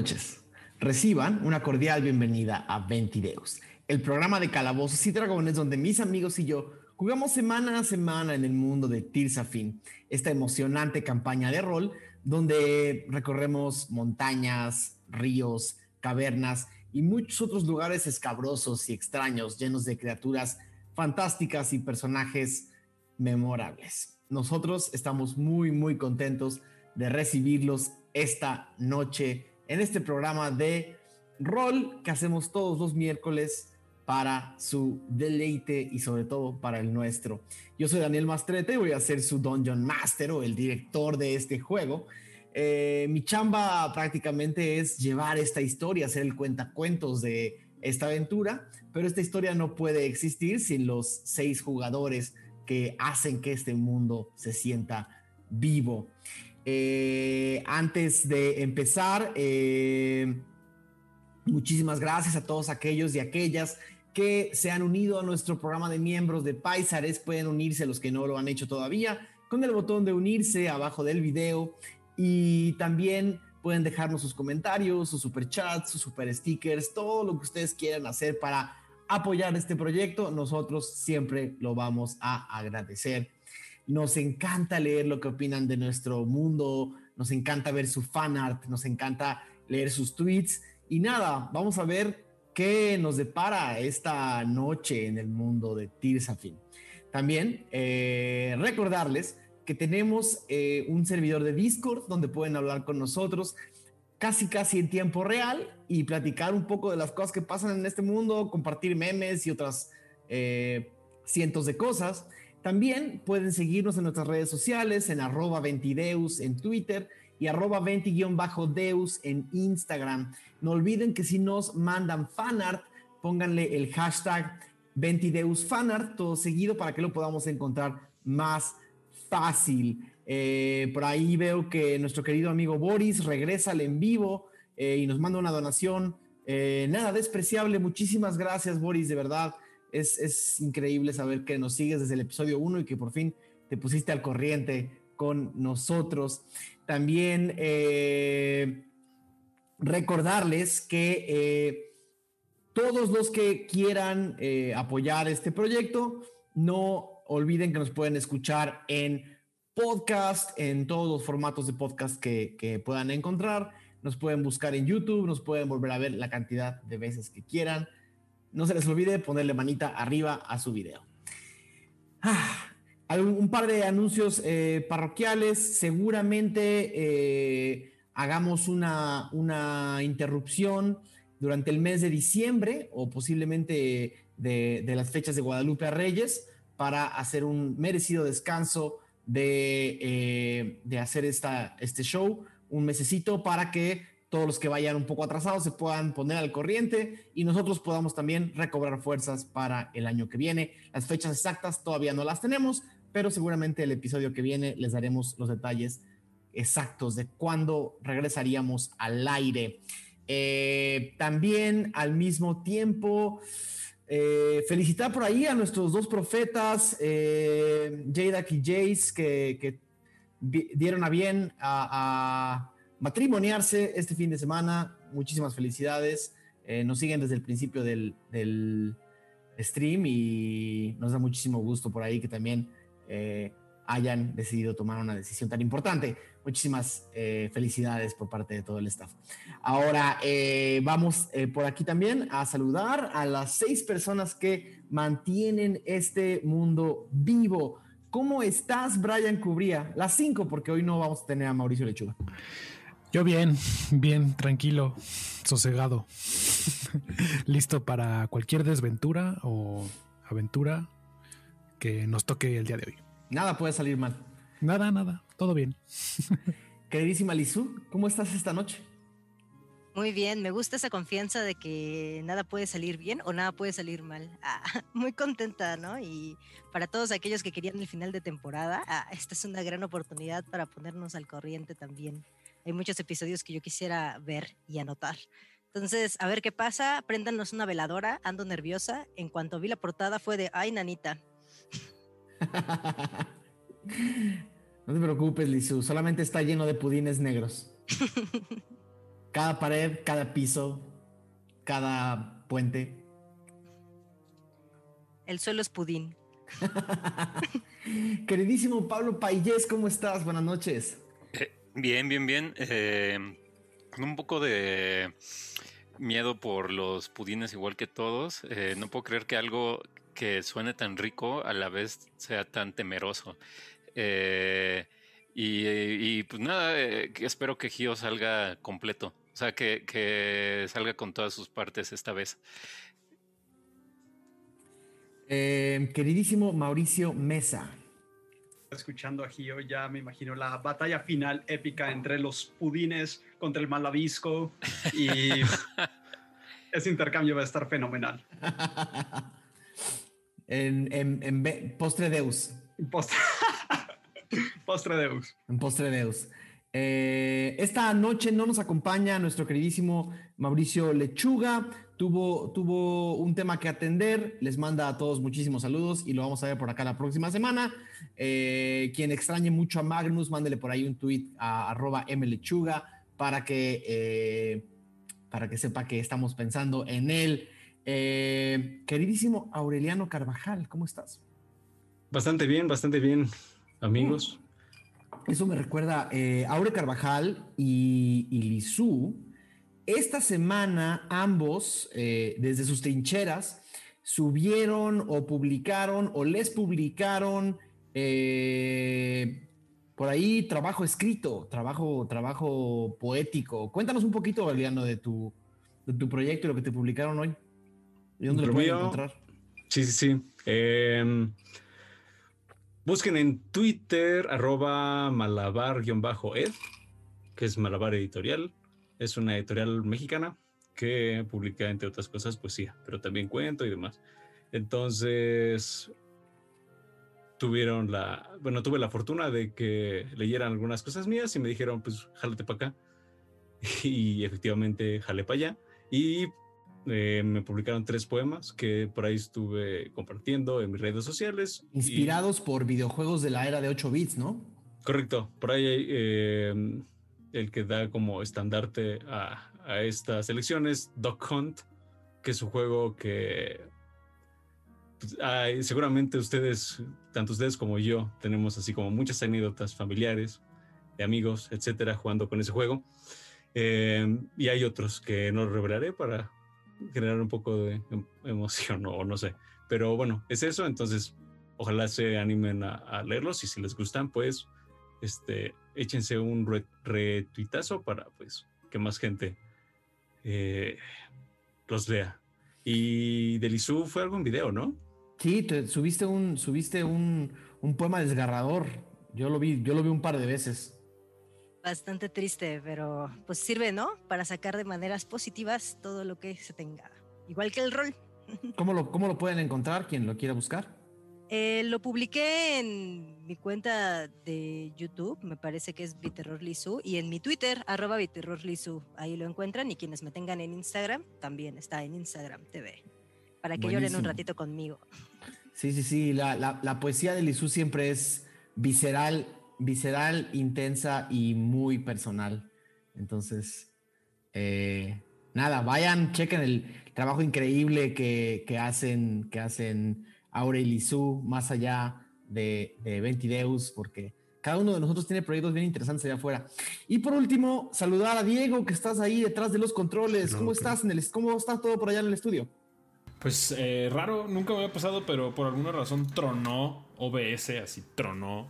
Noches. Reciban una cordial bienvenida a Ventideus, el programa de calabozos y dragones donde mis amigos y yo jugamos semana a semana en el mundo de Tirsafin, esta emocionante campaña de rol donde recorremos montañas, ríos, cavernas y muchos otros lugares escabrosos y extraños llenos de criaturas fantásticas y personajes memorables. Nosotros estamos muy, muy contentos de recibirlos esta noche en este programa de rol que hacemos todos los miércoles para su deleite y sobre todo para el nuestro. Yo soy Daniel Mastrete, voy a ser su Dungeon Master o el director de este juego. Eh, mi chamba prácticamente es llevar esta historia, hacer el cuentacuentos de esta aventura, pero esta historia no puede existir sin los seis jugadores que hacen que este mundo se sienta vivo. Eh, antes de empezar, eh, muchísimas gracias a todos aquellos y aquellas que se han unido a nuestro programa de miembros de Paisares. Pueden unirse los que no lo han hecho todavía con el botón de unirse abajo del video y también pueden dejarnos sus comentarios, sus superchats, sus super stickers, todo lo que ustedes quieran hacer para apoyar este proyecto. Nosotros siempre lo vamos a agradecer. Nos encanta leer lo que opinan de nuestro mundo, nos encanta ver su fan art, nos encanta leer sus tweets. Y nada, vamos a ver qué nos depara esta noche en el mundo de Tirsafin. También eh, recordarles que tenemos eh, un servidor de Discord donde pueden hablar con nosotros casi casi en tiempo real y platicar un poco de las cosas que pasan en este mundo, compartir memes y otras eh, cientos de cosas. También pueden seguirnos en nuestras redes sociales, en arroba ventideus en Twitter y arroba venti-deus en Instagram. No olviden que si nos mandan fanart, pónganle el hashtag ventideusfanart todo seguido para que lo podamos encontrar más fácil. Eh, por ahí veo que nuestro querido amigo Boris regresa al en vivo eh, y nos manda una donación. Eh, nada despreciable. Muchísimas gracias, Boris, de verdad es, increíble saber que nos sigues desde el episodio 1 y que por fin te pusiste al corriente con nosotros. También eh, recordarles que eh, todos los que quieran eh, apoyar este proyecto, no olviden que nos pueden escuchar en podcast, en todos los formatos de podcast que, que puedan encontrar. Nos pueden buscar en YouTube, nos pueden volver a ver la cantidad de veces que quieran. No se les olvide ponerle manita arriba a su video. Ah, un, par de anuncios eh, parroquiales. Seguramente eh, hagamos una, una, interrupción durante el mes de diciembre o posiblemente de, las fechas de Guadalupe a Reyes para hacer un merecido descanso de, eh, de hacer esta, este show, un mesecito para que todos los que vayan un poco atrasados se puedan poner al corriente y nosotros podamos también recobrar fuerzas para el año que viene. Las fechas exactas todavía no las tenemos, pero seguramente el episodio que viene les daremos los detalles exactos de cuándo regresaríamos al aire. Eh, también al mismo tiempo, eh, felicitar por ahí a nuestros dos profetas, eh, Jadak y Jace, que, dieron a bien a matrimoniarse este fin de semana. Muchísimas felicidades. Eh, nos siguen desde el principio del, stream y nos da muchísimo gusto por ahí que también eh, hayan decidido tomar una decisión tan importante. Muchísimas eh, felicidades por parte de todo el staff. Ahora vamos por aquí también a saludar a las seis personas que mantienen este mundo vivo. ¿Cómo estás, Brian Cubría? Las cinco, porque hoy no vamos a tener a Mauricio Lechuga. Yo bien, bien, tranquilo, sosegado, listo para cualquier desventura o aventura que nos toque el día de hoy. Nada puede salir mal. Nada, nada, todo bien. Queridísima Lizu, ¿cómo estás esta noche? Muy bien, me gusta esa confianza de que nada puede salir bien o nada puede salir mal. Ah, muy contenta, ¿no? Y para todos aquellos que querían el final de temporada, ah, esta es una gran oportunidad para ponernos al corriente también hay muchos episodios que yo quisiera ver y anotar. Entonces, a ver qué pasa. Préndanos una veladora. Ando nerviosa. En cuanto vi la portada fue de, ay, nanita. no te preocupes, Lizu. Solamente está lleno de pudines negros. cada pared, cada piso, cada puente. El suelo es pudín. Queridísimo Pablo Payés, ¿cómo estás? Buenas noches. Eh, bien, bien, bien. Eh, un poco de miedo por los pudines igual que todos. Eh, no puedo creer que algo que suene tan rico a la vez sea tan temeroso. Y, pues nada, espero que Gio salga completo. O sea, que, salga con todas sus partes esta vez. Eh, queridísimo Mauricio Mesa. Escuchando a Gio, ya me imagino la batalla final épica entre los pudines contra el malabisco y ese intercambio va a estar fenomenal. en, Postre Deus. Postre, postre Deus. En Postre Deus. Eh, esta noche no nos acompaña nuestro queridísimo Mauricio Lechuga tuvo, tuvo un tema que atender, les manda a todos muchísimos saludos y lo vamos a ver por acá la próxima semana. Eh, quien extrañe mucho a Magnus, mándele por ahí un tweet a arroba mlechuga para que, eh, para que sepa que estamos pensando en él. Eh, queridísimo Aureliano Carvajal, ¿cómo estás? Bastante bien, bastante bien, amigos. Eso me recuerda, Aure Carvajal y, y Lizú esta semana ambos, eh, desde sus trincheras, subieron o publicaron o les publicaron eh, por ahí trabajo escrito, trabajo, trabajo poético. Cuéntanos un poquito, Valiano, de tu, de tu proyecto y lo que te publicaron hoy. ¿Y dónde lo pueden encontrar? Sí, sí, sí. Em, busquen en Twitter, arroba malabar-ed, que es Malabar Editorial. Es una editorial mexicana que publica, entre otras cosas, poesía, pero también cuento y demás. Entonces, tuvieron la, bueno, tuve la fortuna de que leyeran algunas cosas mías y me dijeron, pues, jálate para acá. Y efectivamente, jalé para allá. Y eh, me publicaron tres poemas que por ahí estuve compartiendo en mis redes sociales. Inspirados por videojuegos de la era de 8 bits, ¿no? Correcto. Por ahí eh, el que da como estandarte a, estas elecciones, Duck Hunt, que es un juego que pues, seguramente ustedes, tanto ustedes como yo, tenemos así como muchas anécdotas familiares, de amigos, etcétera, jugando con ese juego. Eh, y hay otros que no revelaré para generar un poco de em, emoción o no sé. Pero bueno, es eso. Entonces, ojalá se animen a, a leerlos y si les gustan, pues este, échense un retuitazo para pues que más gente eh, los vea. Y de fue algo en video, ¿no? Sí, te subiste un, subiste un, un, poema desgarrador. Yo lo vi, yo lo vi un par de veces. Bastante triste, pero pues sirve, ¿no? Para sacar de maneras positivas todo lo que se tenga. Igual que el rol. ¿Cómo lo, cómo lo pueden encontrar quien lo quiera buscar? Eh, lo publiqué en mi cuenta de YouTube, me parece que es Viterror y en mi Twitter, arroba Viterror Ahí lo encuentran y quienes me tengan en Instagram, también está en Instagram TV, para que lloren un ratito conmigo. Sí, sí, sí, la, poesía de Lisu siempre es visceral, visceral, intensa y muy personal. Entonces, eh, nada, vayan, chequen el trabajo increíble que, que hacen, que hacen Aurelizú, más allá de, de Ventideus, porque cada uno de nosotros tiene proyectos bien interesantes allá afuera. Y por último, saludar a Diego, que estás ahí detrás de los controles. ¿Cómo estás en el, cómo está todo por allá en el estudio? Pues eh, raro, nunca me había pasado, pero por alguna razón tronó OBS, así tronó.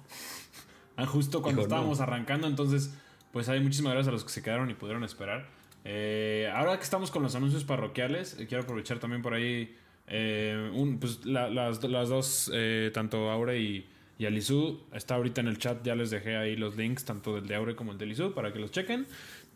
Ah, justo cuando estábamos arrancando, entonces, pues hay muchísimas gracias a los que se quedaron y pudieron esperar. Eh, ahora que estamos con los anuncios parroquiales, eh, quiero aprovechar también por ahí eh, un, pues las, las, dos, eh, tanto Aure y, y Alisu, está ahorita en el chat, ya les dejé ahí los links, tanto del de Aure como el de Alisu, para que los chequen.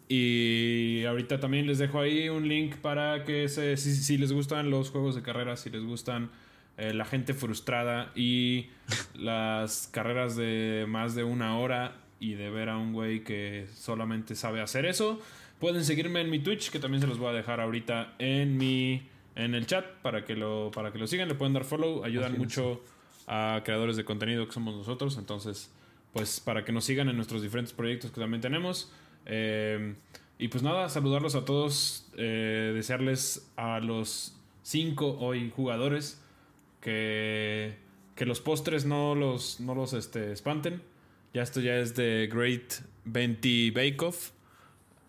Y ahorita también les dejo ahí un link para que se, si, les gustan los juegos de carreras, si les gustan eh, la gente frustrada y las carreras de más de una hora y de ver a un güey que solamente sabe hacer eso, pueden seguirme en mi Twitch, que también se los voy a dejar ahorita en mi en el chat para que lo, para que lo sigan, le pueden dar follow, ayudan mucho a creadores de contenido que somos nosotros, entonces pues para que nos sigan en nuestros diferentes proyectos que también tenemos. Eh, Y pues nada, saludarlos a todos, eh, desearles a los cinco hoy jugadores que, que los postres no los, no los este, espanten. Ya esto ya es de Great 20 Bake Off.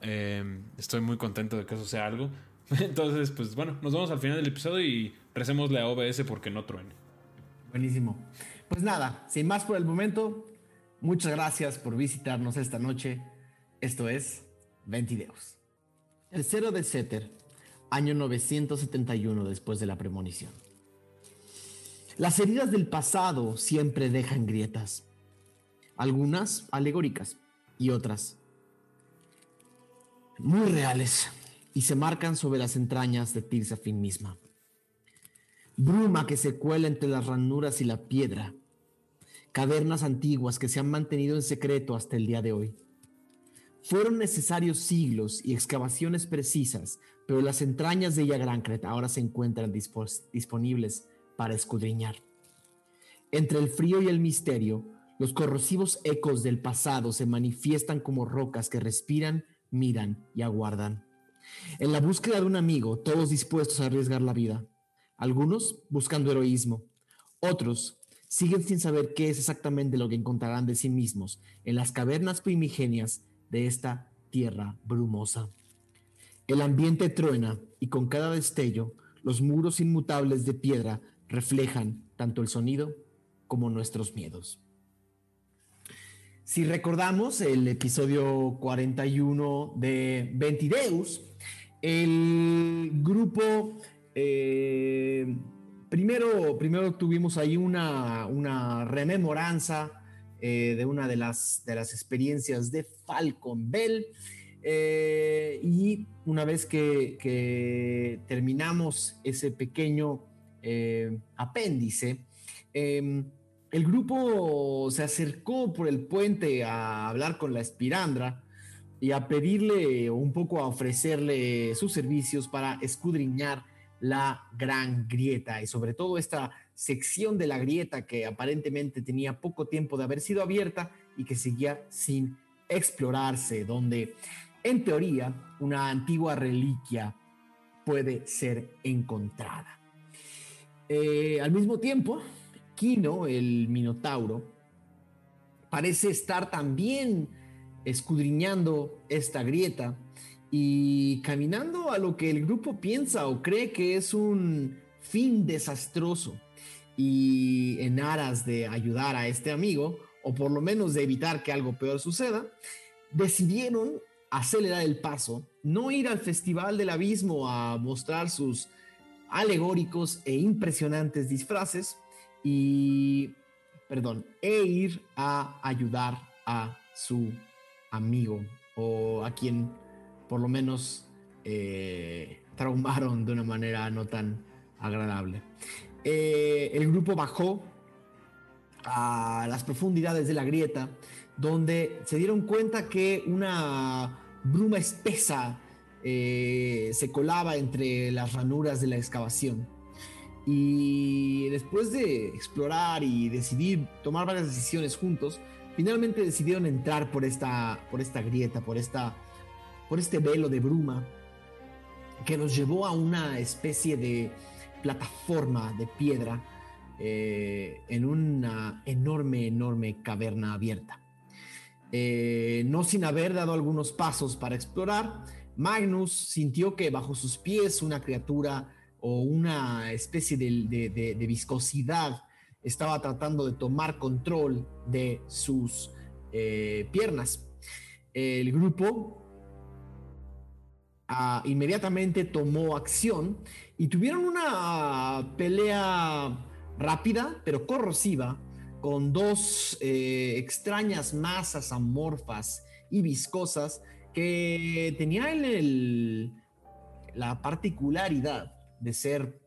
Em, estoy muy contento de que eso sea algo. Entonces, pues bueno, nos vemos al final del episodio y recémosle a OBS porque no truene. Buenísimo. Pues nada, sin más por el momento, muchas gracias por visitarnos esta noche. Esto es Ventideos. Tercero de Setter, año 971 después de la premonición. Las heridas del pasado siempre dejan grietas, algunas alegóricas y otras muy reales y se marcan sobre las entrañas de Tirsafin misma. Bruma que se cuela entre las ranuras y la piedra. Cavernas antiguas que se han mantenido en secreto hasta el día de hoy. Fueron necesarios siglos y excavaciones precisas, pero las entrañas de Yagrancret ahora se encuentran disponibles para escudriñar. Entre el frío y el misterio, los corrosivos ecos del pasado se manifiestan como rocas que respiran, miran y aguardan. En la búsqueda de un amigo, todos dispuestos a arriesgar la vida. Algunos buscando heroísmo, otros siguen sin saber qué es exactamente lo que encontrarán de sí mismos en las cavernas primigenias de esta tierra brumosa. El ambiente truena y con cada destello los muros inmutables de piedra reflejan tanto el sonido como nuestros miedos. Si recordamos el episodio 41 de Ventideus, el grupo, eh, primero, primero tuvimos ahí una, una rememoranza eh, de una de las, de las experiencias de Falcon Bell. Eh, y una vez que, terminamos ese pequeño apéndice, em, el grupo se acercó por el puente a hablar con la espirandra y a pedirle un poco a ofrecerle sus servicios para escudriñar la gran grieta y sobre todo esta sección de la grieta que aparentemente tenía poco tiempo de haber sido abierta y que seguía sin explorarse, donde en teoría una antigua reliquia puede ser encontrada. Eh, al mismo tiempo, Kino, el Minotauro, parece estar también escudriñando esta grieta y caminando a lo que el grupo piensa o cree que es un fin desastroso y en aras de ayudar a este amigo, o por lo menos de evitar que algo peor suceda, decidieron acelerar el paso, no ir al Festival del Abismo a mostrar sus alegóricos e impresionantes disfraces y, perdón, e ir a ayudar a su amigo o a quien por lo menos eh, traumaron de una manera no tan agradable. Eh, el grupo bajó a las profundidades de la grieta, donde se dieron cuenta que una bruma espesa eh, se colaba entre las ranuras de la excavación. Y después de explorar y decidir tomar varias decisiones juntos, finalmente decidieron entrar por esta, por esta grieta, por, esta, por este velo de bruma que nos llevó a una especie de plataforma de piedra eh, en una enorme, enorme caverna abierta. Eh, no sin haber dado algunos pasos para explorar, Magnus sintió que bajo sus pies una criatura o una especie de, viscosidad estaba tratando de tomar control de sus eh, piernas. El grupo ah, inmediatamente tomó acción y tuvieron una pelea rápida pero corrosiva con dos eh, extrañas masas amorfas y viscosas que tenían el, la particularidad de ser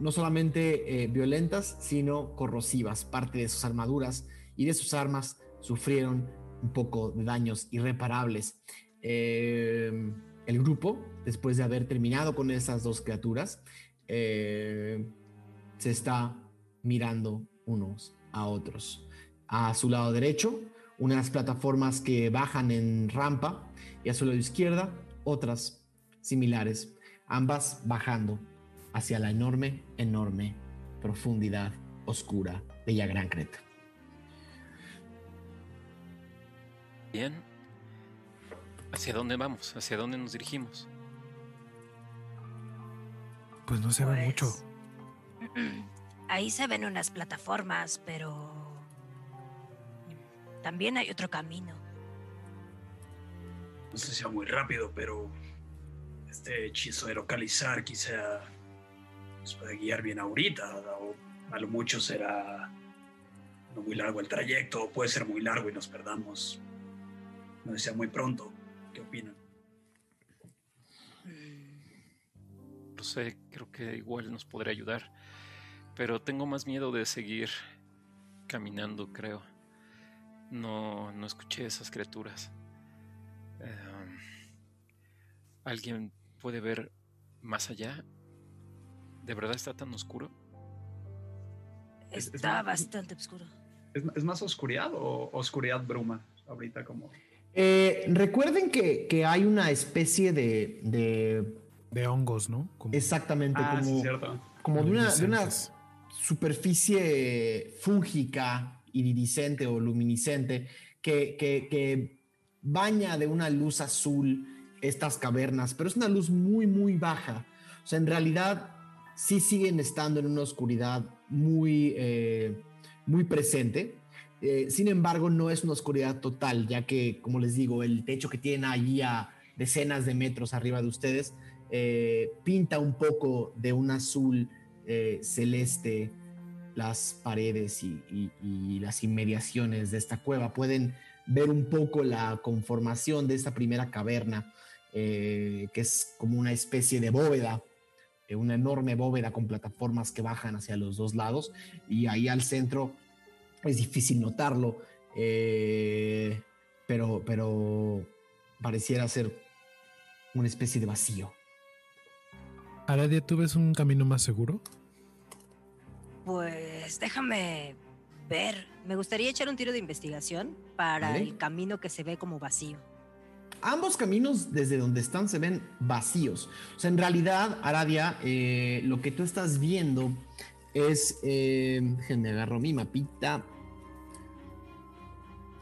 no solamente eh, violentas, sino corrosivas. Parte de sus armaduras y de sus armas sufrieron un poco de daños irreparables. Eh, el grupo, después de haber terminado con esas dos criaturas, eh, se está mirando unos a otros. A su lado derecho, unas plataformas que bajan en rampa y a su lado izquierda otras similares, ambas bajando hacia la enorme, enorme profundidad oscura de la Gran Creta. Bien. ¿Hacia dónde vamos? ¿Hacia dónde nos dirigimos? Pues no se ve mucho. Ahí se ven unas plataformas, pero también hay otro camino. No sé si sea muy rápido, pero este hechizo de localizar quizá nos puede guiar bien ahorita. O a lo mucho será no muy largo el trayecto, o puede ser muy largo y nos perdamos. No sea muy pronto. ¿Qué opinan? No sé, creo que igual nos podrá ayudar. Pero tengo más miedo de seguir caminando, creo. No, no escuché esas criaturas. Em, ¿Alguien puede ver más allá? ¿De verdad está tan oscuro? Es- es Está más- bastante oscuro. ¿Es, es más oscuridad o oscuridad bruma? Ahorita como... Eh, recuerden que, que hay una especie de, de- De hongos, ¿no? Como exactamente Ah, sí, como, cierto. como de una, de una superficie fúngica, iridiscente o luminiscente que, que- que baña de una luz azul estas cavernas, pero es una luz muy, muy baja. O sea, en realidad sí siguen estando en una oscuridad muy, eh, muy presente. Eh, sin embargo, no es una oscuridad total, ya que, como les digo, el techo que tienen allí a decenas de metros arriba de ustedes eh, pinta un poco de un azul celeste las paredes y, las inmediaciones de esta cueva. Pueden ver un poco la conformación de esta primera caverna, que es como una especie de bóveda, una enorme bóveda con plataformas que bajan hacia los dos lados y ahí al centro es difícil notarlo, eh, pero, pero pareciera ser una especie de vacío. Aradia, ¿tú ves un camino más seguro? Pues déjame ver. Me gustaría echar un tiro de investigación para Vale. el camino que se ve como vacío. Ambos caminos desde donde están se ven vacíos. O sea, en realidad, Aradia, eh, lo que tú estás viendo es... Eh, déjenme agarro mi mapita.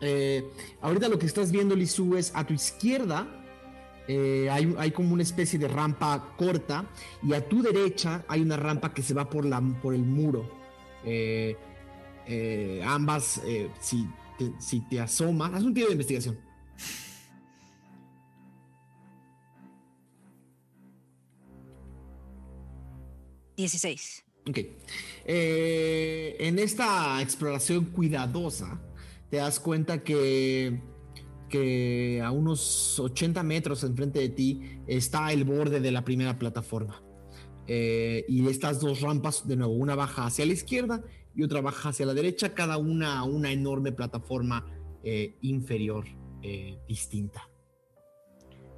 Eh, ahorita lo que estás viendo, Lizu, es a tu izquierda. eh, hay, como una especie de rampa corta y a tu derecha hay una rampa que se va por, la, por el muro. Ambas, si, te, si te asomas, haz un tiro de investigación. Dieciséis. Ok. Eh, en esta exploración cuidadosa, te das cuenta que, a unos 80 metros enfrente de ti está el borde de la primera plataforma. Eh, y estas dos rampas, de nuevo, una baja hacia la izquierda y otra baja hacia la derecha, cada una a una enorme plataforma eh, inferior distinta.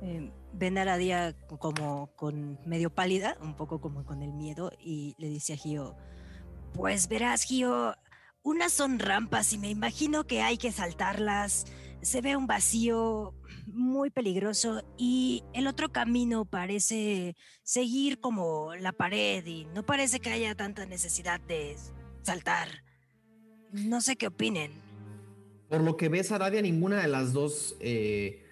Eh, ven a Aradia como con medio pálida, un poco como con el miedo, y le dice a Gio, Pues verás, Gio, unas son rampas y me imagino que hay que saltarlas. Se ve un vacío muy peligroso y el otro camino parece seguir como la pared y no parece que haya tanta necesidad de saltar. No sé qué opinen. Por lo que ves, Aradia, ninguna de las dos eh,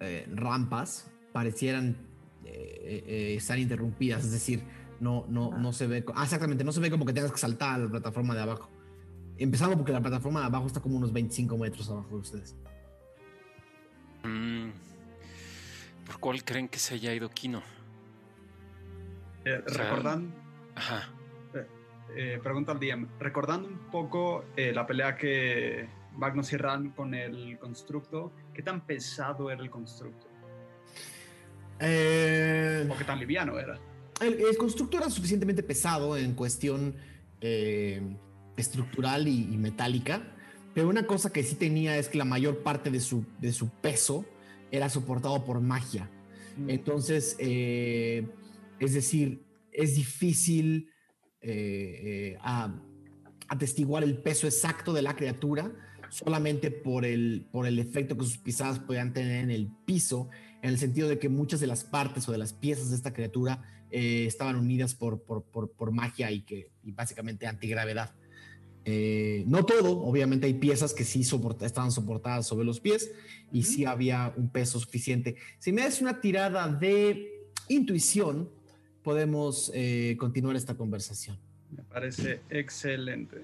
eh, rampas parecieran eh, eh, estar interrumpidas. Es decir, no, no, no se ve. Ah, exactamente, no se ve como que tengas que saltar a la plataforma de abajo. Empezando porque la plataforma de abajo está como unos 25 metros abajo de ustedes. Mm, ¿Por cuál creen que se haya ido Kino? Eh, recordan- Ajá. eh, pregunta al DM, recordando un poco eh, la pelea que Magnus y Ran con el constructo, ¿qué tan pesado era el constructo? Eh, ¿O qué tan liviano era? el, el constructo era suficientemente pesado en cuestión eh, estructural y, y metálica, pero una cosa que sí tenía es que la mayor parte de su, de su peso era soportado por magia. Mm. Entonces, eh, es decir, es difícil eh, a- atestiguar el peso exacto de la criatura, solamente por el, por el efecto que sus pisadas podían tener en el piso, en el sentido de que muchas de las partes o de las piezas de esta criatura eh, estaban unidas por, por, por, por, magia y, que, y básicamente antigravedad. Eh, no todo, obviamente hay piezas que sí estaban soportadas sobre los pies y sí había un peso suficiente. Si me das una tirada de intuición, podemos eh, continuar esta conversación. Me parece excelente.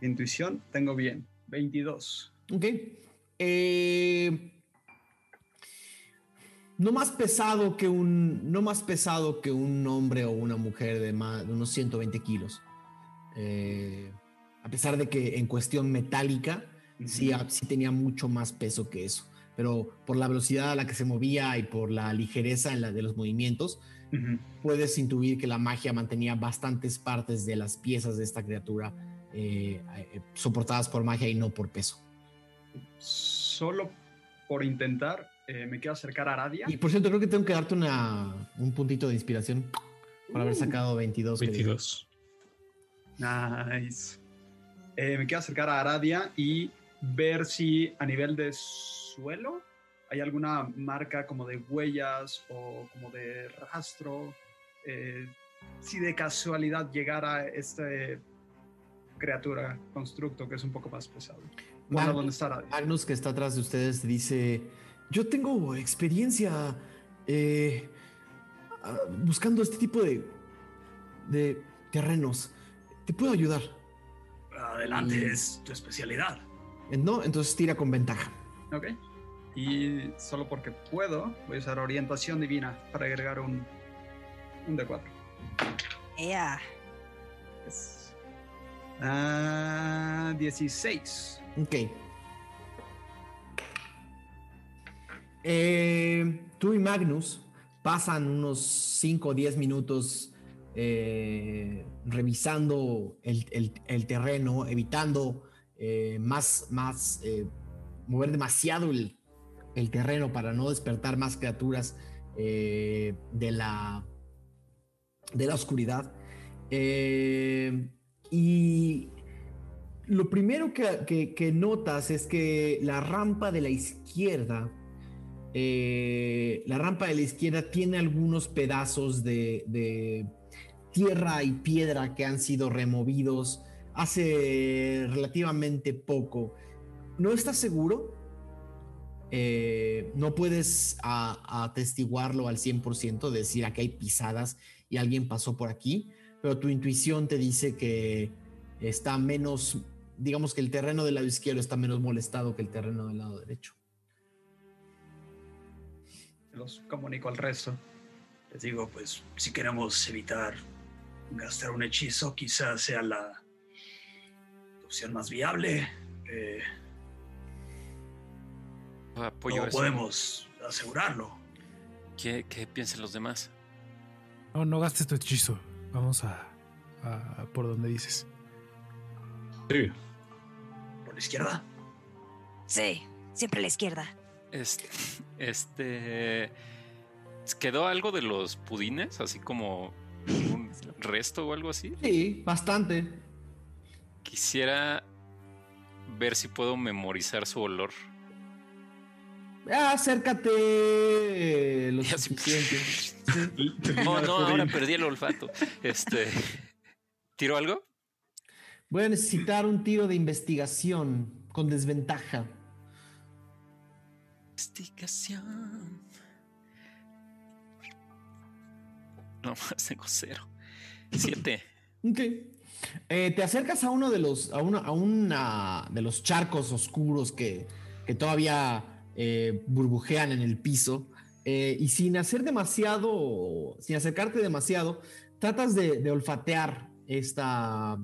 Intuición, tengo bien. 22. Ok. Eh, no más pesado que un no más pesado que un hombre o una mujer de, más, de unos 120 kilos eh, a pesar de que en cuestión metálica sí, sí, tenía mucho más peso que eso pero por la velocidad a la que se movía y por la ligereza en la de los movimientos puedes intuir que la magia mantenía bastantes partes de las piezas de esta criatura eh, eh, soportadas por magia y no por peso solo por intentar eh, me quiero acercar a Aradia. Y por cierto, creo que tengo que darte una, un puntito de inspiración por haber uh. sacado 22. 22. Nice. Eh, me quiero acercar a Aradia y ver si a nivel de suelo hay alguna marca como de huellas o como de rastro. Eh, si de casualidad llegara esta criatura, constructo, que es un poco más pesado. Bueno, ¿dónde está Magnus, que está atrás de ustedes, dice yo tengo experiencia eh, ah, buscando este tipo de, de terrenos. ¿Te puedo ayudar? Adelante, es tu especialidad. No, entonces tira con ventaja. Ok. Y solo porque puedo, voy a usar orientación divina para agregar un, un D4. ¡Ea! Es, 16. Ah, ok. Eh, tú y Magnus pasan unos 5 o 10 minutos eh, revisando el, terreno, evitando eh, más, más mover demasiado el, terreno para no despertar más criaturas de, la, de la oscuridad. Y lo primero que notas es que la rampa de la izquierda eh, la rampa de la izquierda tiene algunos pedazos de, tierra y piedra que han sido removidos hace relativamente poco. ¿No estás seguro? Eh, no puedes atestiguarlo al 100%, decir aquí hay pisadas y alguien pasó por aquí, pero tu intuición te dice que está menos, digamos que el terreno del lado izquierdo está menos molestado que el terreno del lado derecho los comunico al resto. Les digo, pues si queremos evitar gastar un hechizo, quizás sea la opción más viable. Eh, Apoyo no podemos asegurarlo. ¿Qué, ¿Qué, piensan los demás? No, no gastes tu hechizo. Vamos a, a por donde dices. Sí. ¿Por la izquierda? Sí, siempre a la izquierda. Este, este. ¿Quedó algo de los pudines? Así como un resto o algo así. Sí, bastante. Quisiera ver si puedo memorizar su olor. Acércate lo suficiente. no, no, ahora perdí el olfato. Este. ¿Tiro algo? Voy a necesitar un tiro de investigación con desventaja. Investigación. No más tengo cero. Siete. ok. Eh, te acercas a uno de los, a una, a una de los charcos oscuros que, que todavía eh, burbujean en el piso. Eh, y sin hacer demasiado, sin acercarte demasiado, tratas de, olfatear esta,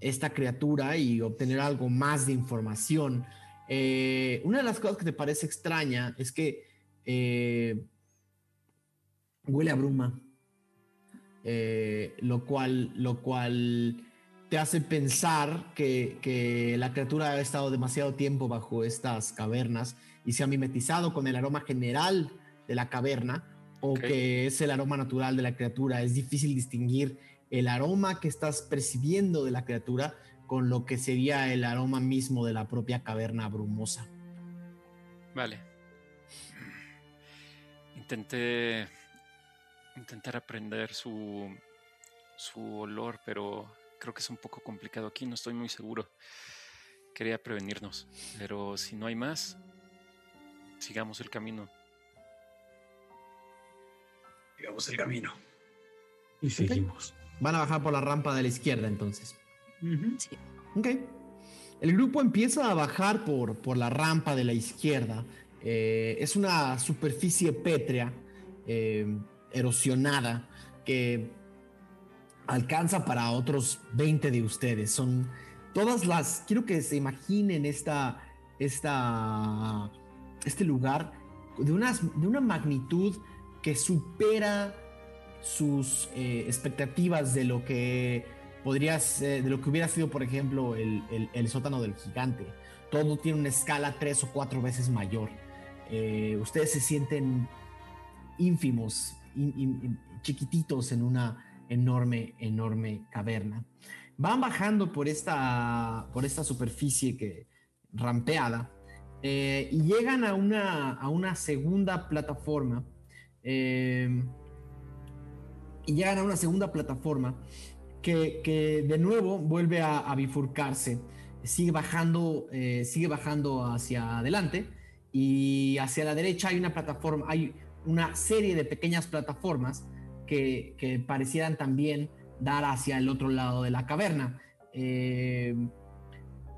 esta criatura y obtener algo más de información. Eh, una de las cosas que te parece extraña es que eh, huele a bruma, lo, cual, lo cual te hace pensar que, la criatura ha estado demasiado tiempo bajo estas cavernas y se ha mimetizado con el aroma general de la caverna o que es el aroma natural de la criatura. Es difícil distinguir el aroma que estás percibiendo de la criatura con lo que sería el aroma mismo de la propia caverna brumosa. Vale. Intenté intentar aprender su su olor, pero creo que es un poco complicado aquí, no estoy muy seguro. Quería prevenirnos, pero si no hay más, sigamos el camino. Sigamos el camino. Y seguimos. Van a bajar por la rampa de la izquierda entonces. Sí. Ok. El grupo empieza a bajar por, por la rampa de la izquierda. Eh, es una superficie pétrea, eh, erosionada, que alcanza para otros 20 de ustedes. Son todas las. Quiero que se imaginen esta. esta este lugar de, de una magnitud que supera sus eh, expectativas de lo que podría ser, de lo que hubiera sido, por ejemplo, el, el- sótano del gigante. Todo tiene una escala tres o cuatro veces mayor. Eh, ustedes se sienten ínfimos, in- in- chiquititos en una enorme, enorme caverna. Van bajando por esta, por esta superficie que, rampeada eh, y llegan a una, a una segunda plataforma. eh, y llegan a una segunda plataforma que, que de nuevo vuelve a, bifurcarse. Sigue bajando, eh, sigue bajando hacia adelante y hacia la derecha hay una plataforma, hay una serie de pequeñas plataformas que, que parecieran también dar hacia el otro lado de la caverna.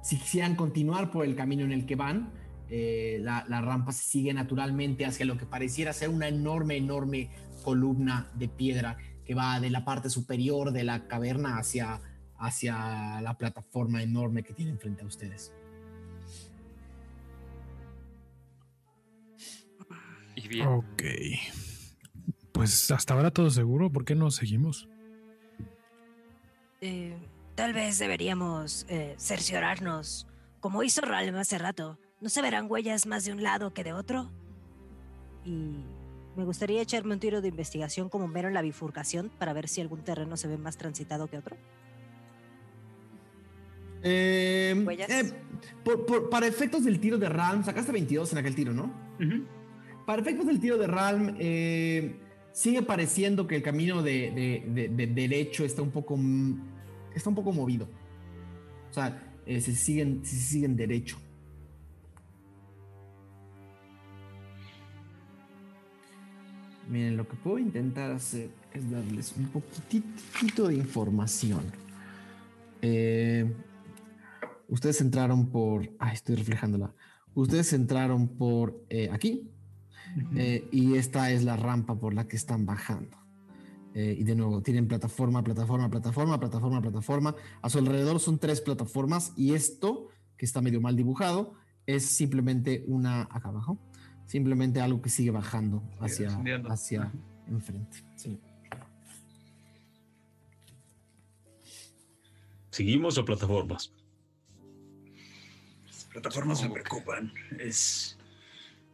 Si quisieran continuar por el camino en el que van, eh, la, la rampa se sigue naturalmente hacia lo que pareciera ser una enorme, enorme columna de piedra que va de la parte superior de la caverna hacia, hacia la plataforma enorme que tienen frente a ustedes. Y bien, Ok. Pues hasta ahora todo seguro. ¿Por qué no seguimos? Eh, tal vez deberíamos eh, cerciorarnos, como hizo Ralm hace rato. ¿No se verán huellas más de un lado que de otro? Y me gustaría echarme un tiro de investigación como mero en la bifurcación para ver si algún terreno se ve más transitado que otro. Eh, ¿Huellas? eh, por- por- para efectos del tiro de Ralm, sacaste 22 en aquel tiro, ¿no? Para efectos del tiro de Ralm, eh, sigue pareciendo que el camino de, de- de- de derecho está un poco está un poco movido. O sea, eh, se siguen, se siguen derecho. Miren, lo que puedo intentar hacer es darles un poquitito de información. Eh, ustedes entraron por. Ay, estoy reflejándola. Ustedes entraron por eh, aquí. eh, y esta es la rampa por la que están bajando. Eh, y de nuevo, tienen plataforma, plataforma, plataforma, plataforma, plataforma. A su alrededor son tres plataformas. Y esto, que está medio mal dibujado, es simplemente una. Acá abajo. Simplemente algo que sigue bajando hacia, hacia enfrente. Sí. ¿Seguimos o plataformas? Las plataformas me preocupan. Es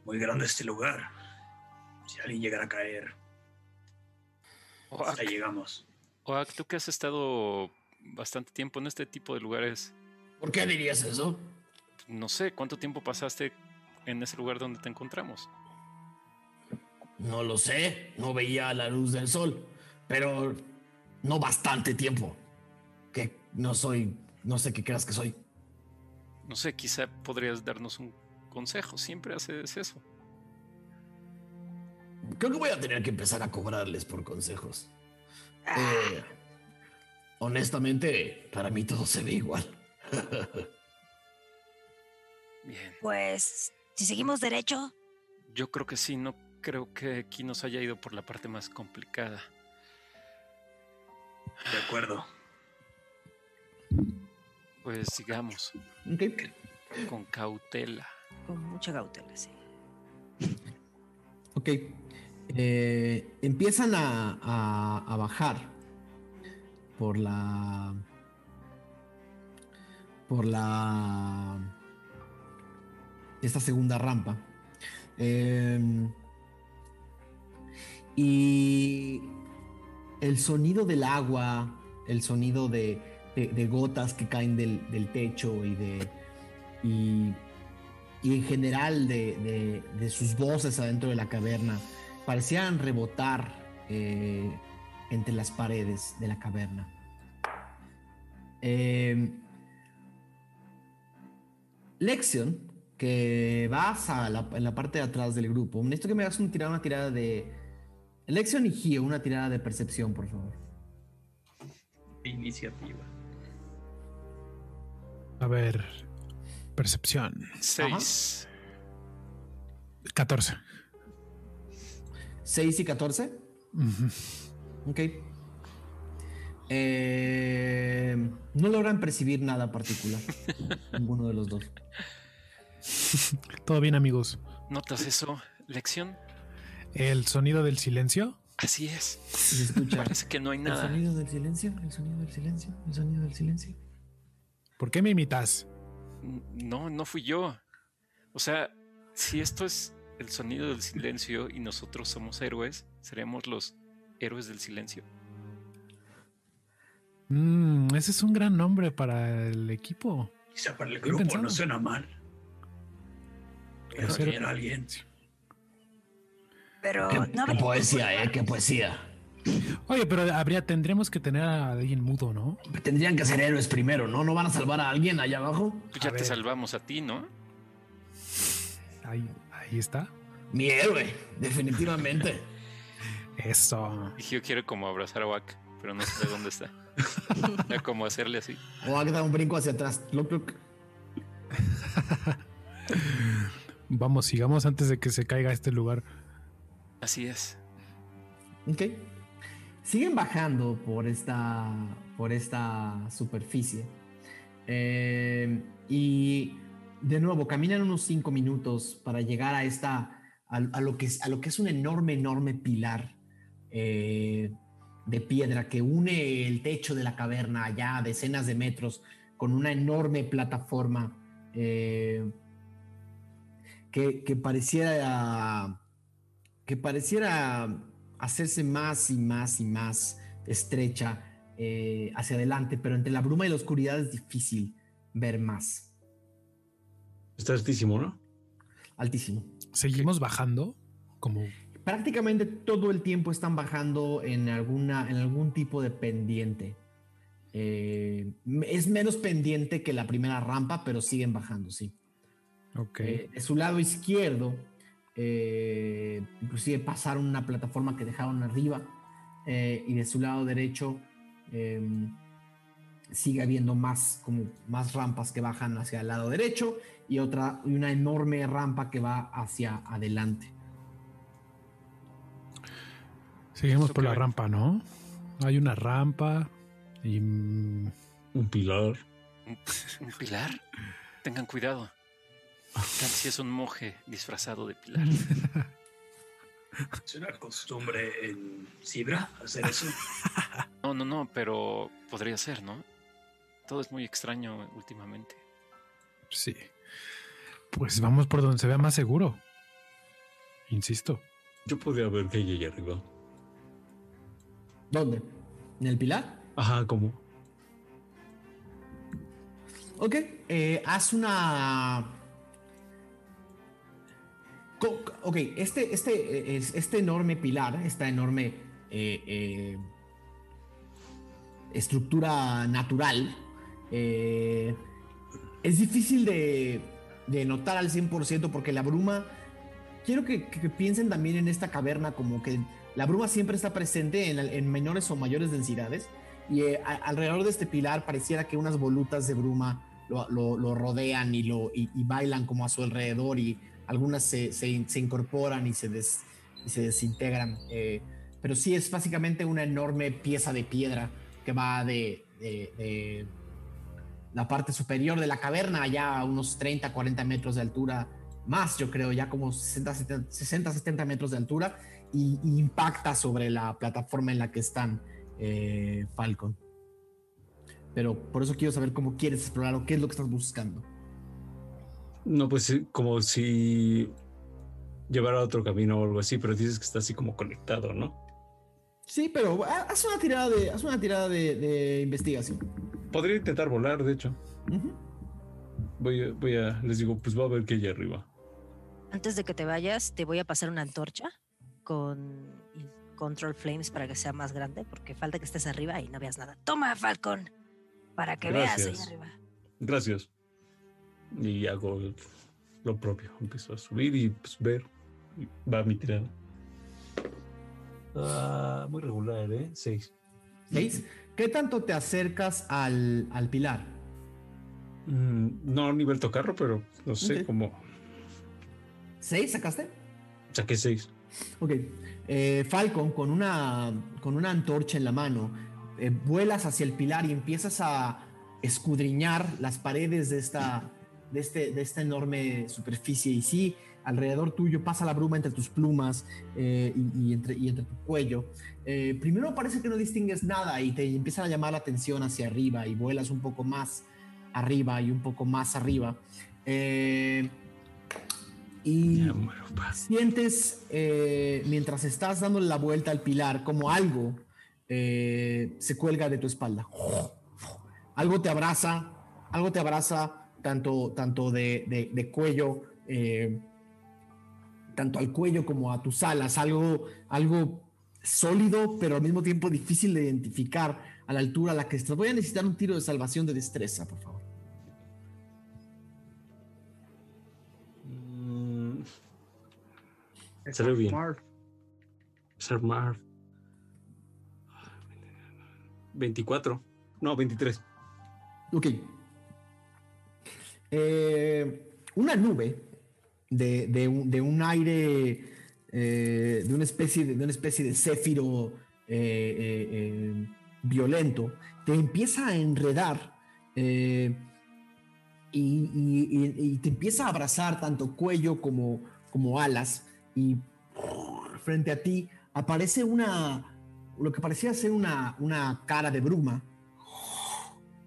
muy grande este lugar. Si alguien llegara a caer, Oak, hasta llegamos. Oak, tú que has estado bastante tiempo en este tipo de lugares, ¿Por qué dirías eso? no sé cuánto tiempo pasaste en ese lugar donde te encontramos. No lo sé, no veía la luz del sol, pero no bastante tiempo. Que no soy, no sé qué creas que soy. No sé, quizá podrías darnos un consejo. Siempre haces eso. Creo que voy a tener que empezar a cobrarles por consejos. Ah, Eh, honestamente, para mí todo se ve igual. Bien. pues, si seguimos derecho, Yo creo que sí, no creo que aquí nos haya ido por la parte más complicada. De acuerdo. Pues sigamos Ok. con cautela. Con mucha cautela, sí. Ok. Eh, empiezan a, a- a bajar por la. Por la. Esta segunda rampa. Em, y el sonido del agua, el sonido de, gotas que caen del, techo y de. Y, en general de, sus voces adentro de la caverna parecían rebotar eh, entre las paredes de la caverna. Eh, Lexion, que vas a la, en la parte de atrás del grupo, necesito que me hagas una tirada, una tirada de. Lexion y Gio, una tirada de percepción, por favor. Iniciativa. A ver. Percepción. 6. 14. 6 y 14. Ok. Eh, no logran percibir nada particular. ninguno de los dos. Todo bien, amigos. ¿Notas eso? ¿Lección? ¿El sonido del silencio? Así es. Se escucha. Parece que no hay nada. El sonido del silencio, el sonido del silencio, el sonido del silencio. ¿Por qué me imitas? No, no fui yo. O sea, si esto es el sonido del silencio y nosotros somos héroes, seremos los héroes del silencio. Mm, ese es un gran nombre para el equipo. Quizá para el grupo no suena mal. Pero alguien. Pero qué, no qué poesía, eh, qué poesía. Oye, pero habría, tendremos que tener a alguien mudo, ¿no? Tendrían que ser héroes primero, ¿no? ¿No van a salvar a alguien allá abajo? Pues ya te salvamos a ti, ¿no? Ahí, ahí está. Mi héroe, definitivamente. Eso. Yo quiero como abrazar a Wack, pero no sé dónde está. como hacerle así. Wack da un brinco hacia atrás. Vamos, sigamos antes de que se caiga este lugar. Así es. Ok. Siguen bajando por esta, por esta superficie. Eh, y de nuevo, caminan unos cinco minutos para llegar a esta, a, lo, que es, a lo que es un enorme, enorme pilar eh, de piedra que une el techo de la caverna allá a decenas de metros con una enorme plataforma eh, que, pareciera que pareciera hacerse más y más y más estrecha eh, hacia adelante, pero entre la bruma y la oscuridad es difícil ver más. Está altísimo, ¿no? Altísimo. Seguimos bajando, como prácticamente todo el tiempo están bajando en alguna en algún tipo de pendiente. Eh, es menos pendiente que la primera rampa, pero siguen bajando, sí. Ok. Eh, de su lado izquierdo, eh, inclusive pasaron una plataforma que dejaron arriba eh, y de su lado derecho em, sigue habiendo más, como más rampas que bajan hacia el lado derecho y otra y una enorme rampa que va hacia adelante. Seguimos por la rampa, ¿no? Hay una rampa y un pilar. ¿Un pilar? Tengan cuidado. Si es un monje disfrazado de pilar. ¿Es una costumbre en Sibra hacer eso? No, no, no, pero podría ser, ¿no? Todo es muy extraño últimamente. Sí. Pues vamos por donde se vea más seguro. Insisto. Yo podría ver que hay arriba. ¿Dónde? ¿En el pilar? Ajá, ¿cómo? Ok, eh, haz una Ok, este, este, este enorme pilar, esta enorme eh, eh, estructura natural, eh, es difícil de, notar al 100% porque la bruma, quiero que, piensen también en esta caverna como que la bruma siempre está presente en, menores o mayores densidades y alrededor de este pilar pareciera que unas volutas de bruma lo, rodean y, lo, y bailan como a su alrededor y algunas se, se, incorporan y se, se desintegran. Eh, pero sí es básicamente una enorme pieza de piedra que va de, la parte superior de la caverna, allá a unos 30, 40 metros de altura, más yo creo, ya como 60, 70, metros de altura, y, impacta sobre la plataforma en la que están eh, Falcon. Pero por eso quiero saber cómo quieres explorar o qué es lo que estás buscando. No, pues como si llevara otro camino o algo así, pero dices que está así como conectado, ¿no? Sí, pero haz una tirada de, haz una tirada de, investigación. podría intentar volar, de hecho. Voy a, voy a, les digo, pues va a ver que hay arriba. Antes de que te vayas, te voy a pasar una antorcha con Control Flames para que sea más grande, porque falta que estés arriba y no veas nada. Toma, Falcon, para que veas ahí arriba. Gracias. Y hago lo propio. Empiezo a subir y pues ver. Y Va mi tirada. Ah, muy regular, ¿eh? Seis. ¿Seis? ¿Qué tanto te acercas al, al pilar? Mm, no a nivel tocarro, pero no sé Ok. cómo. ¿Seis sacaste? Saqué seis. Ok. Eh, Falcon, con una, con una antorcha en la mano, eh, vuelas hacia el pilar y empiezas a escudriñar las paredes de esta, de este, de esta enorme superficie. Y sí, alrededor tuyo pasa la bruma entre tus plumas eh, y, y entre, y entre tu cuello. Eh, primero parece que no distingues nada y te empieza a llamar la atención hacia arriba y vuelas un poco más arriba y un poco más arriba. Eh, y sientes eh, mientras estás dándole la vuelta al pilar como algo se cuelga de tu espalda. Algo te abraza, algo te abraza tanto, tanto de, de- de cuello, eh, tanto al cuello como a tus alas, algo, algo sólido, pero al mismo tiempo difícil de identificar a la altura a la que estás. Voy a necesitar un tiro de salvación de destreza, por favor. Mm, Es Salió bien. Marv. Sir Marv. 24. No, 23. Ok. Eh, una nube de, de un, de un aire, eh, de, una especie de, una especie de céfiro eh, violento, te empieza a enredar y, te empieza a abrazar tanto cuello como, como alas y frente a ti aparece una, lo que parecía ser una, una cara de bruma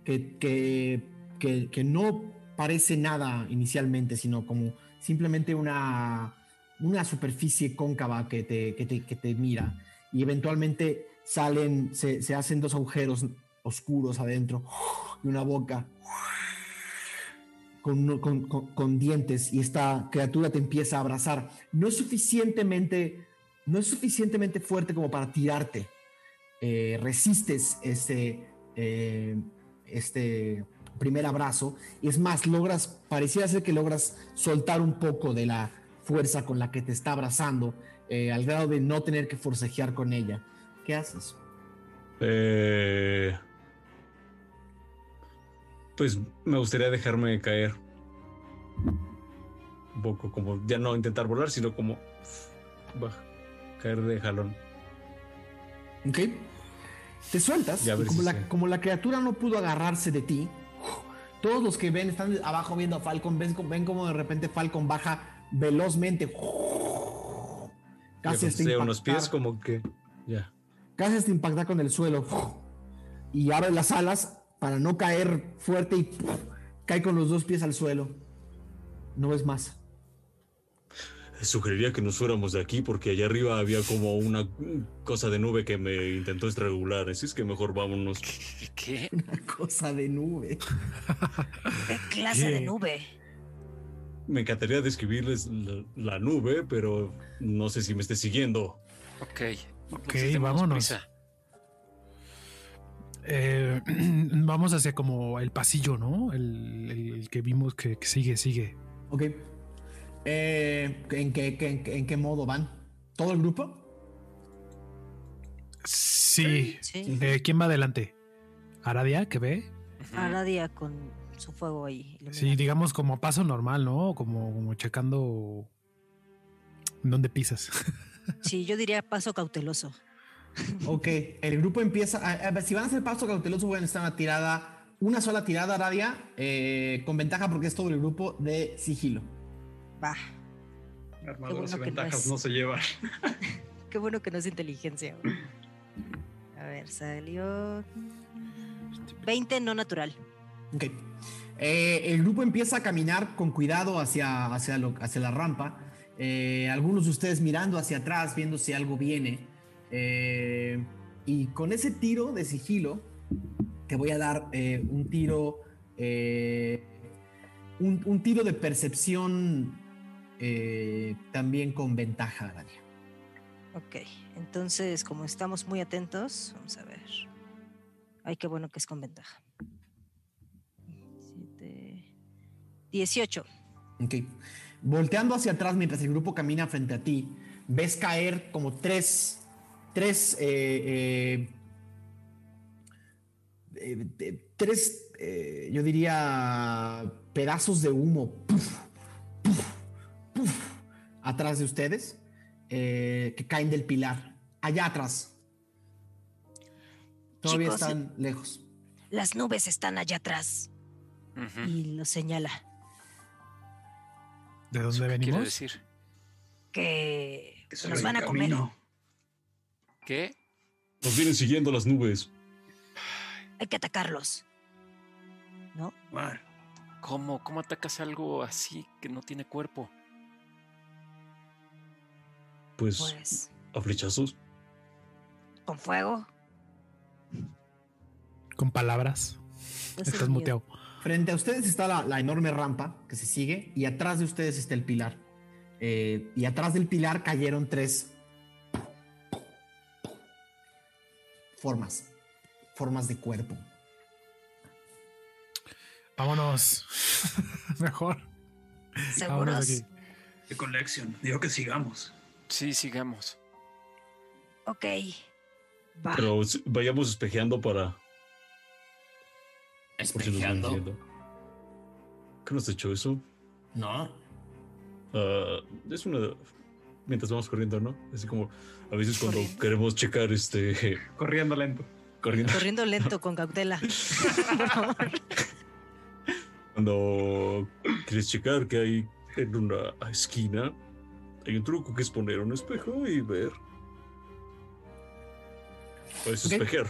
que, que- que no parece nada inicialmente, sino como simplemente una, una superficie cóncava que te, que te, que te mira y eventualmente salen, se, se hacen dos agujeros oscuros adentro y una boca con, con- con- dientes y esta criatura te empieza a abrazar. No es suficientemente, no es suficientemente fuerte como para tirarte. Eh, resistes este, eh, este primer abrazo y es más, logras, pareciera ser que logras soltar un poco de la fuerza con la que te está abrazando eh, al grado de no tener que forcejear con ella. ¿Qué haces? Eh, pues me gustaría dejarme caer. Un poco como ya no intentar volar, sino como baja, caer de jalón. ¿Ok? Te sueltas y si la, como la criatura no pudo agarrarse de ti, todos los que ven están abajo viendo a Falcon, ven, ven como de repente Falcon baja velozmente. Casi hasta de unos pies como que ya. casi hasta impactar con el suelo y abre las alas para no caer fuerte y cae con los dos pies al suelo. No ves más. Sugeriría que nos fuéramos de aquí porque allá arriba había como una cosa de nube que me intentó estrangular. Así es que mejor vámonos. ¿Qué? Una cosa de nube. ¿Qué clase de nube? Me encantaría describirles la, la nube, pero no sé si me esté siguiendo. Ok. Ok, Pues vámonos. prisa. Eh, vamos hacia como el pasillo, ¿no? El, el- el que vimos que, que sigue, sigue. Ok. Eh, ¿en, qué, qué- en qué- en qué modo van? ¿Todo el grupo? Sí. Sí. Eh, ¿Quién va adelante? ¿Aradia, que ve? Aradia con su fuego ahí. Sí, digamos como paso normal, ¿no? Como, como checando dónde pisas. Sí, yo diría paso cauteloso. Ok, el grupo empieza. A, a ver, si van a hacer paso cauteloso, a estar una tirada, una sola tirada, Radia, eh, con ventaja porque es todo el grupo de sigilo. Va, Armaduras bueno y no ventajas es. no se llevan. qué bueno que no es inteligencia. güey. A ver, salió 20 no natural. Ok. Eh, el grupo empieza a caminar con cuidado hacia, hacia, lo- hacia la rampa. Eh, algunos de ustedes mirando hacia atrás, viendo si algo viene. Eh, y con ese tiro de sigilo, te voy a dar eh, un tiro, eh, un, un tiro de percepción eh, también con ventaja, Aradia. Ok, entonces como estamos muy atentos, vamos a ver. Ay, qué bueno que es con ventaja. Siete- 18. Ok. Volteando hacia atrás mientras el grupo camina frente a ti, ves caer como tres, tres, eh, eh, tres, yo diría, pedazos de humo puf, puf, atrás de ustedes eh, que caen del pilar, allá atrás. Todavía Chicos, están lejos. Las nubes están allá atrás. Y lo señala. ¿De ¿Eso dónde quiere venimos? decir? Que nos van a comer. ¿Qué? Nos vienen siguiendo las nubes. Hay que atacarlos. ¿No? Bueno, ¿Cómo? ¿Cómo atacas algo así que no tiene cuerpo? Pues, Pues a flechazos. con fuego. Con palabras. Estás muteado. Frente a ustedes está la, la enorme rampa que se sigue y atrás de ustedes está el pilar. Eh, y atrás del pilar cayeron tres formas, formas de cuerpo. Vámonos. Mejor. Vámonos de ¿Seguros? aquí. qué colección. Digo que sigamos. Sí, sigamos. Ok. Va. Pero vayamos espejeando para. Por si Espejeando. ¿Qué nos ha hecho eso? No, Ah, es una. Mientras vamos corriendo, ¿no? Así como a veces cuando Corriendo. queremos checar este. Corriendo lento. Corriendo. Corriendo lento con cautela. Por favor. Cuando quieres checar que hay en una esquina, hay un truco que es poner un espejo y ver. Puedes okay.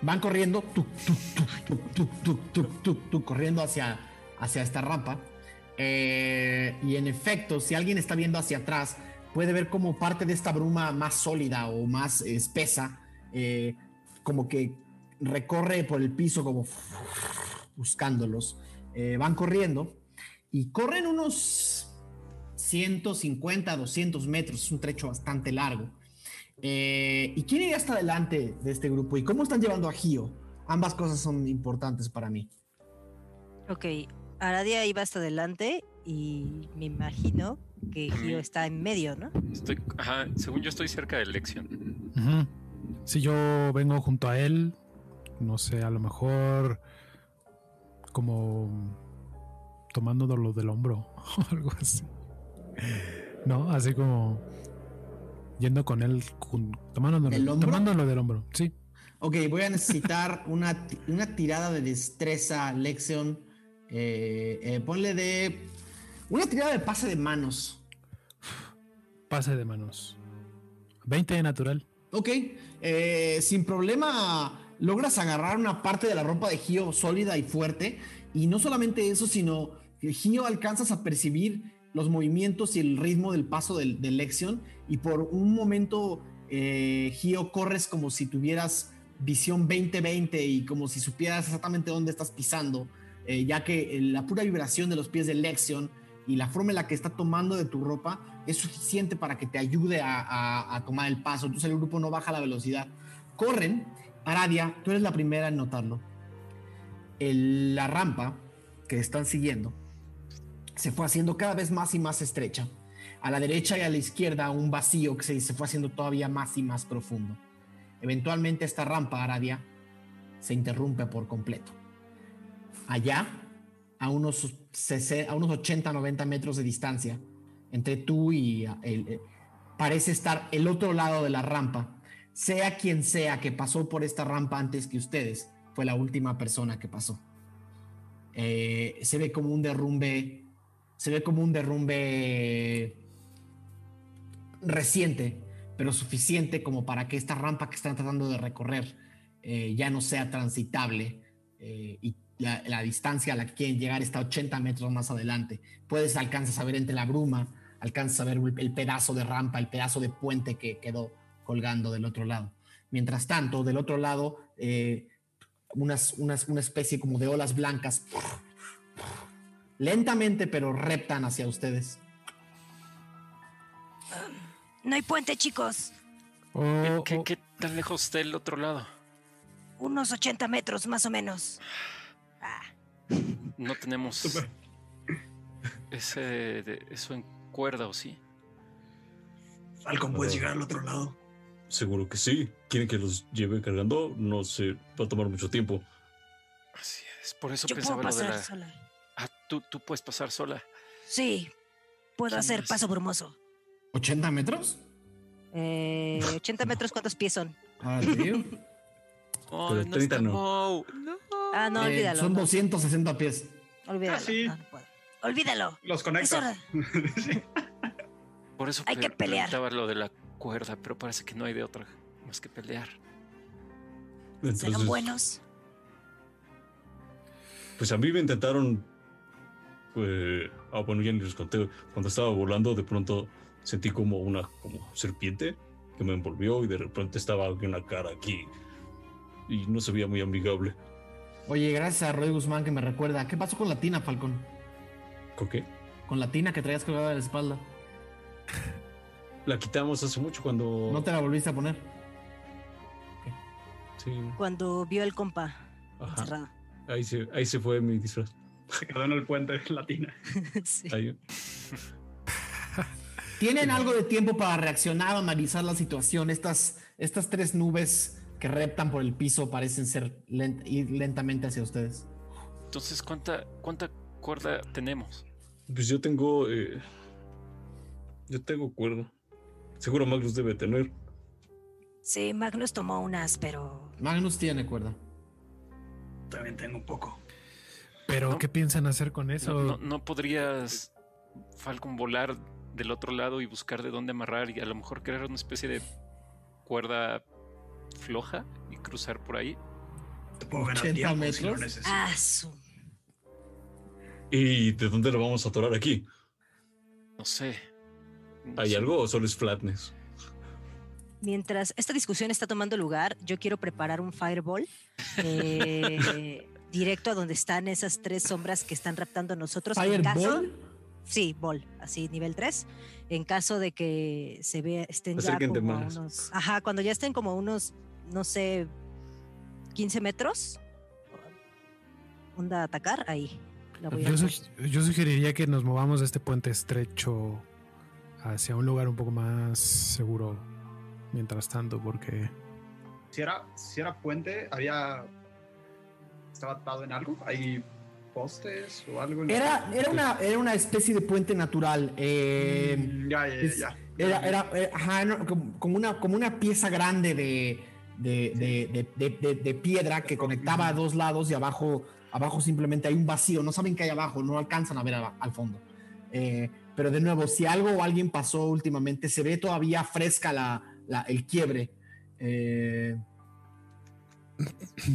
Van corriendo, corriendo hacia, hacia esta rampa. Eh, y en efecto, si alguien está viendo hacia atrás, puede ver como parte de esta bruma más sólida o más espesa, eh, como que recorre por el piso como buscándolos. Eh, van corriendo y corren unos 150, 200 metros, es un trecho bastante largo. Eh, ¿Y quién iría hasta adelante de este grupo? ¿Y cómo están llevando a Gio? Ambas cosas son importantes para mí. Ok, Aradia iba hasta adelante y me imagino que Gio está en medio, ¿no? Estoy, ajá, según yo estoy cerca de elección. Ujú. Si yo vengo junto a él, no sé, a lo mejor como tomándolo del hombro o algo así. No, así como yendo con él, tomándolo, ¿Del hombro? tomándolo del hombro. Sí. Ok, voy a necesitar una, una tirada de destreza, Lexion. Eh, eh, ponle de. Una tirada de pase de manos. Pase de manos. 20 de natural. Ok, eh, sin problema logras agarrar una parte de la ropa de Gio sólida y fuerte. Y no solamente eso, sino que Gio alcanzas a percibir los movimientos y el ritmo del paso del, del Lexion. Y por un momento, eh, Gio, corres como si tuvieras visión 2020 y como si supieras exactamente dónde estás pisando. eh, ya que eh, la pura vibración de los pies del Lexion y la forma en la que está tomando de tu ropa es suficiente para que te ayude a, tomar el paso. Entonces el grupo no baja la velocidad. Corren. Aradia, tú eres la primera en notarlo. El- la rampa que están siguiendo se fue haciendo cada vez más y más estrecha. A la derecha y a la izquierda un vacío que se, fue haciendo todavía más y más profundo. Eventualmente esta rampa, Aradia, se interrumpe por completo. Allá, a unos, 60 a unos 80, 90 metros de distancia, entre tú y ah, el, eh, parece estar el otro lado de la rampa. Sea quien sea que pasó por esta rampa antes que ustedes, fue la última persona que pasó. Eh, se ve como un derrumbe, se ve como un derrumbe reciente, pero suficiente como para que esta rampa que están tratando de recorrer eh, ya no sea transitable eh, y la, distancia a la que quieren llegar está 80 metros más adelante. Puedes alcanzas a ver entre la bruma, alcanzas a ver el, el pedazo de rampa, el pedazo de puente que quedó colgando del otro lado. Mientras tanto, del otro lado, eh, unas, unas, una especie como de olas blancas. Lentamente, pero reptan hacia ustedes. No hay puente, chicos. ¿Qué, O- qué- tan lejos está el otro lado? Unos 80 metros, más o menos. Ah, No tenemos ese de- eso en cuerda o sí. Falcon, ¿puedes llegar al otro lado? Seguro que sí. ¿Quieren que los lleve cargando? No sé, va a tomar mucho tiempo. Así es. Por eso yo puedo pensaba lo de pasar la. sola. Ah, tú, tú puedes pasar sola. Sí, puedo ¿Quién hacer es? paso brumoso. ¿80 metros? Eh, 80 metros, ¿cuántos pies son? Ah, tío. Oh, Pero no 30 está no. No. Ah, no, Eh, olvídalo. son no, 260 pies. olvídalo. Ah, sí. no, no puedo. Olvídalo. Los Es conectas. Sí. Por eso Hay que pelear. lo de la cuerda, pero parece que no hay de otra más que pelear. Serán Entonces, buenos. pues a mí me intentaron. Pues, ah, bueno, ya ni les conté. Cuando estaba volando, de pronto sentí como una como serpiente que me envolvió y de repente estaba una cara aquí. Y no se veía muy amigable. Oye, gracias a Roy Guzmán que me recuerda. ¿Qué pasó con la tina, Falcón? ¿Con qué? Con la tina que traías colgada de la espalda. La quitamos hace mucho cuando. ¿No te la volviste a poner? Sí. Cuando vio el compa Ajá. Ahí se, ahí se fue mi disfraz. Se quedó en el puente latina. Sí. Ahí. ¿Tienen algo de tiempo para reaccionar o analizar la situación? Estas, estas tres nubes que reptan por el piso parecen ser lent- ir lentamente hacia ustedes. Entonces, ¿cuánta, cuánta cuerda tenemos? Pues yo tengo. eh, yo tengo cuerda. Seguro Magnus debe tener. Sí, Magnus tomó unas, pero Magnus tiene cuerda. También tengo un poco. Pero, ¿No? ¿qué piensan hacer con eso? no- no podrías, Falcon, volar del otro lado y buscar de dónde amarrar y a lo mejor crear una especie de cuerda floja y cruzar por ahí? Te puedo ganar 80 tiempo si lo metros. ah, ¿Y de dónde lo vamos a atorar aquí? No sé. No ¿Hay sé. algo o solo es flatness? Mientras esta discusión está tomando lugar, yo quiero preparar un fireball eh, directo a donde están esas tres sombras que están raptando a nosotros. En caso, sí, ball, así nivel 3. En caso de que se vea, estén ya como más. unos. Ajá, cuando ya estén como unos, no sé, 15 metros. Onda a atacar, ahí. La voy a Yo, hacer. sug- yo sugeriría que nos movamos de este puente estrecho hacia un lugar un poco más seguro mientras tanto, porque Si era, si era puente, había. ¿Estaba atado en algo? ¿Hay postes o algo? Era, era, una, era una especie de puente natural. eh, Mm, ya, ya, ya, es- ya. Era, era, eh, ajá, no, como, una, como una pieza grande de, de, de- de- de- de- de piedra que conectaba a dos lados y abajo, abajo simplemente hay un vacío. No saben qué hay abajo, no alcanzan a ver a- al fondo. Eh, pero de nuevo, si algo o alguien pasó últimamente, se ve todavía fresca la, la- el quiebre. Eh,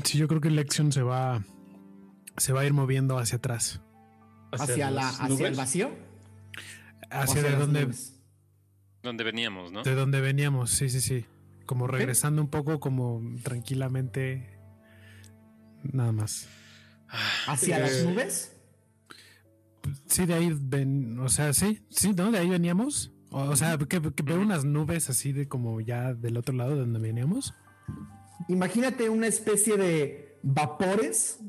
sí, yo creo que Lexion se va, se va a ir moviendo hacia atrás, hacia, la, hacia el vacío. hacia de donde. Donde veníamos, ¿no? de donde veníamos, sí, sí, sí, como regresando un poco, como tranquilamente, nada más. ¿Hacia Eh, las nubes? Sí, de ahí ven, o sea, sí, sí, ¿no? De ahí veníamos. O, o sea, que, que veo unas nubes así de como ya del otro lado de donde veníamos. Imagínate una especie de vapores,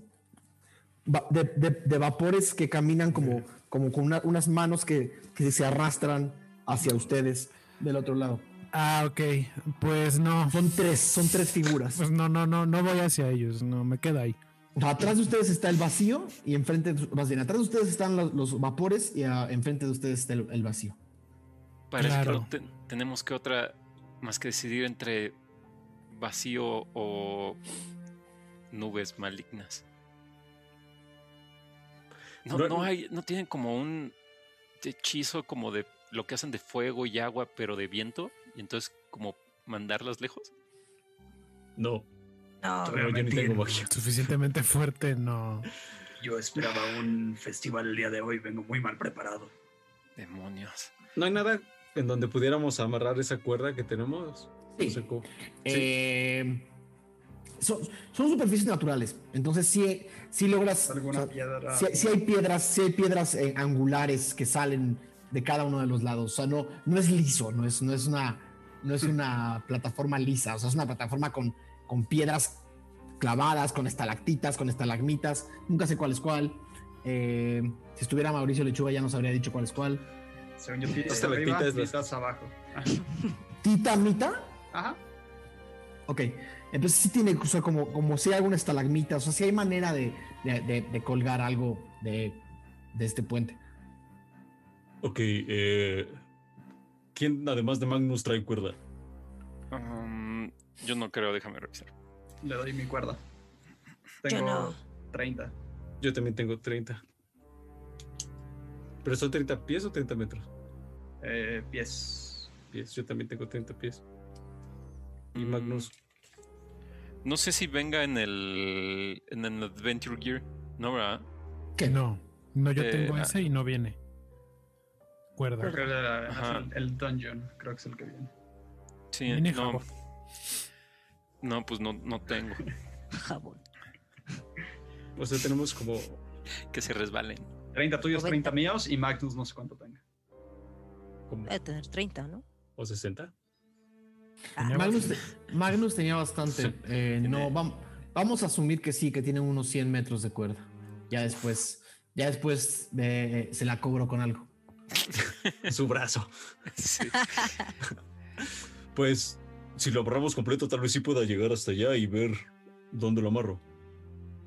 va- de, de- de vapores que caminan como, como con una- unas manos que, que se arrastran hacia ustedes del otro lado. Ah, ok. Pues no. Son tres, son tres figuras. Pues no, no, no, no voy hacia ellos. No, me quedo ahí. Atrás de ustedes está el vacío y enfrente, más bien, atrás de ustedes están los, los vapores y ah, enfrente de ustedes está el, el vacío. Parece Claro. que no te- tenemos que otra más que decidir entre vacío o nubes malignas. No, no hay, no tienen como un hechizo como de lo que hacen de fuego y agua, pero de viento, y entonces como mandarlas lejos. No, no. No, yo ni tengo magia. Suficientemente fuerte, no. Yo esperaba un festival el día de hoy, vengo muy mal preparado. Demonios. No hay nada en donde pudiéramos amarrar esa cuerda que tenemos. Sí. Eh, son, son superficies naturales. Entonces sí, sí logras... Alguna o sea, piedra. sí, sí hay piedras, sí hay piedras eh, angulares que salen de cada uno de los lados. O sea, no, no es liso, no es, no es una, no es una plataforma lisa. O sea, es una plataforma con, con piedras clavadas, con estalactitas, con estalagmitas. Nunca sé cuál es cuál. Eh, si estuviera Mauricio Lechuga ya nos habría dicho cuál es cuál. Según yo, arriba, abajo. ¿Tita Mita? Ajá. Ok, entonces sí tiene, o sea, como, como si hay alguna estalagmita, o sea, si hay manera de, de- de- de colgar algo de, de este puente. Ok, eh, ¿quién además de Magnus trae cuerda? Um, yo no creo, déjame revisar. Le doy mi cuerda. Yo Tengo no. 30. Yo también tengo 30. ¿Pero son 30 pies o 30 metros? Eh, pies. Pies, yo también tengo 30 pies. Y Mm, Magnus, No sé si venga en el, en el Adventure Gear. No, ¿verdad? ¿Qué? No, no, yo Eh, tengo ah. ese y no viene. Cuerda. Creo que el, el dungeon, creo que es el que viene. Sí, Viene no. jabón. No, pues no, no tengo. Jabón. o sea, tenemos como... Que se resbalen. 30 tuyos, 90. 30 míos y Magnus no sé cuánto tenga. como Debe tener 30, ¿no? ¿O 60? Magnus, Magnus tenía bastante. eh, no, vam- vamos a asumir que sí, que tiene unos 100 metros de cuerda. Ya después, ya después eh, se la cobro con algo. Su brazo. Sí. Pues, si lo amarramos completo, tal vez sí pueda llegar hasta allá y ver dónde lo amarro.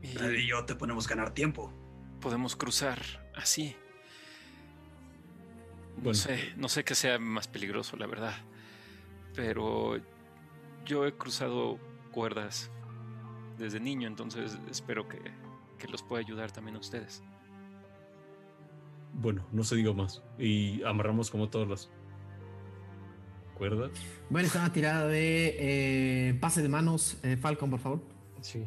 Y yo te podemos ganar tiempo. podemos cruzar así. No sé, no sé qué sea más peligroso, la verdad. Pero yo he cruzado cuerdas desde niño, entonces espero que, que los pueda ayudar también a ustedes. Bueno, no se diga más. Y amarramos como todas las cuerdas. Bueno, está una tirada de eh, pase de manos. eh, Falcon, por favor. Sí.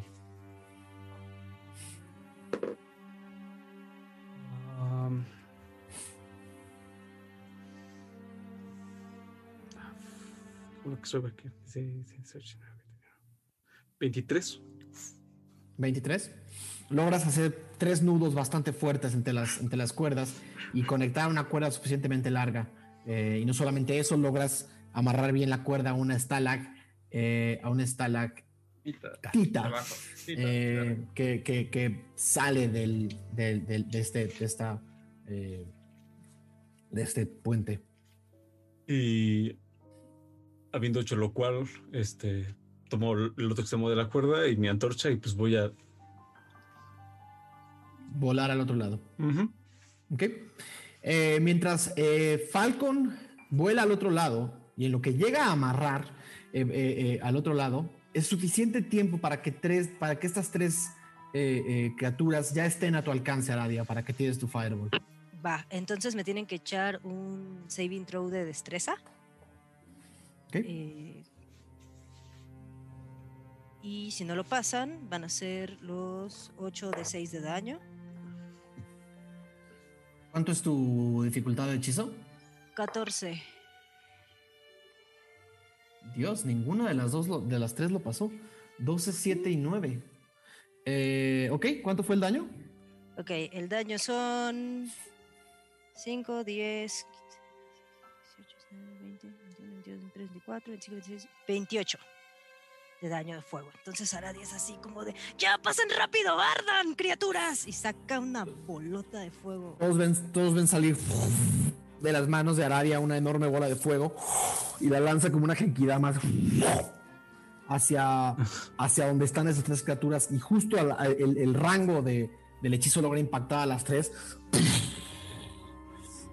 Sube aquí. Sí, sí, sí, sí. 23. 23. Logras hacer tres nudos bastante fuertes entre las, entre las cuerdas y conectar una cuerda suficientemente larga. Eh, y no solamente eso, logras amarrar bien la cuerda a una stalag, eh, a una stalactita Tita. Abajo. Tita, eh, claro. que, que- que sale del, del- del- de, este, de, esta, eh, de este puente. Y habiendo hecho lo cual, este, tomo el otro extremo de la cuerda y mi antorcha y pues voy a... Volar al otro lado. ¿Ok? Eh, mientras eh, Falcon vuela al otro lado y en lo que llega a amarrar eh, eh, eh, al otro lado, es suficiente tiempo para que, tres, para que estas tres eh, eh, criaturas ya estén a tu alcance, Aradia, para que tires tu Fireball. Va, entonces me tienen que echar un saving throw de destreza. ¿Ok? Eh, y si no lo pasan, van a ser los 8 de 6 de daño. ¿Cuánto es tu dificultad de hechizo? 14. Dios, ninguna de las dos, lo- de las tres lo pasó. 12, 7 y 9. Eh, ok, ¿cuánto fue el daño? Ok, el daño son 5, 10, 24, 25, 26, 28 de daño de fuego. Entonces Aradia es así como de, ya pasen rápido, ardan, criaturas. Y saca una bolota de fuego. Todos ven, todos ven salir de las manos de Aradia una enorme bola de fuego y la lanza como una genkidama hacia, hacia donde están esas tres criaturas y justo el, el rango de, del hechizo logra impactar a las tres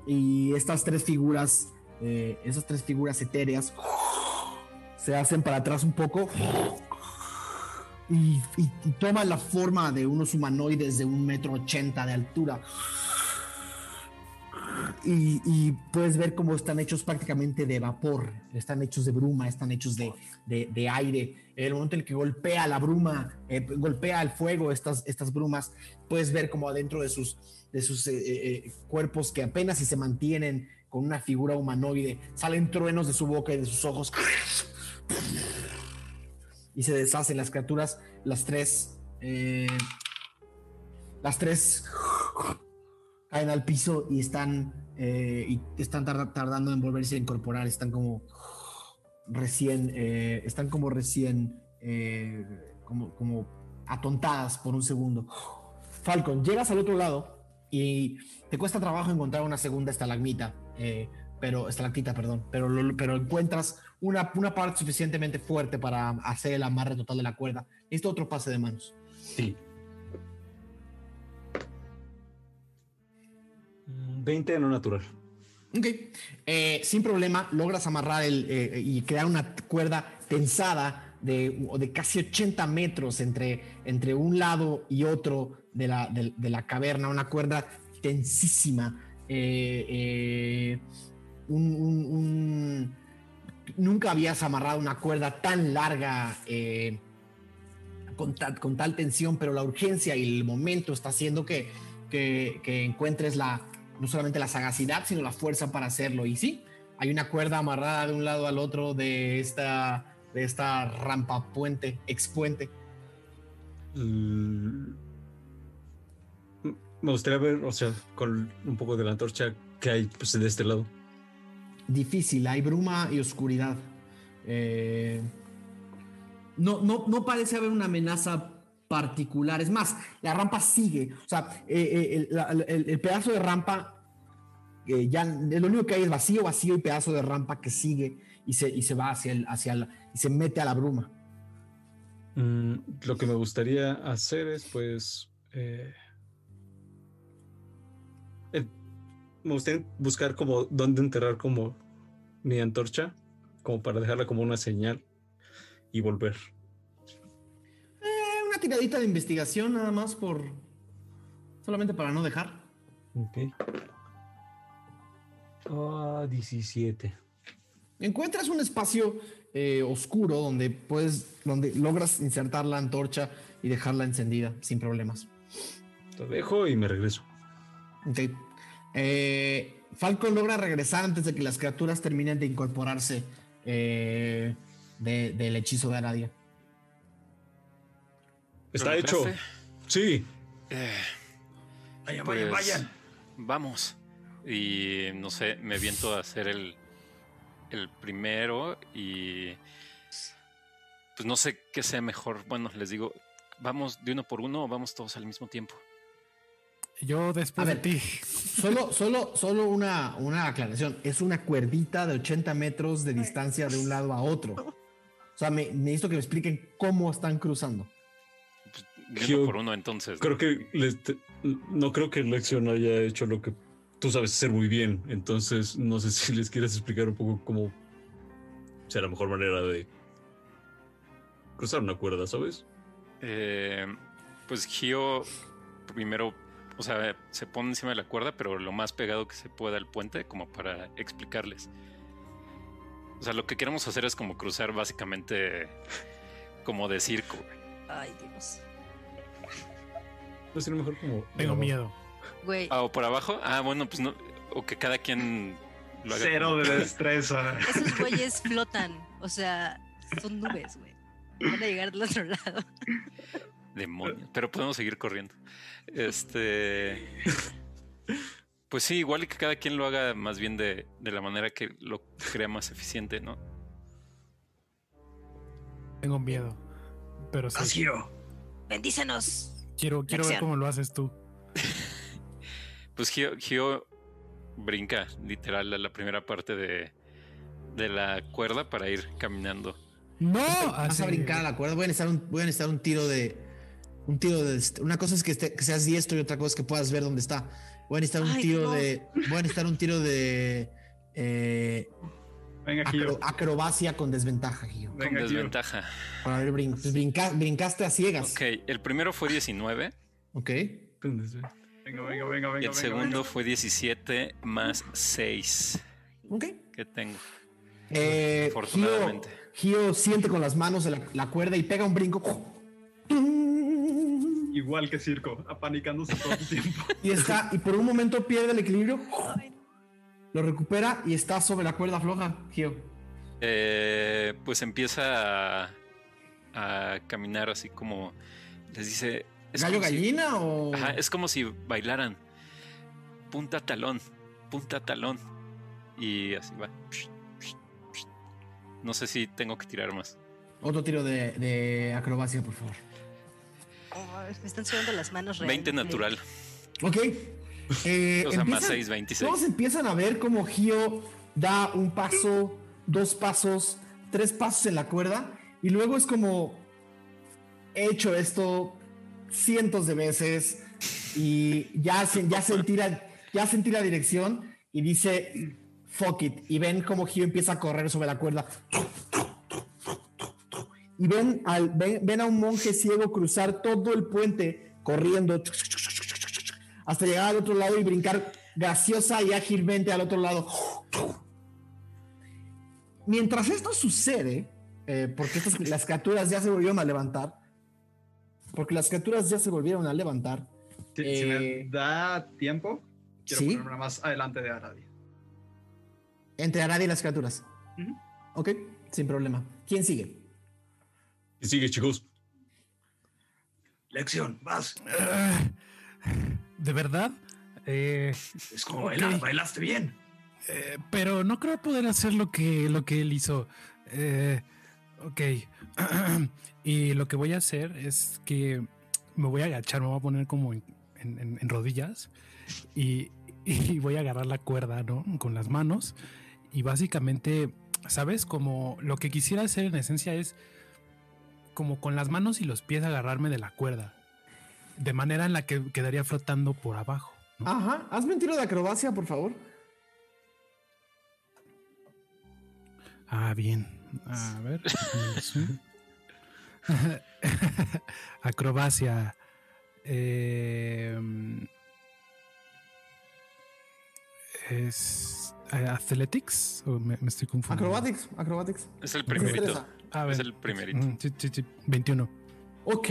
y estas tres figuras eh, esas tres figuras etéreas se hacen para atrás un poco y, toman la forma de unos humanoides de un metro ochenta de altura y, puedes ver cómo están hechos prácticamente de vapor, están hechos de bruma, están hechos de, de- de aire. El momento en que golpea la bruma, eh, golpea el fuego, estas, estas brumas, puedes ver como adentro de sus, de sus eh, cuerpos que apenas si se mantienen con una figura humanoide, salen truenos de su boca y de sus ojos. y se deshacen las criaturas, las tres, eh, las tres caen al piso y están, eh, y están tardando en volverse a incorporar, están como recién, eh, están como recién, como, como atontadas por un segundo. Falcon, llegas al otro lado y te cuesta trabajo encontrar una segunda estalagmita, pero estalactita, perdón, pero, pero encuentras una, una parte suficientemente fuerte para hacer el amarre total de la cuerda. Necesito otro pase de manos. Sí. 20 en lo natural. Ok. Eh, sin problema, logras amarrar el, eh, y crear una cuerda tensada de, de, casi 80 metros entre, entre un lado y otro de la, de, la caverna. Una cuerda tensísima. Eh, un, nunca habías amarrado una cuerda tan larga eh, con, con, tal tensión, pero la urgencia y el momento está haciendo que, que, encuentres la, no solamente la sagacidad, sino la fuerza para hacerlo. Y sí, hay una cuerda amarrada de un lado al otro de esta, de esta rampa puente, expuente. Mm, me gustaría ver, o sea, con un poco de la antorcha que hay pues, de este lado difícil, hay bruma y oscuridad. Eh, no, no, no parece haber una amenaza particular. Es más, la rampa sigue. O sea, eh, eh, el, pedazo de rampa, ya lo único que hay es vacío, vacío y pedazo de rampa que sigue y se, y se va hacia el, hacia y se mete a la bruma. Mm, lo que me gustaría hacer es, pues, me gustaría buscar como dónde enterrar como mi antorcha, como para dejarla como una señal y volver. Eh, una tiradita de investigación nada más por... Solamente para no dejar. Ok. 17. Encuentras un espacio eh, oscuro donde puedes, donde logras insertar la antorcha y dejarla encendida sin problemas. Te dejo y me regreso. Ok. Eh, Falcon logra regresar antes de que las criaturas terminen de incorporarse eh, del hechizo de Aradia. Está hecho. Sí. Eh, vayan, vayan, pues, vayan. Vamos. Y no sé, me viento a hacer el, el primero y pues no sé qué sea mejor. Bueno, les digo, ¿vamos de uno por uno o vamos todos al mismo tiempo? Yo después de ti. Solo, solo, solo una, una aclaración. Es una cuerdita de 80 metros de distancia de un lado a otro. O sea, me, necesito que me expliquen cómo están cruzando. Yo por uno entonces. Creo que no creo que Lexion haya hecho lo que tú sabes hacer muy bien. Entonces, no sé si les quieres explicar un poco cómo sea la mejor manera de cruzar una cuerda, ¿sabes? Eh, pues Gio primero o sea, se pone encima de la cuerda, pero lo más pegado que se pueda al puente, como para explicarles. O sea, lo que queremos hacer es como cruzar básicamente como de circo. Ay, Dios. Pues a lo mejor como. Tengo miedo. Güey. Ah, o por abajo. Ah, bueno, pues no. O que cada quien lo haga. Cero de destreza. Esos güeyes flotan. O sea, son nubes, güey. Van a llegar del otro lado. Demonios. Pero podemos seguir corriendo. Este. Pues sí, igual y que cada quien lo haga más bien de, la manera que lo crea más eficiente, ¿no? Tengo miedo. Pero sí. Bendícenos. Quiero, quiero ver cómo lo haces tú. pues Gio, brinca literal a la primera parte de, de la cuerda para ir caminando. No, vas a brincar a la cuerda. Voy a necesitar un, voy a necesitar un tiro de un tiro de. Una cosa es que, seas diestro y otra cosa es que puedas ver dónde está. Voy a necesitar un tiro de. Voy a necesitar un tiro de. Eh, Venga, acrobacia con desventaja, Gio. con desventaja. Para ver, pues brincaste a ciegas. Ok, el primero fue 19. Ok. Venga, venga, venga, venga. Y el segundo fue 17 más 6. Ok. Que tengo. Eh, Afortunadamente. Gio, siente con las manos la, la cuerda y pega un brinco igual que Circo, apanicándose todo el tiempo. y está, y por un momento pierde el equilibrio, lo recupera y está sobre la cuerda floja, Gio. Eh, pues empieza a, a caminar así como les dice. es ¿Gallo como si- gallina o.? Ajá, es como si bailaran punta talón, punta talón. Y así va. No sé si tengo que tirar más. Otro tiro de, de acrobacia, por favor. Oh, me están sudando las manos 20 realmente. natural. Ok. Eh, O sea, más empiezan- 6, 26. Todos empiezan a ver cómo Gio da un paso, dos pasos, tres pasos en la cuerda y luego es como he hecho esto cientos de veces y ya, se- ya, sentí, la, ya sentí la dirección y dice fuck it y ven cómo Gio empieza a correr sobre la cuerda y ven, al, ven, ven a un monje ciego cruzar todo el puente corriendo hasta llegar al otro lado y brincar graciosa y ágilmente al otro lado. Mientras esto sucede, eh, porque estas, las criaturas ya se volvieron a levantar, porque las criaturas ya se volvieron a levantar, Si, si Eh, me da tiempo, quiero ¿sí? ponerme más adelante de Aradia. entre Aradi y las criaturas. Ok, sin problema. ¿Quién sigue? Y sigue, chicos. Lección, vas. Ah, ¿De verdad? Eh, Es como Ok. bailar, bailaste bien. eh, pero no creo poder hacer lo que, lo que él hizo. Eh, ok. y lo que voy a hacer es que me voy a agachar, me voy a poner como en, en- en- en rodillas y, y voy a agarrar la cuerda, ¿no? Con las manos. Y básicamente, ¿sabes? Como lo que quisiera hacer en esencia es como con las manos y los pies agarrarme de la cuerda. De manera en la que quedaría flotando por abajo. ¿no? Ajá, hazme un tiro de acrobacia, por favor. Ah, bien. A ver. Acrobacia. Eh, es eh, Athletics o me, me estoy confundiendo. Acrobatics, acrobatics. Es el primerito. A Es ver. el primerito. Mm, Sí, sí, sí. 21. Ok.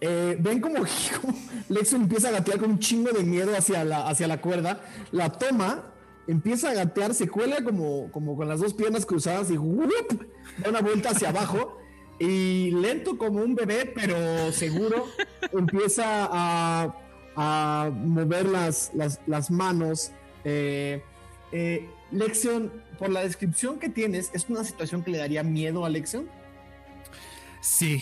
Eh, Ven como, como empieza a gatear con un chingo de miedo hacia la, hacia la cuerda. La toma, empieza a gatear, se cuela como, como con las dos piernas cruzadas y ¡wup! da una vuelta hacia abajo. Y lento como un bebé, pero seguro, empieza a, a mover las, las, las manos. Eh, eh, Lexion, por la descripción que tienes, ¿es una situación que le daría miedo a Lexion? Sí.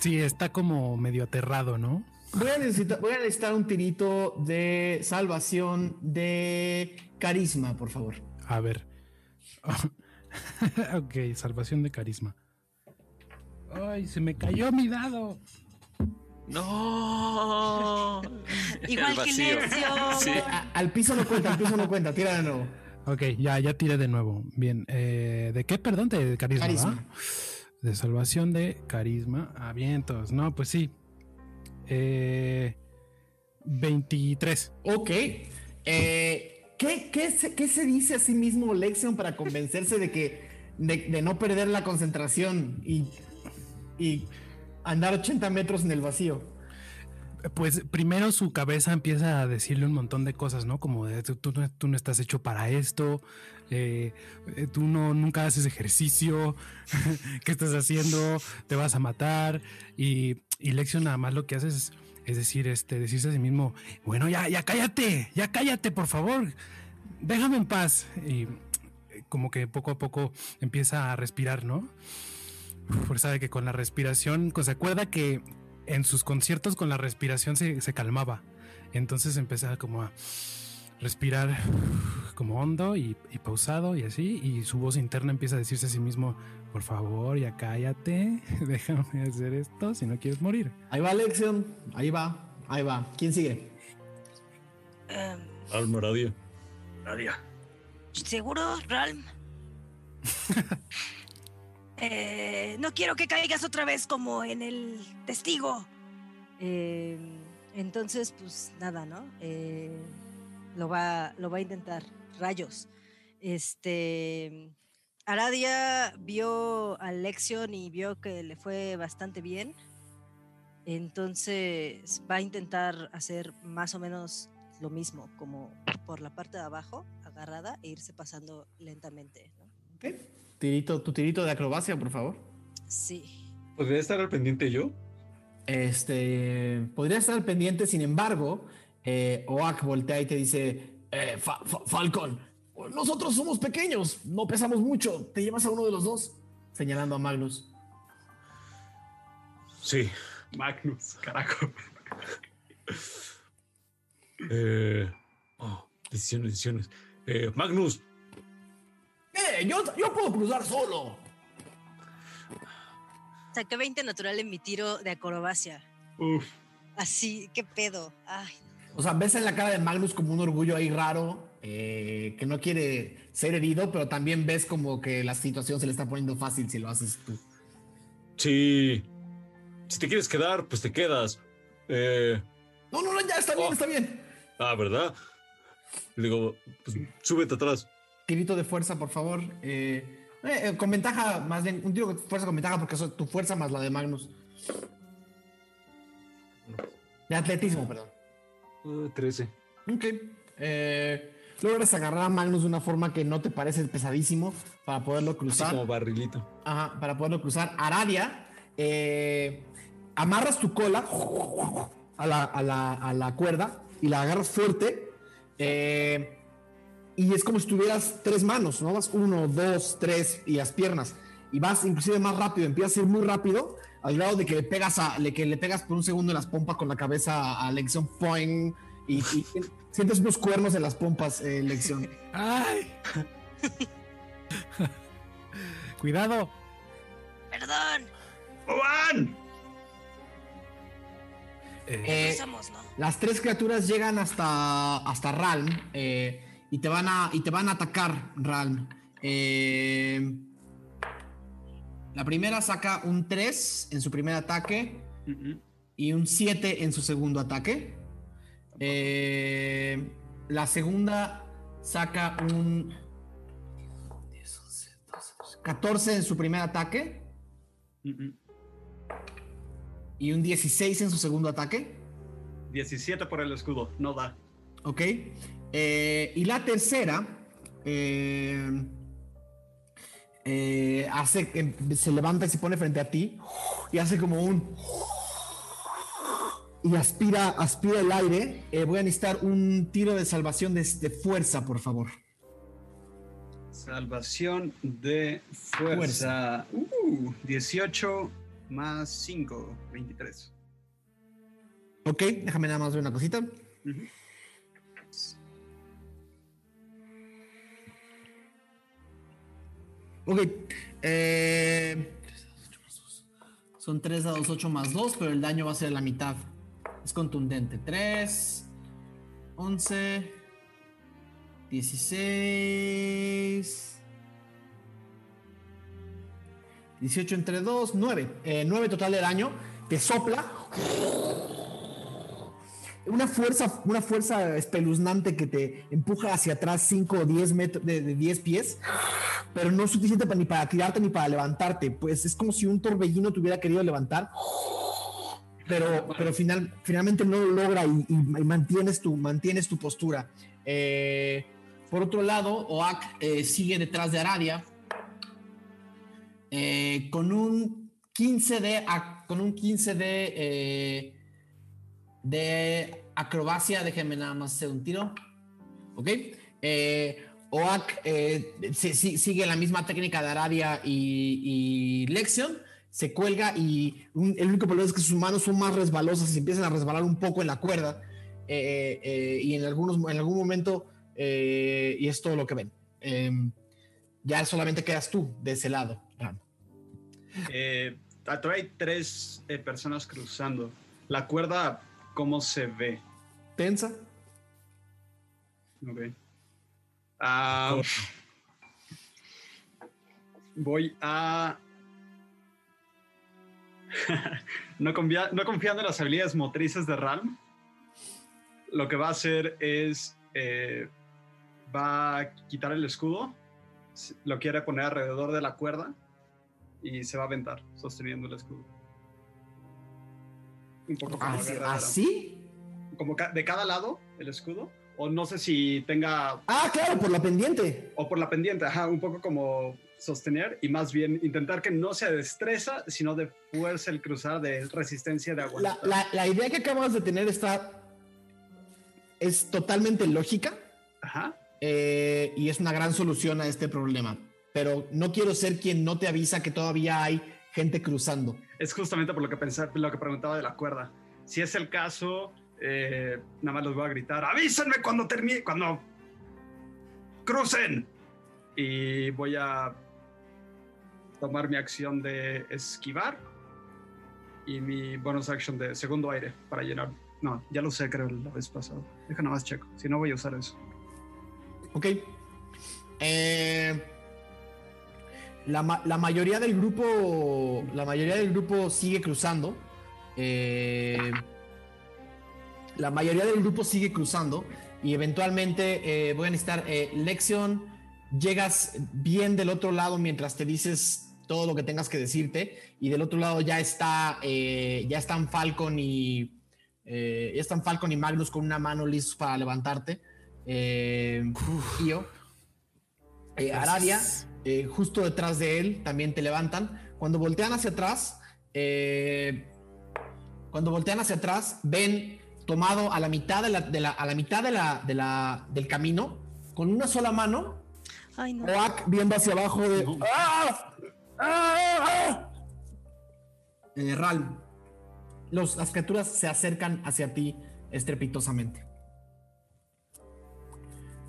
Sí, está como medio aterrado, ¿no? Voy a, necesitar, voy a necesitar un tirito de salvación de carisma, por favor. A ver. ok, salvación de carisma. Ay, se me cayó mi dado. No. Igual que. Sí. Al piso no cuenta, al piso no cuenta, tira de nuevo. Ok, ya, ya tiré de nuevo. Bien. eh, ¿De qué? Perdón, de carisma. Carisma. De salvación de carisma. A vientos. No, pues sí. Eh, 23. Ok. Eh, ¿qué, qué se, qué se dice a sí mismo Lexion para convencerse de que de, de no perder la concentración y, y andar 80 metros en el vacío? Pues primero su cabeza empieza a decirle un montón de cosas, ¿no? Como de tú, tú no- estás hecho para esto, eh, eh, tú no nunca haces ejercicio, ¿qué estás haciendo? Te vas a matar. Y, y Lexion nada más lo que hace es, es decir, este, decirse a sí mismo, bueno, ya, ya cállate, ya cállate, por favor, déjame en paz. Y eh, como que poco a poco empieza a respirar, ¿no? Porque sabe que con la respiración, pues, se acuerda que en sus conciertos con la respiración se, se calmaba. Entonces empezaba como a respirar como hondo y, y pausado y así. Y su voz interna empieza a decirse a sí mismo, por favor, ya cállate, déjame hacer esto si no quieres morir. Ahí va Lexion, ahí va, ahí va. ¿Quién sigue? Em, Almoradio. Nadia. ¿Seguro, Ralm? Eh, no quiero que caigas otra vez como en el testigo. Eh, entonces, pues nada, ¿no? Eh, lo, va, lo va a intentar. Rayos. Este. Aradia vio a Lexion y vio que le fue bastante bien. Entonces va a intentar hacer más o menos lo mismo, como por la parte de abajo, agarrada, e irse pasando lentamente. ¿no? Tirito, tu tirito de acrobacia, por favor. Sí, ¿Podría estar al pendiente yo? Este, podría estar al pendiente, sin embargo, eh, Oak voltea y te dice, eh, Fa- Fa- Falcon, nosotros somos pequeños, no pesamos mucho, te llevas a uno de los dos, señalando a Magnus. Sí. Magnus, carajo. Eh, oh, decisiones, decisiones. Eh, Magnus, ¡Eh! Yo, yo puedo cruzar solo. Saqué 20 natural en mi tiro de acrobacia. Uf. Así, qué pedo. Ay, O sea, ves en la cara de Magnus como un orgullo ahí raro, eh, que no quiere ser herido, pero también ves como que la situación se le está poniendo fácil si lo haces tú. si, si te quieres quedar, pues te quedas. Eh, No, no, no, ya está bien, Oh. está bien. ah, ¿verdad? Le digo, pues súbete atrás. Tirito de fuerza, por favor. Eh, eh, eh, con ventaja, más bien, un tiro de fuerza con ventaja porque eso es tu fuerza más la de Magnus. De atletismo, perdón. Uh, 13. Ok. Eh, logras agarrar a Magnus de una forma que no te parece pesadísimo para poderlo Así cruzar. como barrilito. Ajá, para poderlo cruzar. Aradia, eh, amarras tu cola a la, a la- a la cuerda y la agarras fuerte. eh, y es como si tuvieras tres manos, ¿no? Vas uno, dos, tres y las piernas. Y vas inclusive más rápido, empiezas a ir muy rápido, al grado de que le pegas, a, le, que le pegas por un segundo en las pompas con la cabeza a Lexion Point y, y sientes unos cuernos en las pompas, eh, Lexion. ¡Ay! Cuidado. Perdón, ¡Oban! Eh, cruzamos, ¿no? Las tres criaturas llegan hasta, hasta Ralm eh, y, te van a, y te van a atacar, Ralm. Eh, la primera saca un 3 en su primer ataque Ujú. y un 7 en su segundo ataque. Eh, la segunda saca un 10, 11, 12, 14 en su primer ataque Ujú. y un 16 en su segundo ataque. 17 por el escudo, no da. Ok. Eh, y la tercera eh, eh, hace, em, se levanta y se pone frente a ti y hace como un y aspira, aspira el aire. Eh, voy a necesitar un tiro de salvación de, de fuerza, por favor. Salvación de fuerza. Uh, 18 más 5, 23. Ok, déjame nada más ver una cosita. Ujú. Ok. eh, son 3 dados 8 más 2, pero el daño va a ser la mitad. Es contundente. 3, 11, 16, 18 entre 2, 9. 9 total de daño. Te sopla. Una fuerza, una fuerza espeluznante que te empuja hacia atrás 5 o 10 metros de, de 10 pies pero no es suficiente para, ni para tirarte ni para levantarte. Pues es como si un torbellino te hubiera querido levantar, pero, pero final, finalmente no lo logra y, mantienes, tu, mantienes tu postura. Eh, por otro lado, Oak eh, sigue detrás de Aradia eh, con un 15 de, ac- con un 15 de, de acrobacia. Déjenme nada más hacer un tiro. ¿Ok? Eh, Oak eh, si- si- sigue la misma técnica de Aradia y, y Lexion. Se cuelga y el único problema es que sus manos son más resbalosas y empiezan a resbalar un poco en la cuerda. eh, eh, y en, algunos, en algún momento, y es todo lo que ven. Em, ya solamente quedas tú de ese lado. Ram. Todavía hay tres personas cruzando. La cuerda, ¿cómo se ve? Tensa. Ok. Ah, voy a. no, no confiando en las habilidades motrices de Ralm, lo que va a hacer es. eh, va a quitar el escudo, lo quiere poner alrededor de la cuerda y se va a aventar sosteniendo el escudo. Un poco como ¿Así? ¿Así? Como de cada lado el escudo. O no sé si tenga Ah, claro, por la pendiente. o por la pendiente, ajá, un poco como sostener y más bien intentar que no sea de destreza, sino de fuerza el cruzar, de resistencia de agua. La, la- la idea que acabas de tener está. es totalmente lógica Ajá. eh, y es una gran solución a este problema. Pero no quiero ser quien no te avisa que todavía hay gente cruzando. Es justamente por lo que pensé, lo que preguntaba de la cuerda. Si es el caso, eh, nada más les voy a gritar, avísenme cuando termine, cuando crucen. Y voy a tomar mi acción de esquivar y mi bonus action de segundo aire para llenar. No, ya lo sé, creo, la vez pasada. Deja nada más checo. Si no, voy a usar eso. Ok. Eh, la, la mayoría del grupo. La mayoría del grupo sigue cruzando. Eh, la mayoría del grupo sigue cruzando. Y eventualmente eh, voy a necesitar. Eh, Lexion, llegas bien del otro lado mientras te dices todo lo que tengas que decirte. Y del otro lado ya está. eh, ya están Falcon y. ya están Falcon y Magnus con una mano listos para levantarte. Eh, Aradia, eh, justo detrás de él, también te levantan. Cuando voltean hacia atrás, eh, cuando voltean hacia atrás, ven tomado a la mitad de la, de la- a la mitad de la, de la- del camino, con una sola mano, Ay, no. Oak viendo hacia abajo de. ¡Ah! ¡Ah! ¡Ah! Eh, Ralm, los- las criaturas se acercan hacia ti estrepitosamente.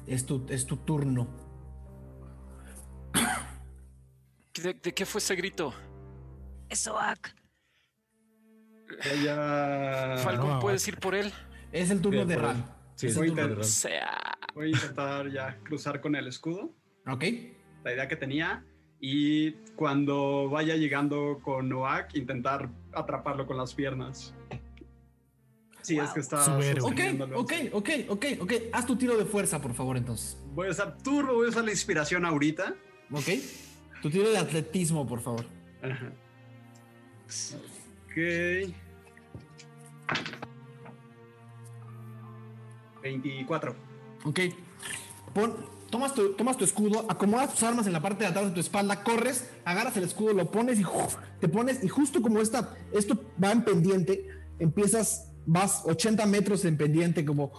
Es tu, es tu turno. ¿De, de qué fue ese grito? Eso, Ak. Voy a, Falcon, no, ¿puedes ir por él? Es el turno Bien, de él. Sí, Es sí, el voy a turno de intentar- Sea. voy a intentar ya cruzar con el escudo. Ok. la idea que tenía y cuando vaya llegando con Noak intentar atraparlo con las piernas. Sí, es que está. Ok, ok, ok, ok, ok. Haz tu tiro de fuerza, por favor, entonces. Voy a usar turbo, voy a usar la inspiración ahorita. Ok. Tu tiro de atletismo, por favor. Ajá. Ok. 24. Ok. Pon, tomas, tu, tomas tu escudo, acomodas tus armas en la parte de atrás de tu espalda, corres, agarras el escudo, lo pones y ¡uf! te pones. Y justo como esta, esto va en pendiente, empiezas, vas 80 metros en pendiente, como.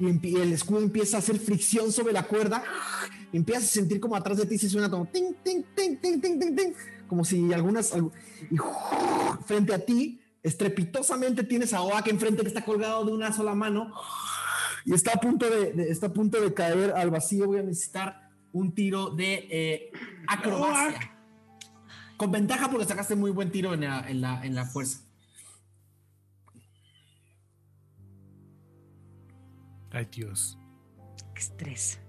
Y el escudo empieza a hacer fricción sobre la cuerda. Empiezas a sentir como atrás de ti se suena como ting, ting, ting, ting, ting, ting, ting. Como si algunas. algu- Y frente a ti, estrepitosamente tienes a Oak enfrente que está colgado de una sola mano y está a punto de, de- está a punto de caer al vacío. Voy a necesitar un tiro de eh, acrobacia. Con ventaja porque sacaste muy buen tiro en la, en la, en la fuerza. Ay, Dios. Qué estrés.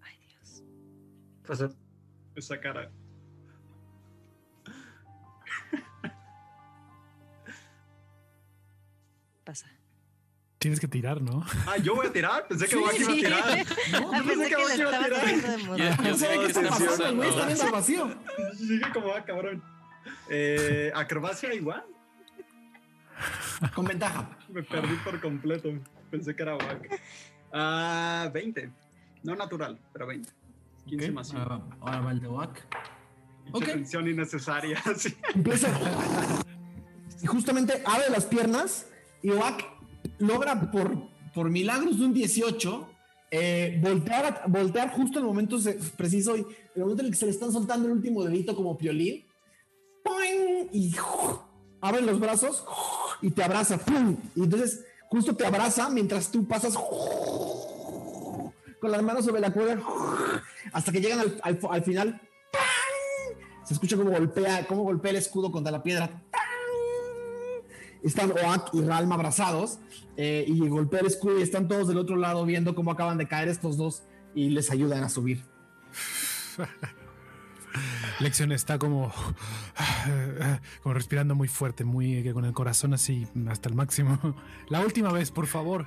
Ay, Dios. Esa cara. Pasa. Tienes que tirar, ¿no? Ah, yo voy a tirar. Pensé que Noak iba a Sí. tirar. No, Ah, pensé que le iba a tirar. No sé qué está pasando, el güey está viendo al vacío. Sigue como ah, cabrón. Eh, acrobacia igual. Con ventaja. Me perdí por completo. Pensé que era Wack. Ah, 20. No natural, pero 20. 15 Ok, más 5. Ahora, va- ahora va el de Oak. Mucha ok. tensión innecesaria. sí. Empieza. Y justamente abre las piernas y Oak logra por, por milagros de un 18 eh, voltear, voltear justo en el momento preciso y el momento en el que se le están soltando el último dedito como piolín. ¡poing! Y abre los brazos y te abraza. ¡pum! Y entonces justo te abraza mientras tú pasas con las manos sobre la cuerda hasta que llegan al, al- al final. Se escucha como golpea, cómo golpea el escudo contra la piedra. Están Oak y Ralm abrazados eh, y golpea el escudo y están todos del otro lado viendo cómo acaban de caer estos dos y les ayudan a subir. Lección está como, como respirando muy fuerte, muy con el corazón así hasta el máximo. La última vez, por favor.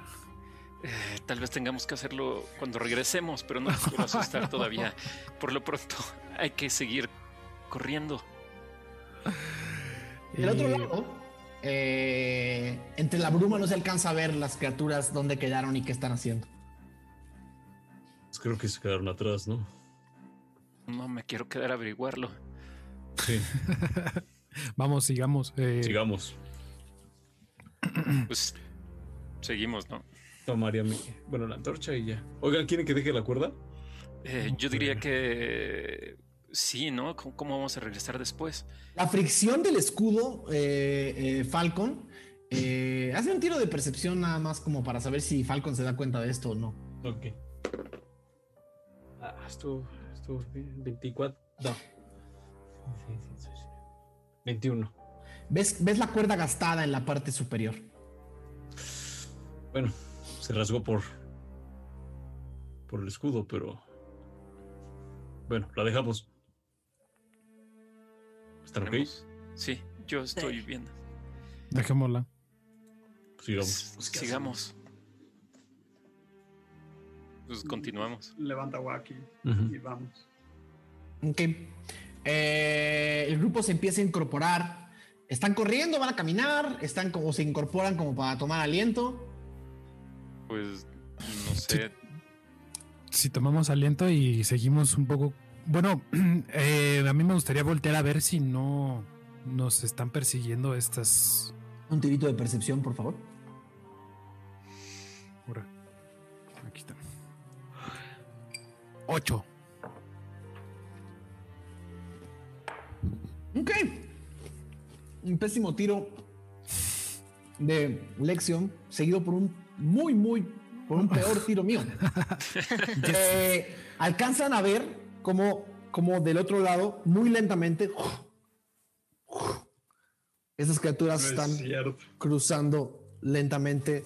Eh, tal vez tengamos que hacerlo cuando regresemos, pero no nos quiero asustar todavía. Por lo pronto, hay que seguir corriendo. Del otro Eh, lado, eh, entre la bruma no se alcanza a ver las criaturas dónde quedaron y qué están haciendo. Pues creo que se quedaron atrás, ¿no? No me quiero quedar a averiguarlo. Sí, Vamos, sigamos. eh, sigamos. Pues seguimos, ¿no? Tomaría mi. Bueno, la antorcha y ya. Oigan, ¿quieren que deje la cuerda? Eh, yo diría que sí, ¿no? ¿Cómo, cómo vamos a regresar después? La fricción del escudo, eh, eh, Falcon, eh, hace un tiro de percepción nada más como para saber si Falcon se da cuenta de esto o no. Ok. Ah, estuvo, estuvo bien. 24. No. Sí, sí, sí, sí. 21. ¿Ves, ves la cuerda gastada en la parte superior. Bueno, se rasgó por. por el escudo, pero. Bueno, la dejamos. ¿Están ok? Sí, yo estoy viendo. Dejémosla. Sigamos. Pues ¿qué sigamos. Pues continuamos. Levanta Waki Ujú. y vamos. Ok. Eh, el grupo se empieza a incorporar. Están corriendo, van a caminar, están como se incorporan como para tomar aliento. Pues no sé. Si tomamos aliento y seguimos un poco. Bueno, eh, a mí me gustaría voltear a ver si no nos están persiguiendo estas. Un tirito de percepción, por favor. Ahora, 8. Ok. Un pésimo tiro de Lexion, seguido por un muy, muy, por un peor tiro mío. Eh, alcanzan a ver como, como del otro lado, muy lentamente, esas criaturas están cruzando lentamente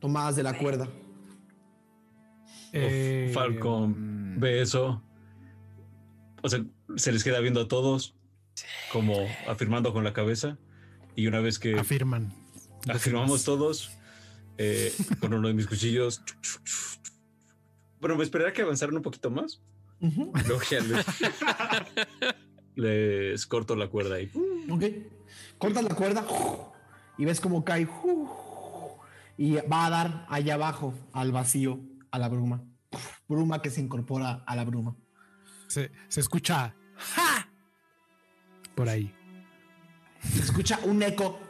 tomadas de la cuerda. Eh, Falcon mm, ve eso. O sea, se les queda viendo a todos, como afirmando con la cabeza. Y una vez que Afirman. afirmamos todos, eh, con uno de mis cuchillos. Bueno, me esperaría que avanzaran un poquito más. Luego ya les, les corto la cuerda ahí. Ok. Cortas la cuerda y ves cómo cae y va a dar allá abajo al vacío, a la bruma. Bruma que se incorpora a la bruma. Se, se escucha. ¡Ja! Por ahí. Se escucha un eco.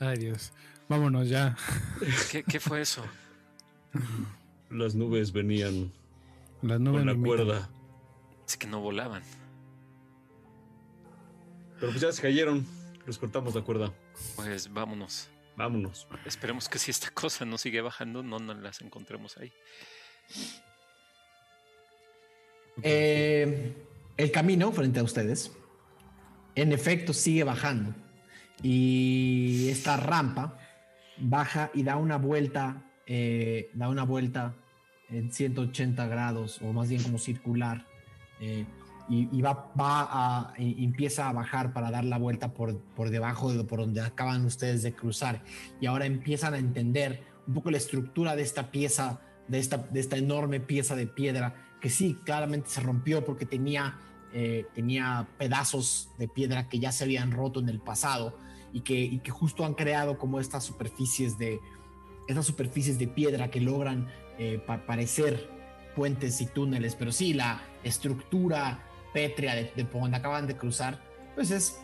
Ay, Dios. Vámonos ya. ¿Qué, qué fue eso? Las nubes venían Las nubes con la cuerda. Es que no volaban. Pero pues ya se cayeron. Les cortamos la cuerda. Pues vámonos. Vámonos. Esperemos que si esta cosa no sigue bajando, no nos las encontremos ahí. Eh, el camino frente a ustedes, en efecto, sigue bajando. Y esta rampa baja y da una vuelta, eh, da una vuelta en 180 grados, o más bien como circular. eh, y, y va, va a, empieza a bajar para dar la vuelta por, por debajo de por donde acaban ustedes de cruzar. Y ahora empiezan a entender un poco la estructura de esta pieza, de esta, de esta enorme pieza de piedra, que sí, claramente se rompió porque tenía, eh, tenía pedazos de piedra que ya se habían roto en el pasado y que, y que justo han creado como estas superficies de, estas superficies de piedra que logran eh, pa- parecer puentes y túneles, pero sí, la estructura pétrea de, de por donde acaban de cruzar, pues es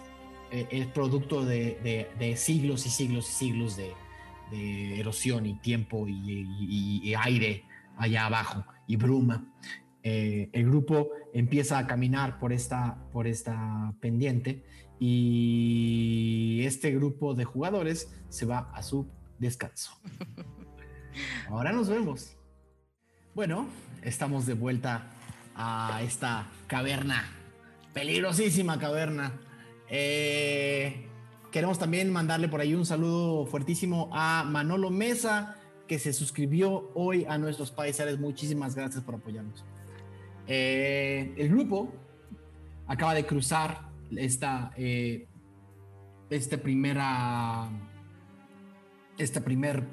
eh, el producto de, de- de siglos y siglos y siglos de, erosión y tiempo y, y- y aire allá abajo y bruma. Eh, el grupo empieza a caminar por esta, por esta pendiente y este grupo de jugadores se va a su descanso. Ahora nos vemos. Bueno, estamos de vuelta a esta caverna, peligrosísima caverna. Eh, queremos también mandarle por ahí un saludo fuertísimo a Manolo Mesa, que se suscribió hoy a nuestros paisares. Muchísimas gracias por apoyarnos. Eh, el grupo acaba de cruzar esta, eh, este primera, este primer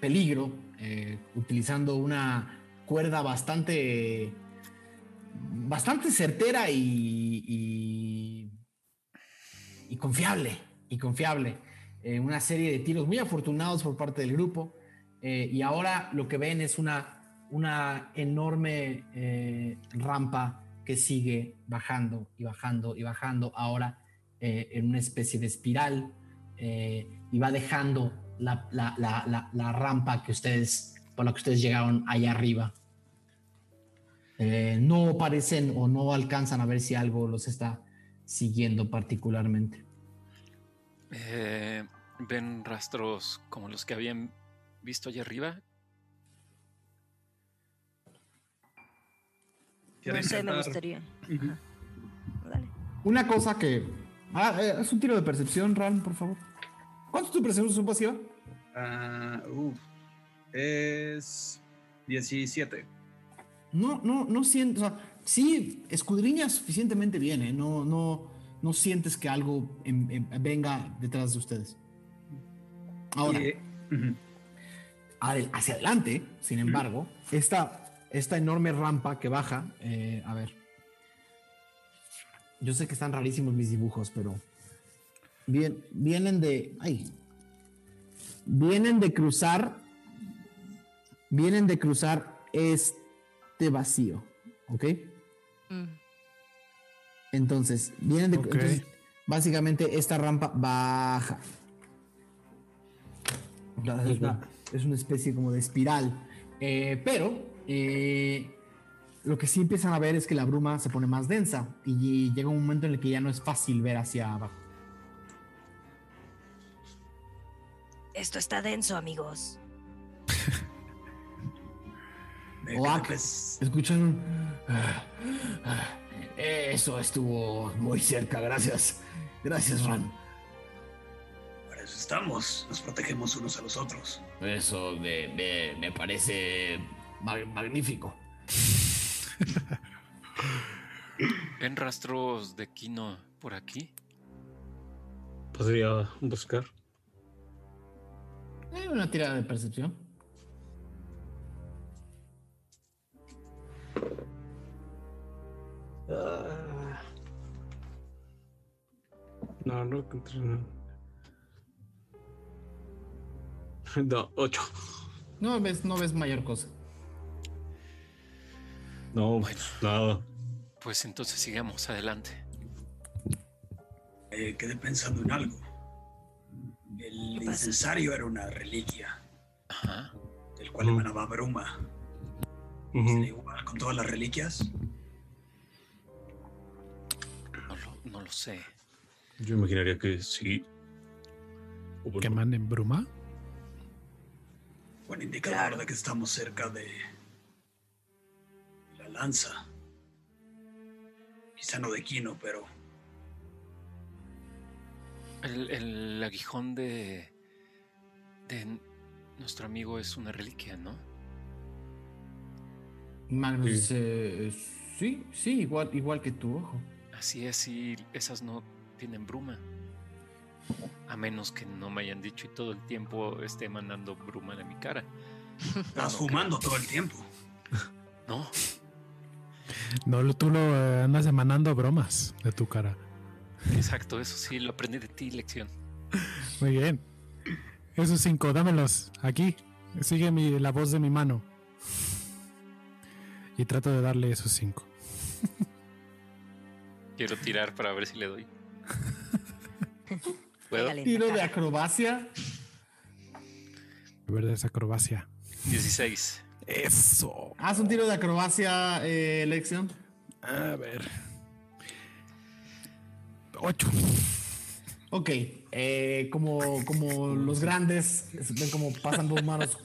peligro eh, utilizando una cuerda bastante bastante certera y, y, y confiable. Y confiable. Eh, una serie de tiros muy afortunados por parte del grupo. eh, y ahora lo que ven es una, una enorme eh, rampa que sigue bajando y bajando y bajando. Ahora eh, en una especie de espiral. eh, y va dejando la, la- la- la- rampa que ustedes, por la que ustedes llegaron allá arriba. Eh, no parecen o no alcanzan a ver si algo los está siguiendo particularmente. Eh, ¿Ven rastros como los que habían visto allá arriba? No sé, me gustaría. Dale. Una cosa que. Ah, eh, haz un tiro de percepción, Ran, por favor. ¿Cuánto es tu percepción pasiva? Ah, uf. Es 17. No, no, no sientes. O sea, sí, escudriñas suficientemente bien, ¿eh? No, no, no sientes que algo em- em- venga detrás de ustedes. Ahora. Adel- hacia adelante, sin embargo, esta, esta enorme rampa que baja, eh, a ver. Yo sé que están rarísimos mis dibujos, pero bien, vienen de, ay, vienen de cruzar, vienen de cruzar este vacío, ¿ok? Mm. Entonces, vienen de, entonces, básicamente esta rampa baja. Es una, es una especie como de espiral. Eh, pero eh, lo que sí empiezan a ver es que la bruma se pone más densa y llega un momento en el que ya no es fácil ver hacia abajo. Esto está denso, amigos. Oak, escuchan un... Eso estuvo muy cerca, gracias. Gracias, Ran. Para eso estamos. Nos protegemos unos a los otros. Eso me, me- me parece ma- magnífico. ¿Ven rastros de Kino por aquí? Podría buscar. Eh, una tirada de percepción. No, no encontré nada. No, 8. No ves, no ves mayor cosa. No, Bueno. nada. Pues entonces sigamos adelante. Eh, quedé pensando en algo. El incensario era una reliquia, Ajá. del cual emanaba bruma. Ujú. ¿Sería igual con todas las reliquias? No lo, no lo sé. Yo imaginaría que sí. Bueno, Que manden bruma. Buen indicador de que estamos cerca de la lanza. Quizá no de Kino, pero El, el aguijón de. de nuestro amigo es una reliquia, ¿no? Magnus Sí. dice, sí, sí, igual, igual que tu ojo. Así es, y esas no tienen bruma. A menos que no me hayan dicho y todo el tiempo esté mandando bruma de mi cara. estás no fumando todo el tiempo. No, No, lo- tú lo eh, andas emanando bromas de tu cara. exacto, eso sí, lo aprendí de ti, lección. Muy bien. Esos cinco, dámelos aquí. Sigue mi, la voz de mi mano. Y trato de darle esos cinco. Quiero tirar para ver si le doy. ¿Puedo? Tiro de acrobacia. De verdad es acrobacia. 16. Eso. Haz un tiro de acrobacia, eh, Lexion. A ver. Ocho. Ok, eh, como, como los grandes, ven como pasan dos manos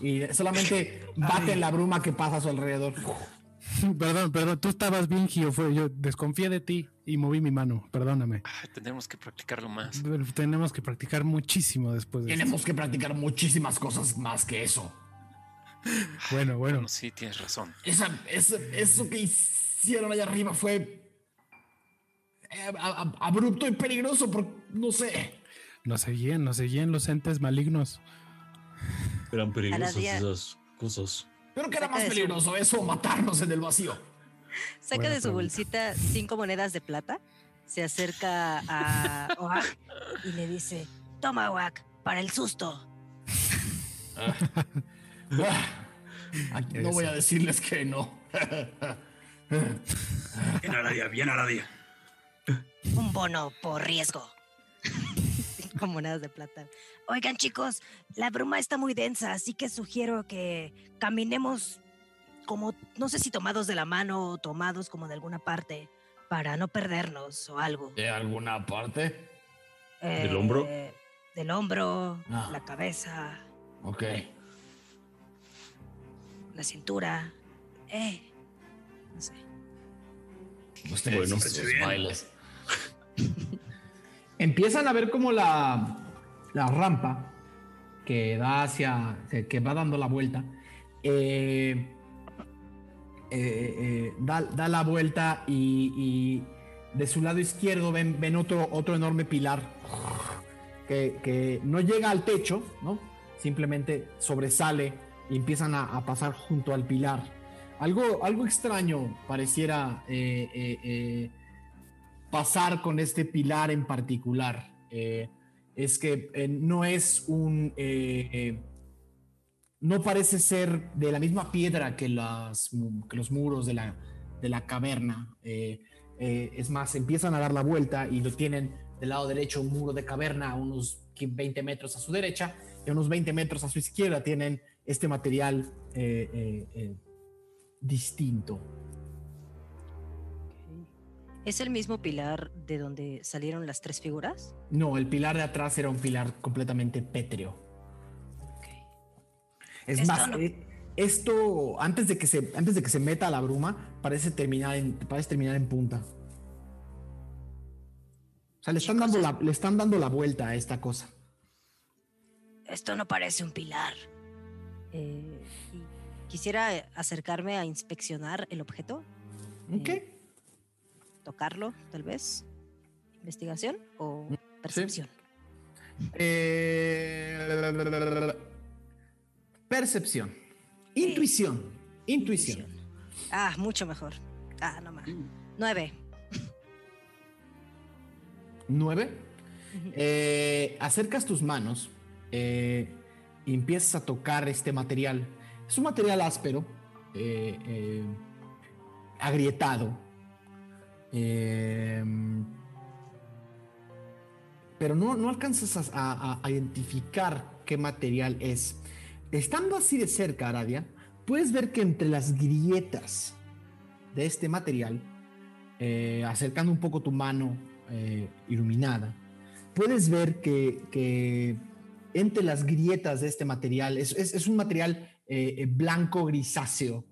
y solamente baten la bruma que pasa a su alrededor. Perdón, perdón. Tú estabas bien, Gio. Fue, yo desconfié de ti y moví mi mano. Perdóname. Ay, tendremos que practicarlo más. Pero Tenemos que practicar muchísimo después de Tenemos que practicar muchísimas cosas más que eso. Bueno, bueno. Bueno, sí, tienes razón. Esa, esa- eso que hicieron allá arriba fue eh, abrupto y peligroso, por, no sé. Nos seguían, nos seguían los entes malignos. eran peligrosas día- Pero que era Saca más de su- peligroso eso o matarnos en el vacío. Saca Buena de su pregunta. bolsita cinco monedas de plata, se acerca a Oak y le dice, Toma, Wack, para el susto. Ah, no voy a decirles que no. Bien, Aradia, bien, Aradia. Un bono por riesgo. Monedas de plata. Oigan, chicos, la bruma está muy densa, así que sugiero que caminemos como, no sé si tomados de la mano o tomados como de alguna parte, para no perdernos o algo. ¿De alguna parte? ¿Del hombro? Eh, Del hombro, Ah. la cabeza, Ok. la cintura. Eh, no sé. Ustedes Bueno, sus bien. bailes. Empiezan a ver como la, la rampa que da hacia, que- va dando la vuelta, eh, eh, eh, da, da la vuelta y, de su lado izquierdo ven, ven otro, otro enorme pilar que, que no llega al techo, ¿no? Simplemente sobresale y empiezan a, a pasar junto al pilar. Algo, algo extraño pareciera pasar con este pilar en particular. Eh, es que eh, no es un... eh, no parece ser de la misma piedra que, las, que los muros de la, de la caverna. Es más, empiezan a dar la vuelta y lo tienen del lado derecho un muro de caverna a unos 20 metros a su derecha y a unos 20 metros a su izquierda tienen este material distinto. ¿Es el mismo pilar de donde salieron las tres figuras? No, el pilar de atrás era un pilar completamente pétreo. Es Esto más, no- eh, esto antes de que se antes de que se meta a la bruma parece terminar en parece terminar en punta. O sea, le están dando la, le están dando la vuelta a esta cosa. Esto no parece un pilar. Eh, quisiera eh, acercarme a inspeccionar el objeto, Ok. Tocarlo, tal vez. ¿Investigación o percepción? Eh, percepción. Intuición. Intuición. Ah, mucho mejor. Ah, no más. Nueve. Nueve. Eh, acercas tus manos eh, y empiezas a tocar este material. Es un material áspero, eh, eh, agrietado, eh, pero no, no alcanzas a, identificar qué material es. Estando así de cerca, Aradia, puedes ver que entre las grietas de este material, eh, acercando un poco tu mano eh, iluminada, puedes ver que, entre las grietas de este material, es, es- un material eh, blanco grisáceo,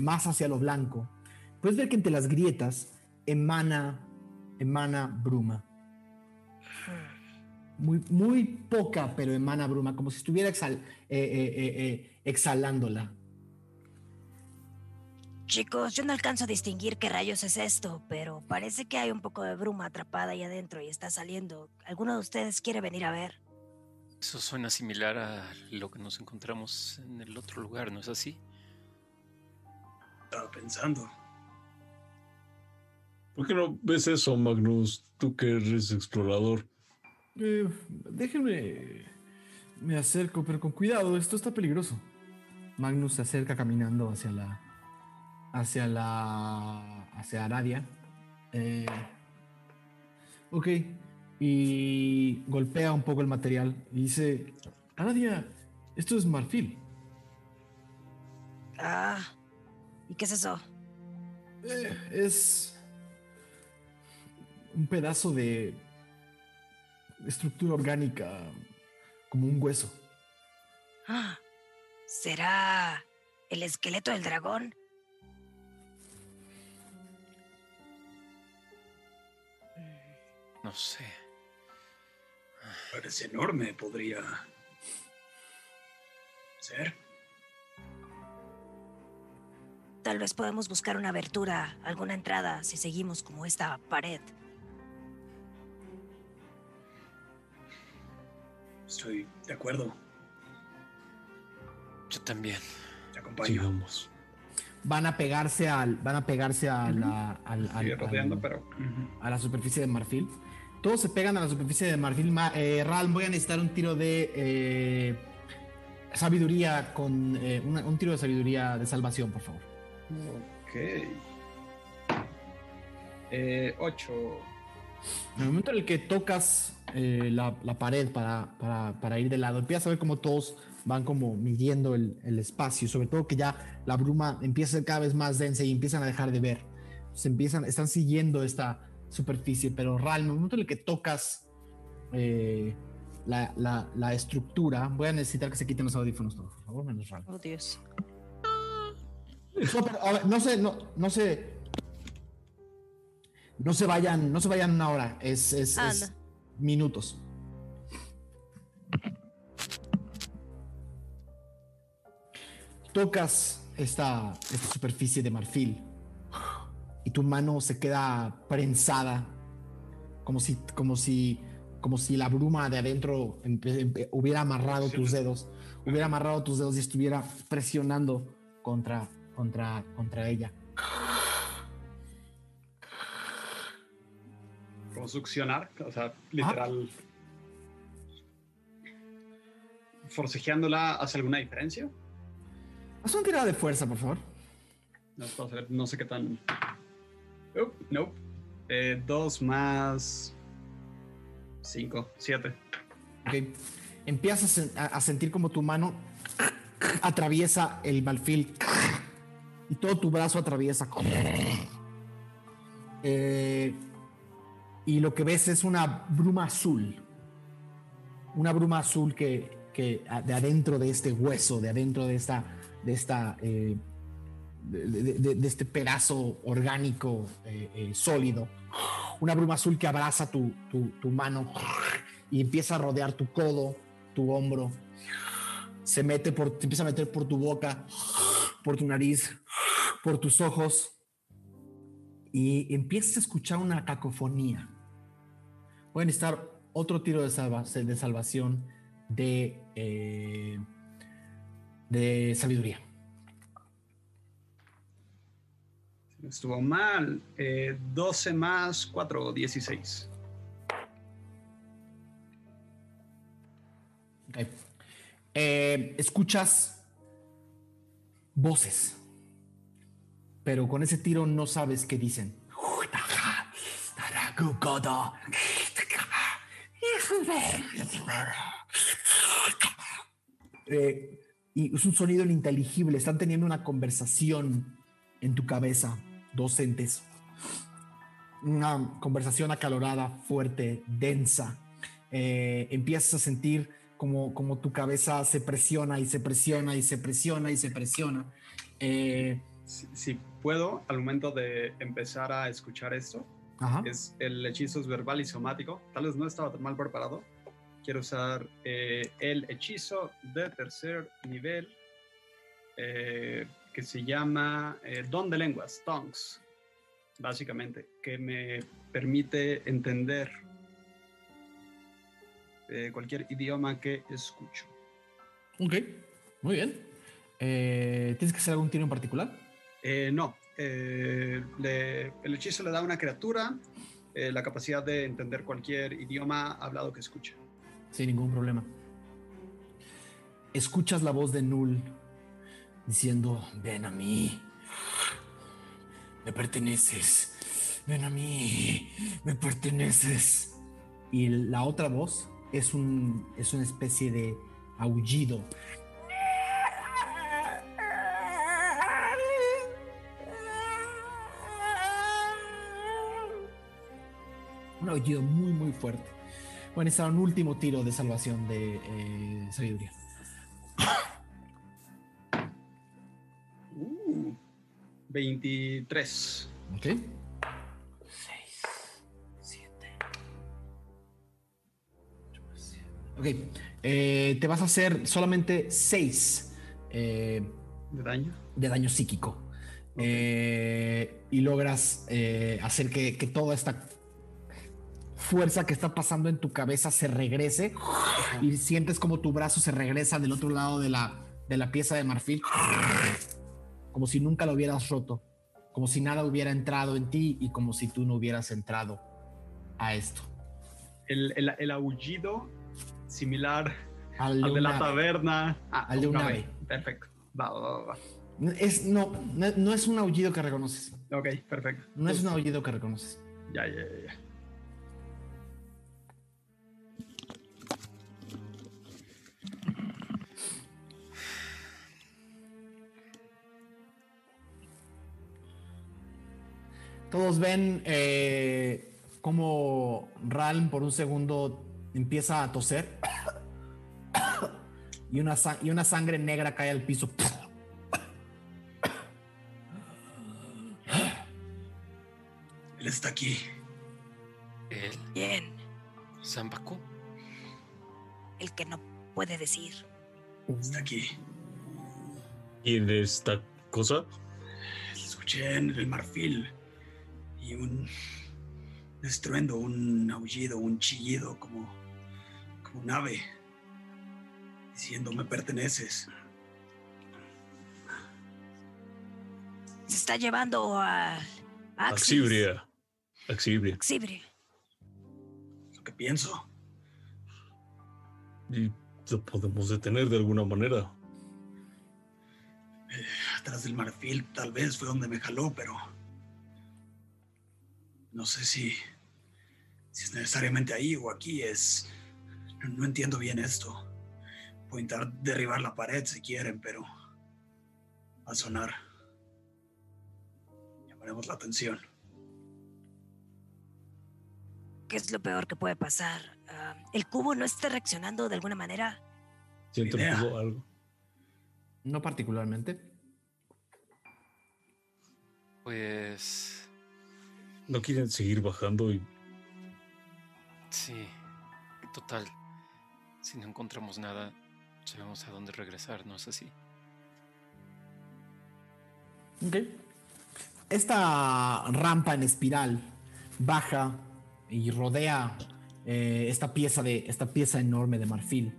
más hacia lo blanco, puedes ver que entre las grietas emana, emana bruma. Muy, muy poca, pero emana bruma, como si estuviera exhal- eh, eh, eh, eh, exhalándola. Chicos, yo no alcanzo a distinguir qué rayos es esto, pero parece que hay un poco de bruma atrapada ahí adentro y está saliendo. ¿Alguno de ustedes quiere venir a ver? Eso suena similar a lo que nos encontramos en el otro lugar, ¿no es así? Estaba pensando. ¿Por qué no ves eso, Magnus? Tú que eres explorador. Eh, déjenme. Me acerco, pero con cuidado, esto está peligroso. Magnus se acerca caminando hacia la. hacia la. hacia Aradia. Eh, ok. Y golpea un poco el material y dice: Aradia, esto es marfil. Ah, ¿y qué es eso? Eh, es. Un pedazo de. estructura orgánica. como un hueso. Ah, ¿Será el esqueleto del dragón? No sé. Parece enorme, podría ser. Tal vez podemos buscar una abertura, alguna entrada, si seguimos como esta pared. Estoy de acuerdo. Yo también. Te acompaño. Sigamos. van a pegarse al, van a pegarse a la, al- al- Sigue rodeando, al- pero. a la superficie de marfil. Todos se pegan a la superficie de marfil. Ma- eh, Ral, voy a necesitar un tiro de eh, sabiduría con eh, una- un tiro de sabiduría de salvación, por favor. Ok. Eh, 8. En el momento en el que tocas eh, la, la pared para, para- para ir de lado, empiezas a ver como todos van como midiendo el, el espacio, sobre todo que ya la bruma empieza a ser cada vez más densa y empiezan a dejar de ver. Se empiezan, están siguiendo esta superficie, pero Ral, en el momento en el que tocas eh, la, la- la estructura, voy a necesitar que se quiten los audífonos todos, por favor, menos Ral. Oh, Dios. No, pero, a ver, no sé, no, no sé. No se vayan, no se vayan una hora, es, es- Ah, es minutos. Tocas esta, esta superficie de marfil y tu mano se queda prensada, como si, como si, como si la bruma de adentro hubiera amarrado tus dedos, hubiera amarrado tus dedos y estuviera presionando contra, contra, contra ella. Como succionar, o sea, literal. Forcejeándola, ¿hace alguna diferencia? Haz una tirada de fuerza, por favor. No, no sé qué tan. Oh, no. Eh, dos más. Cinco, siete. Ok. Empiezas a, a- sentir como tu mano atraviesa el marfil y todo tu brazo atraviesa. Eh, y lo que ves es una bruma azul. Una bruma azul que, que de adentro de este hueso, de adentro de esta, de esta, eh, de, este pedazo orgánico eh, eh, sólido. Una bruma azul que abraza tu, tu- mano y empieza a rodear tu codo, tu hombro. Se mete por, empieza a meter por tu boca, por tu nariz, por tus ojos. Y empiezas a escuchar una cacofonía. Voy a necesitar otro tiro de, salva- de salvación de, eh, de sabiduría. Estuvo mal. Eh, 12 más 4, 16. Ok. Eh, escuchas voces, pero con ese tiro no sabes qué dicen. Eh, y es un sonido ininteligible. Están teniendo una conversación en tu cabeza, dos entes. Una conversación acalorada, fuerte, densa. Eh, empiezas a sentir como, como tu cabeza se presiona y se presiona y se presiona y se presiona. Eh, si puedo, al momento de empezar a escuchar esto, ajá. es el hechizo es verbal y somático. Tal vez no estaba tan mal preparado. Quiero usar eh, el hechizo de tercer nivel eh, que se llama eh, Don de Lenguas, Tongues, básicamente, que me permite entender eh, cualquier idioma que escucho. Ok, muy bien. ¿Tienes que hacer algún tiro en particular? No, eh, el hechizo le da a una criatura eh, la capacidad de entender cualquier idioma hablado que escuche. Sin ningún problema. Escuchas la voz de Null diciendo, ven a mí. Me perteneces. Ven a mí. Me perteneces. Y la otra voz es, un, es una especie de aullido. Un aullido muy, muy fuerte. Bueno, está un último tiro de salvación de eh, sabiduría. Uh, 23. Ok. 6, 7. Ok. eh, te vas a hacer solamente 6 ¿De daño? de daño psíquico. Eh, y logras eh, hacer que, que toda esta fuerza que está pasando en tu cabeza se regrese y sientes como tu brazo se regresa del otro lado de la, de la pieza de marfil como si nunca lo hubieras roto, como si nada hubiera entrado en ti y como si tú no hubieras entrado a esto. El, el- el aullido similar Al al de la taberna. Ah, Al de un ave. Perfecto. Va, va, va. Es, no, no, no es un aullido que reconoces. Ok, perfecto. No es un aullido que reconoces. Ya, ya, ya, Todos ven eh, cómo Ralm por un segundo empieza a toser y una, y una sangre negra cae al piso. Él está aquí. ¿El Bien, Zambaku? el que no puede decir. Está aquí. ¿Y en esta cosa? Escuché en el marfil y un estruendo, un aullido, un chillido como, como un ave diciendo me perteneces. Se está llevando a. Axibria. Axibria. Axibria. Lo que pienso. Y lo podemos detener de alguna manera. Atrás del marfil tal vez fue donde me jaló, pero no sé si, si es necesariamente ahí o aquí. Es no, no entiendo bien esto. Puedo intentar derribar la pared si quieren, pero va a sonar. Llamaremos la atención. ¿Qué es lo peor que puede pasar? Ah, ¿El cubo no está reaccionando de alguna manera? Siento algo. No particularmente. Pues ¿No quieren seguir bajando y sí, total. Si no encontramos nada, sabemos a dónde regresar, ¿no es así? Ok. Esta rampa en espiral baja y rodea eh, esta pieza de esta pieza enorme de marfil.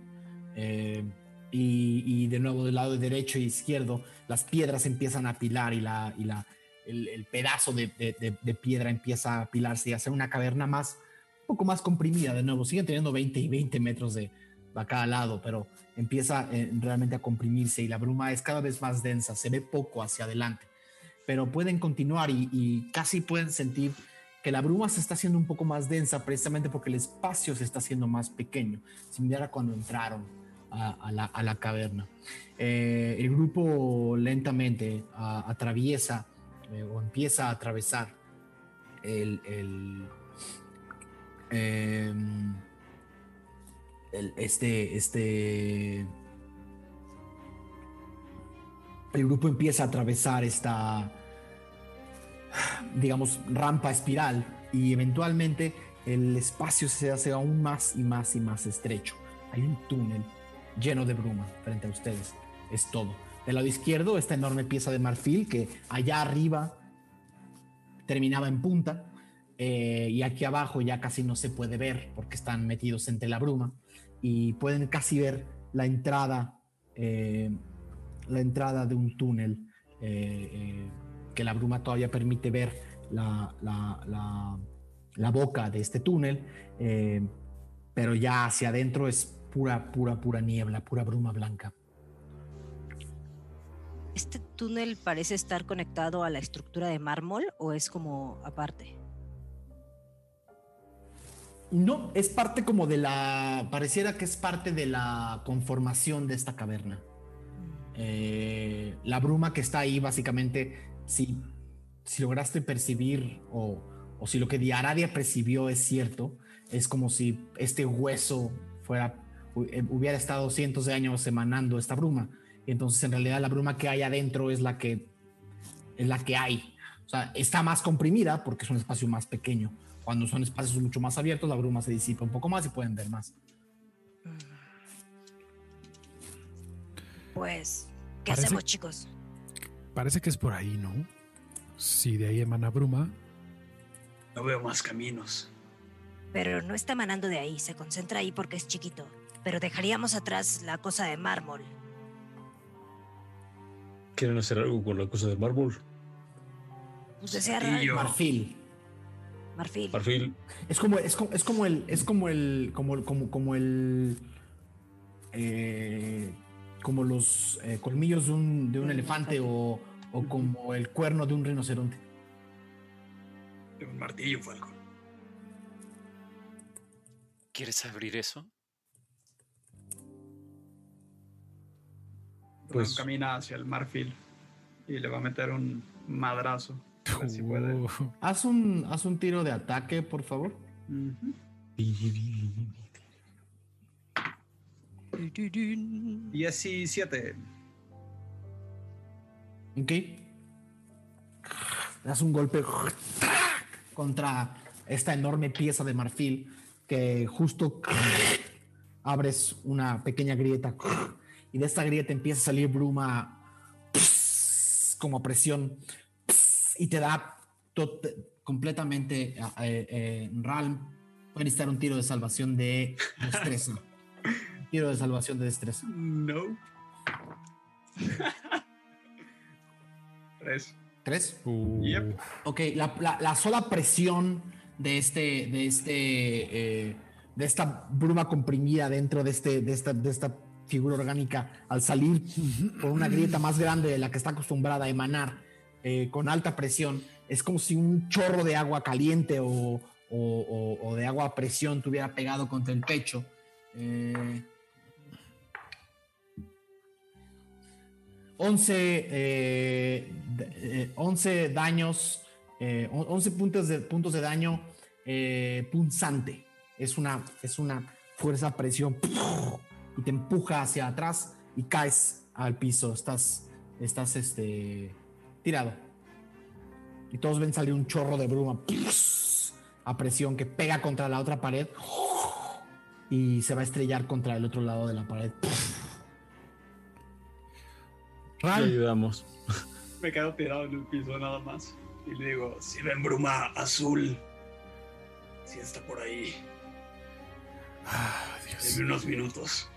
Eh, y, y de nuevo del lado derecho e izquierdo las piedras empiezan a apilar y, la, y la, el, el pedazo de, de- de- piedra empieza a apilarse y a hacer una caverna más, un poco más comprimida de nuevo. Siguen teniendo 20 y 20 metros de a cada lado, pero empieza eh, realmente a comprimirse y la bruma es cada vez más densa, se ve poco hacia adelante pero pueden continuar y, y casi pueden sentir que la bruma se está haciendo un poco más densa precisamente porque el espacio se está haciendo más pequeño, similar a cuando entraron a, a la, a la caverna. Eh, el grupo lentamente ah, atraviesa eh, o empieza a atravesar el, em, el- este, este, el grupo empieza a atravesar esta, digamos, rampa espiral y eventualmente el espacio se hace aún más y más y más estrecho. Hay un túnel lleno de bruma frente a ustedes. Es todo. Del lado izquierdo, esta enorme pieza de marfil que allá arriba terminaba en punta eh, y aquí abajo ya casi no se puede ver porque están metidos entre la bruma y pueden casi ver la entrada eh, la entrada de un túnel eh, que la bruma todavía permite ver la, la- la- boca de este túnel, pero ya hacia adentro es pura, pura, pura niebla, pura bruma blanca. ¿Este túnel parece estar conectado a la estructura de mármol o es como aparte? No, es parte como de la, pareciera que es parte de la conformación de esta caverna. Eh, la bruma que está ahí, básicamente, si, si lograste percibir o, o si lo que Diaradia percibió es cierto, es como si este hueso fuera, eh, hubiera estado cientos de años emanando esta bruma. Y entonces, en realidad, la bruma que hay adentro es la que, es la que hay. O sea, está más comprimida porque es un espacio más pequeño. Cuando son espacios mucho más abiertos, la bruma se disipa un poco más y pueden ver más. Pues, ¿qué Parece- hacemos, chicos? Parece que es por ahí, ¿no? Si de ahí emana bruma. No veo más caminos. Pero no está emanando de ahí, se concentra ahí porque es chiquito. Pero dejaríamos atrás la cosa de mármol. Quieren hacer algo con la cosa de mármol. Pues. Marfil. marfil. Marfil. Es como, es como, es como el, es como el, como, como, como el, eh, como los eh, colmillos de un, de un elefante o, o como el cuerno de un rinoceronte. Un martillo, Falcon. ¿Quieres abrir eso? Pues- camina hacia el marfil y le va a meter un madrazo. A ver si puede. Uh, Haz un, haz un tiro de ataque, por favor. Ujú. 17. Ok. Das un golpe contra esta enorme pieza de marfil que justo abres una pequeña grieta y de esta grieta empieza a salir bruma como presión y te da tot- completamente eh, eh, Ralm. Pueden necesitar un tiro de salvación de destreza. tiro de salvación de destreza. No. Tres. ¿Tres? uh, Yep. Ok, la, la- la sola presión de este, de este, eh, de esta bruma comprimida dentro de este, de esta, de esta figura orgánica al salir por una grieta más grande de la que está acostumbrada a emanar eh, con alta presión, es como si un chorro de agua caliente o, o- de agua a presión te hubiera pegado contra el pecho. Eh, 11, eh, d- eh, 11 daños, eh, on- 11 puntos de, puntos de daño punzante. Es una, es una fuerza presión y te empuja hacia atrás y caes al piso. Estás, estás este, tirado. Y todos ven salir un chorro de bruma a presión que pega contra la otra pared y se va a estrellar contra el otro lado de la pared. Ral, ayudamos. Me quedo tirado en el piso nada más. Y le digo, Si ven bruma azul, si está por ahí, Ah, Dios. unos minutos.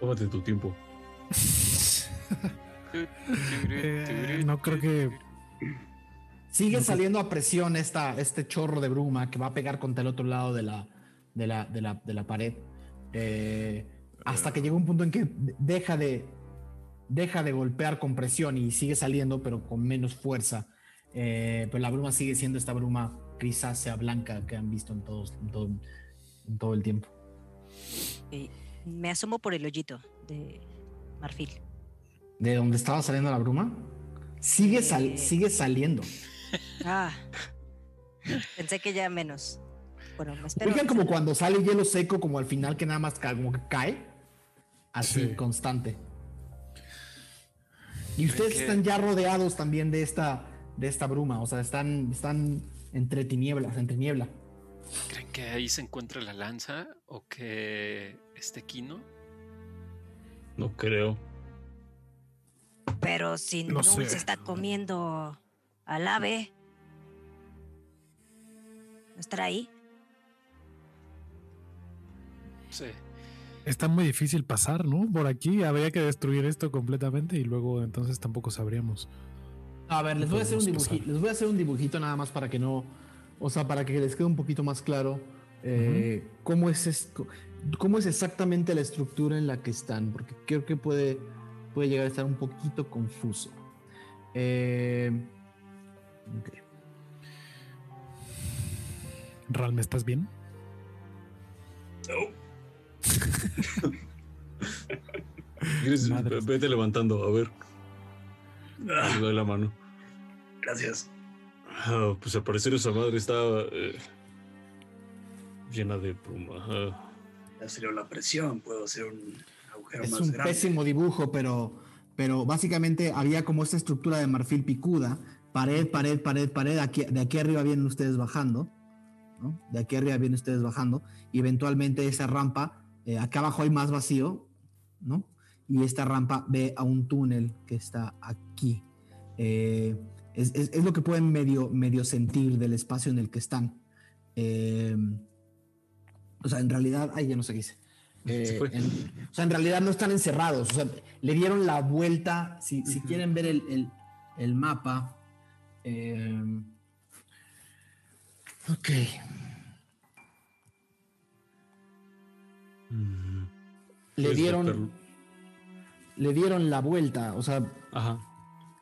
Tómate tu tiempo. Eh, no creo que Sigue saliendo a presión esta, este chorro de bruma que va a pegar contra el otro lado de la, de la, de la, de la pared. Eh, hasta que llega un punto en que deja de, deja de golpear con presión y sigue saliendo, pero con menos fuerza. Eh, pero la bruma sigue siendo esta bruma grisácea blanca que han visto en, todos, en, todo, en todo el tiempo. Eh, me asomo por el hoyito de marfil. ¿De dónde estaba saliendo la bruma? Sigue, sal- Eh. sigue saliendo. Ah, pensé que ya menos. Bueno, me espero. Oigan como cuando sale hielo seco, como al final que nada más ca- como que cae. Así, Sí. constante. Y ustedes que- están ya rodeados también de esta, de esta bruma. O sea, están, están entre tinieblas, entre niebla. ¿Creen que ahí se encuentra la lanza o que este Kino? No creo. Pero si No no sé. se está comiendo al ave, ¿no estará ahí? Sí. está muy difícil pasar, ¿no? Por aquí habría que destruir esto completamente y luego entonces tampoco sabríamos. A ver, les voy a hacer un dibujito. pasar. Les voy a hacer un dibujito nada más para que no. O sea, para que les quede un poquito más claro eh, cómo, es esto- cómo es exactamente la estructura en la que están. Porque creo que puede, puede llegar a estar un poquito confuso. Eh, ok. Ral, ¿me estás bien? No. Vete levantando, a ver. Ah, Te doy la mano. gracias. Ah, pues al parecer esa madre está eh, llena de bruma. Ya salió la presión, puedo hacer un agujero Es más un grande. pésimo dibujo, pero, pero básicamente había como esta estructura de marfil picuda, pared, pared, pared, pared, aquí, de aquí arriba vienen ustedes bajando, ¿no? De aquí arriba vienen ustedes bajando, y eventualmente esa rampa, eh, acá abajo hay más vacío, ¿no? Y esta rampa ve a un túnel que está aquí. Eh, es, es- es lo que pueden medio, medio sentir del espacio en el que están. Eh, o sea, en realidad, ay, ya no sé qué hice. Eh, en, o sea, en realidad no están encerrados. O sea, le dieron la vuelta. Si, si quieren ver el, el, el mapa. Eh, ok. Le dieron. Le dieron la vuelta. O sea. Ajá.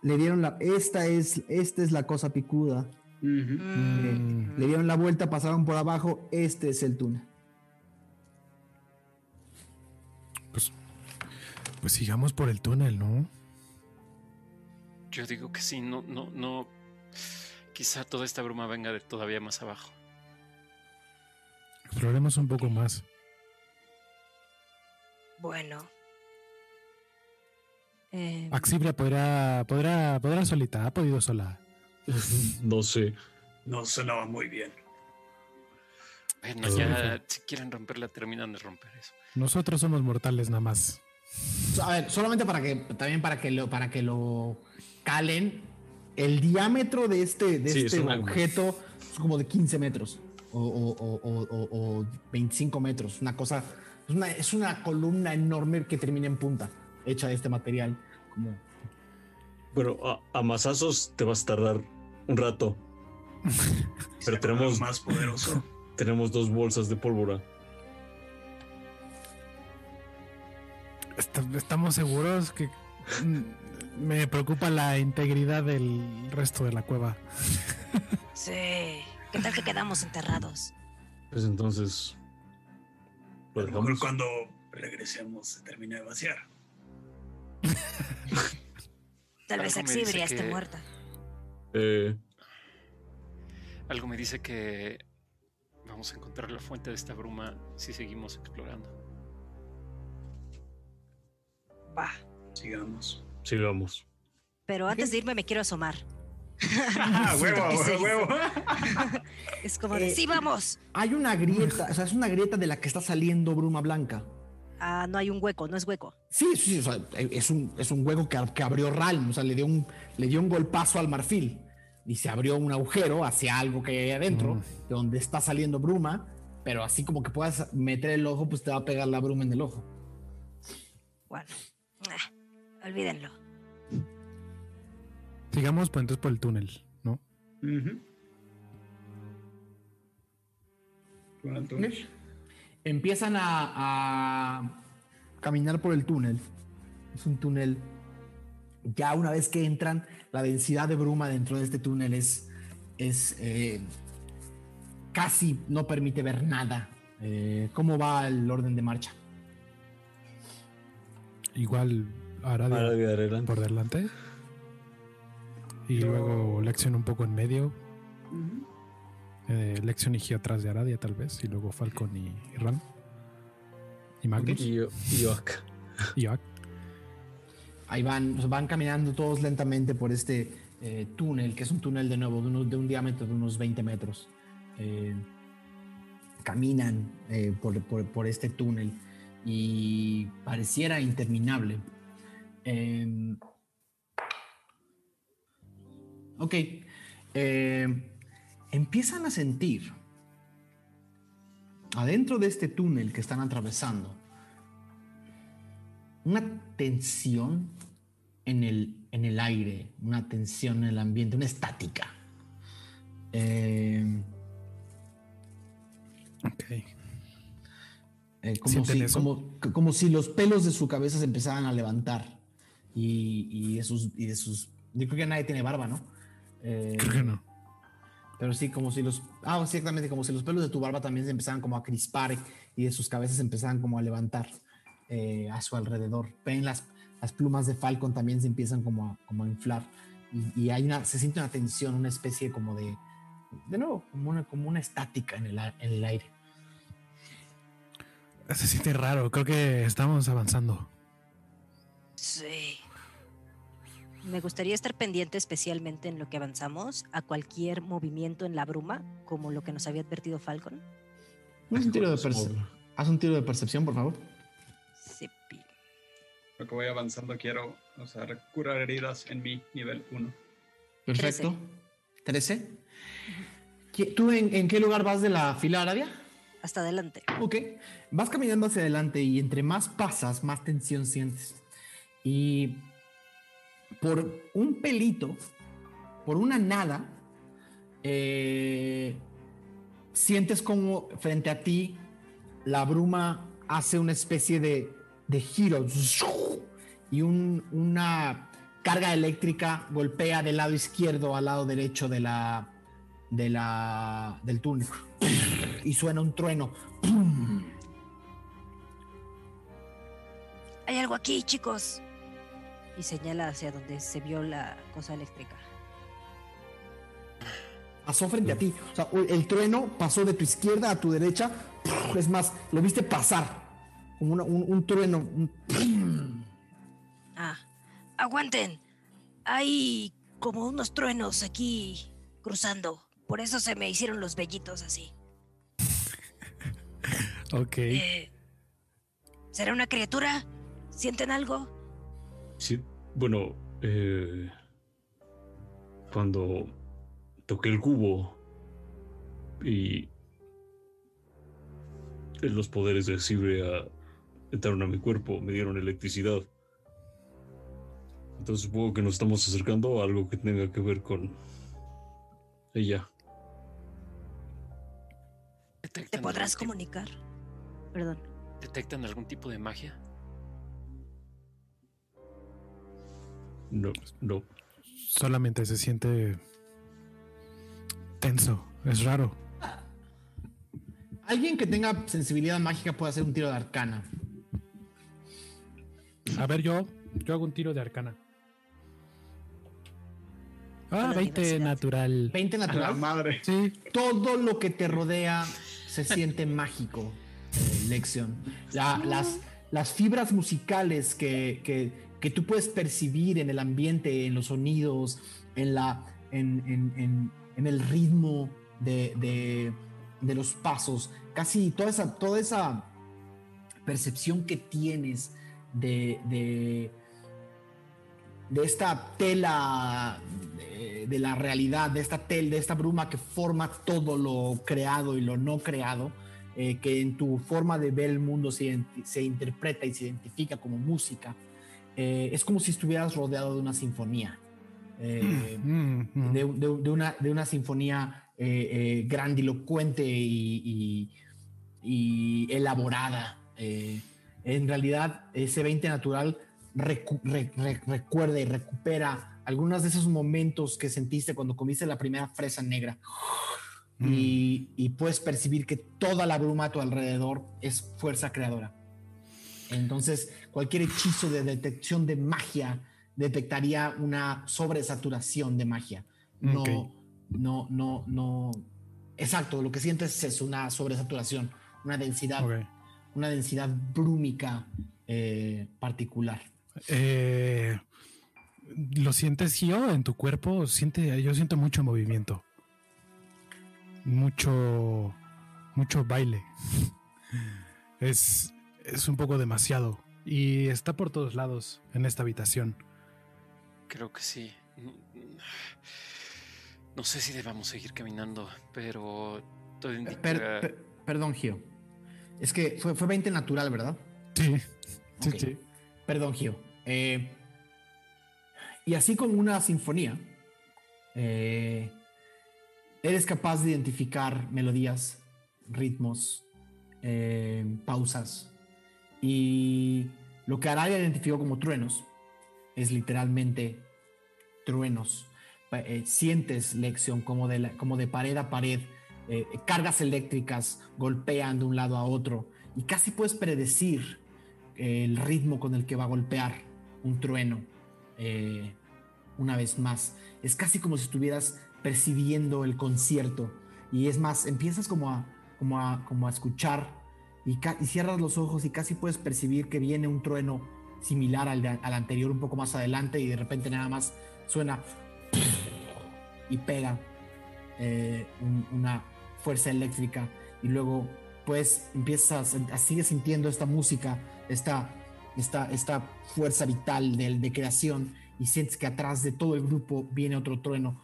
Le dieron la. Esta es, esta es la cosa picuda. Eh, le dieron la vuelta, pasaron por abajo. Este es el túnel. Pues sigamos por el túnel, ¿no? Yo digo que sí, no, no, no. Quizá toda esta bruma venga de todavía más abajo. Exploremos un poco más. Bueno. Eh, Axibria podrá, podrá, podrá solita, ha podido sola. no sé. No sonaba muy bien. Bueno, ya si quieren romperla, terminan de romper eso. Nosotros somos mortales nada más. A ver, solamente para que también para que lo para que lo calen, el diámetro de este, de Sí, este objeto es como de 15 metros o, o- o- o- o- o 25 metros. Una cosa, es una, es una columna enorme que termina en punta, hecha de este material. Como, Bueno, a, a masazos te vas a tardar un rato. Pero tenemos, más poderoso. tenemos dos bolsas de pólvora. Estamos seguros que mm, me preocupa la integridad del resto de la cueva. sí. ¿Qué tal que quedamos enterrados? Pues entonces. Lo A lo mejor dejamos. cuando regresemos se termina de vaciar. Tal vez Axibria esté que- muerta. Eh, Algo me dice que vamos a encontrar la fuente de esta bruma si seguimos explorando. Va. Sigamos. sigamos. Pero antes de irme me quiero asomar. Ah, huevo, ¿Qué se huevo. Es como de, Eh, sí, vamos. hay una grieta, o sea, es una grieta de la que está saliendo bruma blanca. Ah, no hay un hueco, no es hueco. Sí, sí, o sea, es un, es un hueco que, que abrió Ralm, o sea, le dio, un, le dio un golpazo al marfil y se abrió un agujero hacia algo que hay ahí adentro, de donde está saliendo bruma, pero así como que puedas meter el ojo, pues te va a pegar la bruma en el ojo. Bueno. Ah, olvídenlo. Sigamos pues entonces por el túnel, ¿no? El túnel. Empiezan a, a caminar por el túnel. Es un túnel. Ya una vez que entran, la densidad de bruma dentro de este túnel es, es eh, casi no permite ver nada. Eh, ¿Cómo va el orden de marcha? Igual Aradia adelante. por delante. Y luego Lexion un poco en medio. Ujú. Eh, Lexion y Gio atrás de Aradia tal vez. Y luego Falcon y, y Ran. Y Magnus. Y y Oak. Ahí van, van caminando todos lentamente por este eh, túnel, que es un túnel de nuevo de, unos- de un diámetro de unos 20 metros. Eh, caminan eh, por, por- por este túnel y pareciera interminable. Em, ok. Eh, empiezan a sentir adentro de este túnel que están atravesando una tensión en el, en el aire, una tensión en el ambiente, una estática. Eh, Ok. Eh, como, ¿Sienten si, como, como si los pelos de su cabeza se empezaran a levantar. Y, y de sus, y de sus. Yo creo que nadie tiene barba, ¿no? Eh, Creo que no. Pero sí, como si los. Ah, exactamente, como si los pelos de tu barba también se empezaran como a crispar y de sus cabezas se empezaran como a levantar eh, a su alrededor. Ven las, las plumas de Falcon también se empiezan como a, como a inflar. Y, y hay una, se siente una tensión, una especie como de. De nuevo, como una, como una estática en el, en el aire. Se siente raro. Creo que estamos avanzando. Sí. Me gustaría estar pendiente especialmente en lo que avanzamos a cualquier movimiento en la bruma, como lo que nos había advertido Falcon. Haz un tiro de, perce- haz un tiro de percepción, por favor. Sí, Lo que voy avanzando quiero, o sea, curar heridas en mi nivel 1. Perfecto. 13. ¿Qui- ¿Tú en, en qué lugar vas de la fila Arabia? Hasta adelante. Ok, vas caminando hacia adelante y entre más pasas, más tensión sientes. Y por un pelito, por una nada, eh, sientes como frente a ti la bruma hace una especie de, de giro y un- una carga eléctrica golpea del lado izquierdo al lado derecho de la, de la, del túnel y suena un trueno. Hay algo aquí, chicos. Y señala hacia donde se vio la cosa eléctrica. pasó frente a ti. O sea, el trueno pasó de tu izquierda a tu derecha. Es más, lo viste pasar. Como una- un, un trueno. un- Ah, aguanten. Hay como unos truenos aquí cruzando. Por eso se me hicieron los vellitos así. Ok. Eh, ¿Será una criatura? ¿Sienten algo? Sí, bueno, eh, cuando toqué el cubo y los poderes de Sibria entraron a mi cuerpo, me dieron electricidad. Entonces supongo que nos estamos acercando a algo que tenga que ver con ella. ¿Te ¿Detectan podrás algún comunicar? Perdón. tipo- ¿Detectan algún tipo de magia? No, no. Solamente se siente tenso. Es raro. Alguien que tenga sensibilidad mágica puede hacer un tiro de arcana. A ver, yo, yo hago un tiro de arcana. Ah, la 20 diversidad. natural. 20 A la natural. madre. Sí. Todo lo que te rodea se siente mágico, eh, Lexion. La- las, las fibras musicales que, que- que tú puedes percibir en el ambiente, en los sonidos, en, la, en, en- en- en el ritmo de, de- de los pasos, casi toda esa, toda esa percepción que tienes de, de, de esta tela de, de la realidad, de esta tel, de esta bruma que forma todo lo creado y lo no creado, eh, que en tu forma de ver el mundo se, interpreta y se identifica como música. Eh, es como si estuvieras rodeado de una sinfonía. Eh, Mm, mm. de, de- de una, de una sinfonía grandilocuente y, y- y elaborada. En realidad, ese 20 natural recu- re- re- recuerda y recupera algunos de esos momentos que sentiste cuando comiste la primera fresa negra. Y, y puedes percibir que toda la bruma a tu alrededor es fuerza creadora. Entonces, cualquier hechizo de detección de magia detectaría una sobresaturación de magia. No, no, no, no. Exacto, lo que sientes es una sobresaturación, una densidad, una densidad brúmica eh, particular. Eh, ¿Lo sientes, Gio, en tu cuerpo? Siente, yo siento mucho movimiento. Mucho, mucho baile. Es, es un poco demasiado. Y está por todos lados en esta habitación. Creo que sí. No sé si debamos seguir caminando, pero todo indica... Per- per- perdón, Gio. Es que fue, fue 20 natural, ¿verdad? Sí, sí, sí. Perdón, Gio. Eh, y así como una sinfonía, eh, eres capaz de identificar melodías, ritmos, eh, pausas. Y lo que Aradia identificó como truenos es literalmente truenos. Sientes lección como de, pared a pared, cargas eléctricas golpean de un lado a otro y casi puedes predecir el ritmo con el que va a golpear un trueno eh, una vez más. Es casi como si estuvieras percibiendo el concierto y es más, empiezas como a, como a, como a escuchar y, y cierras los ojos y casi puedes percibir que viene un trueno similar al, al anterior un poco más adelante y de repente nada más suena y pega eh, un- una fuerza eléctrica y luego pues empiezas sigues sintiendo esta música, esta, esta, esta fuerza vital de, de creación y sientes que atrás de todo el grupo viene otro trueno.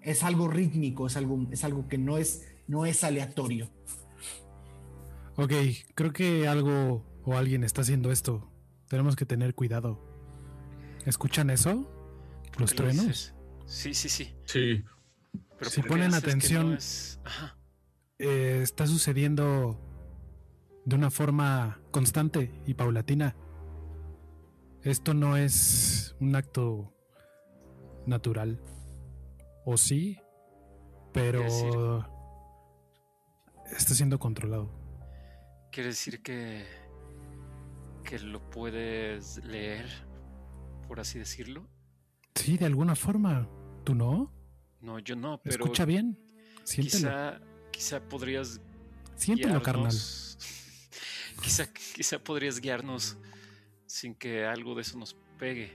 Es algo rítmico, es algo, es algo que no es no es aleatorio. Ok, creo que algo o alguien está haciendo esto. Tenemos que tener cuidado. ¿Escuchan eso? ¿Los ¿Qué truenos? dices? Sí, sí, sí. Sí. Pero Si ¿por qué ponen no atención- es- Ajá. Eh, está sucediendo de una forma constante y paulatina. Esto no es un acto natural. O sí, pero está siendo controlado. Quiere decir que. que lo puedes leer, por así decirlo. Sí, de alguna forma. ¿Tú no? No, yo no, pero. Escucha bien. Siéntelo. Quizá, quizá podrías Siéntelo, carnal. quizá, quizá podrías guiarnos sin que algo de eso nos pegue.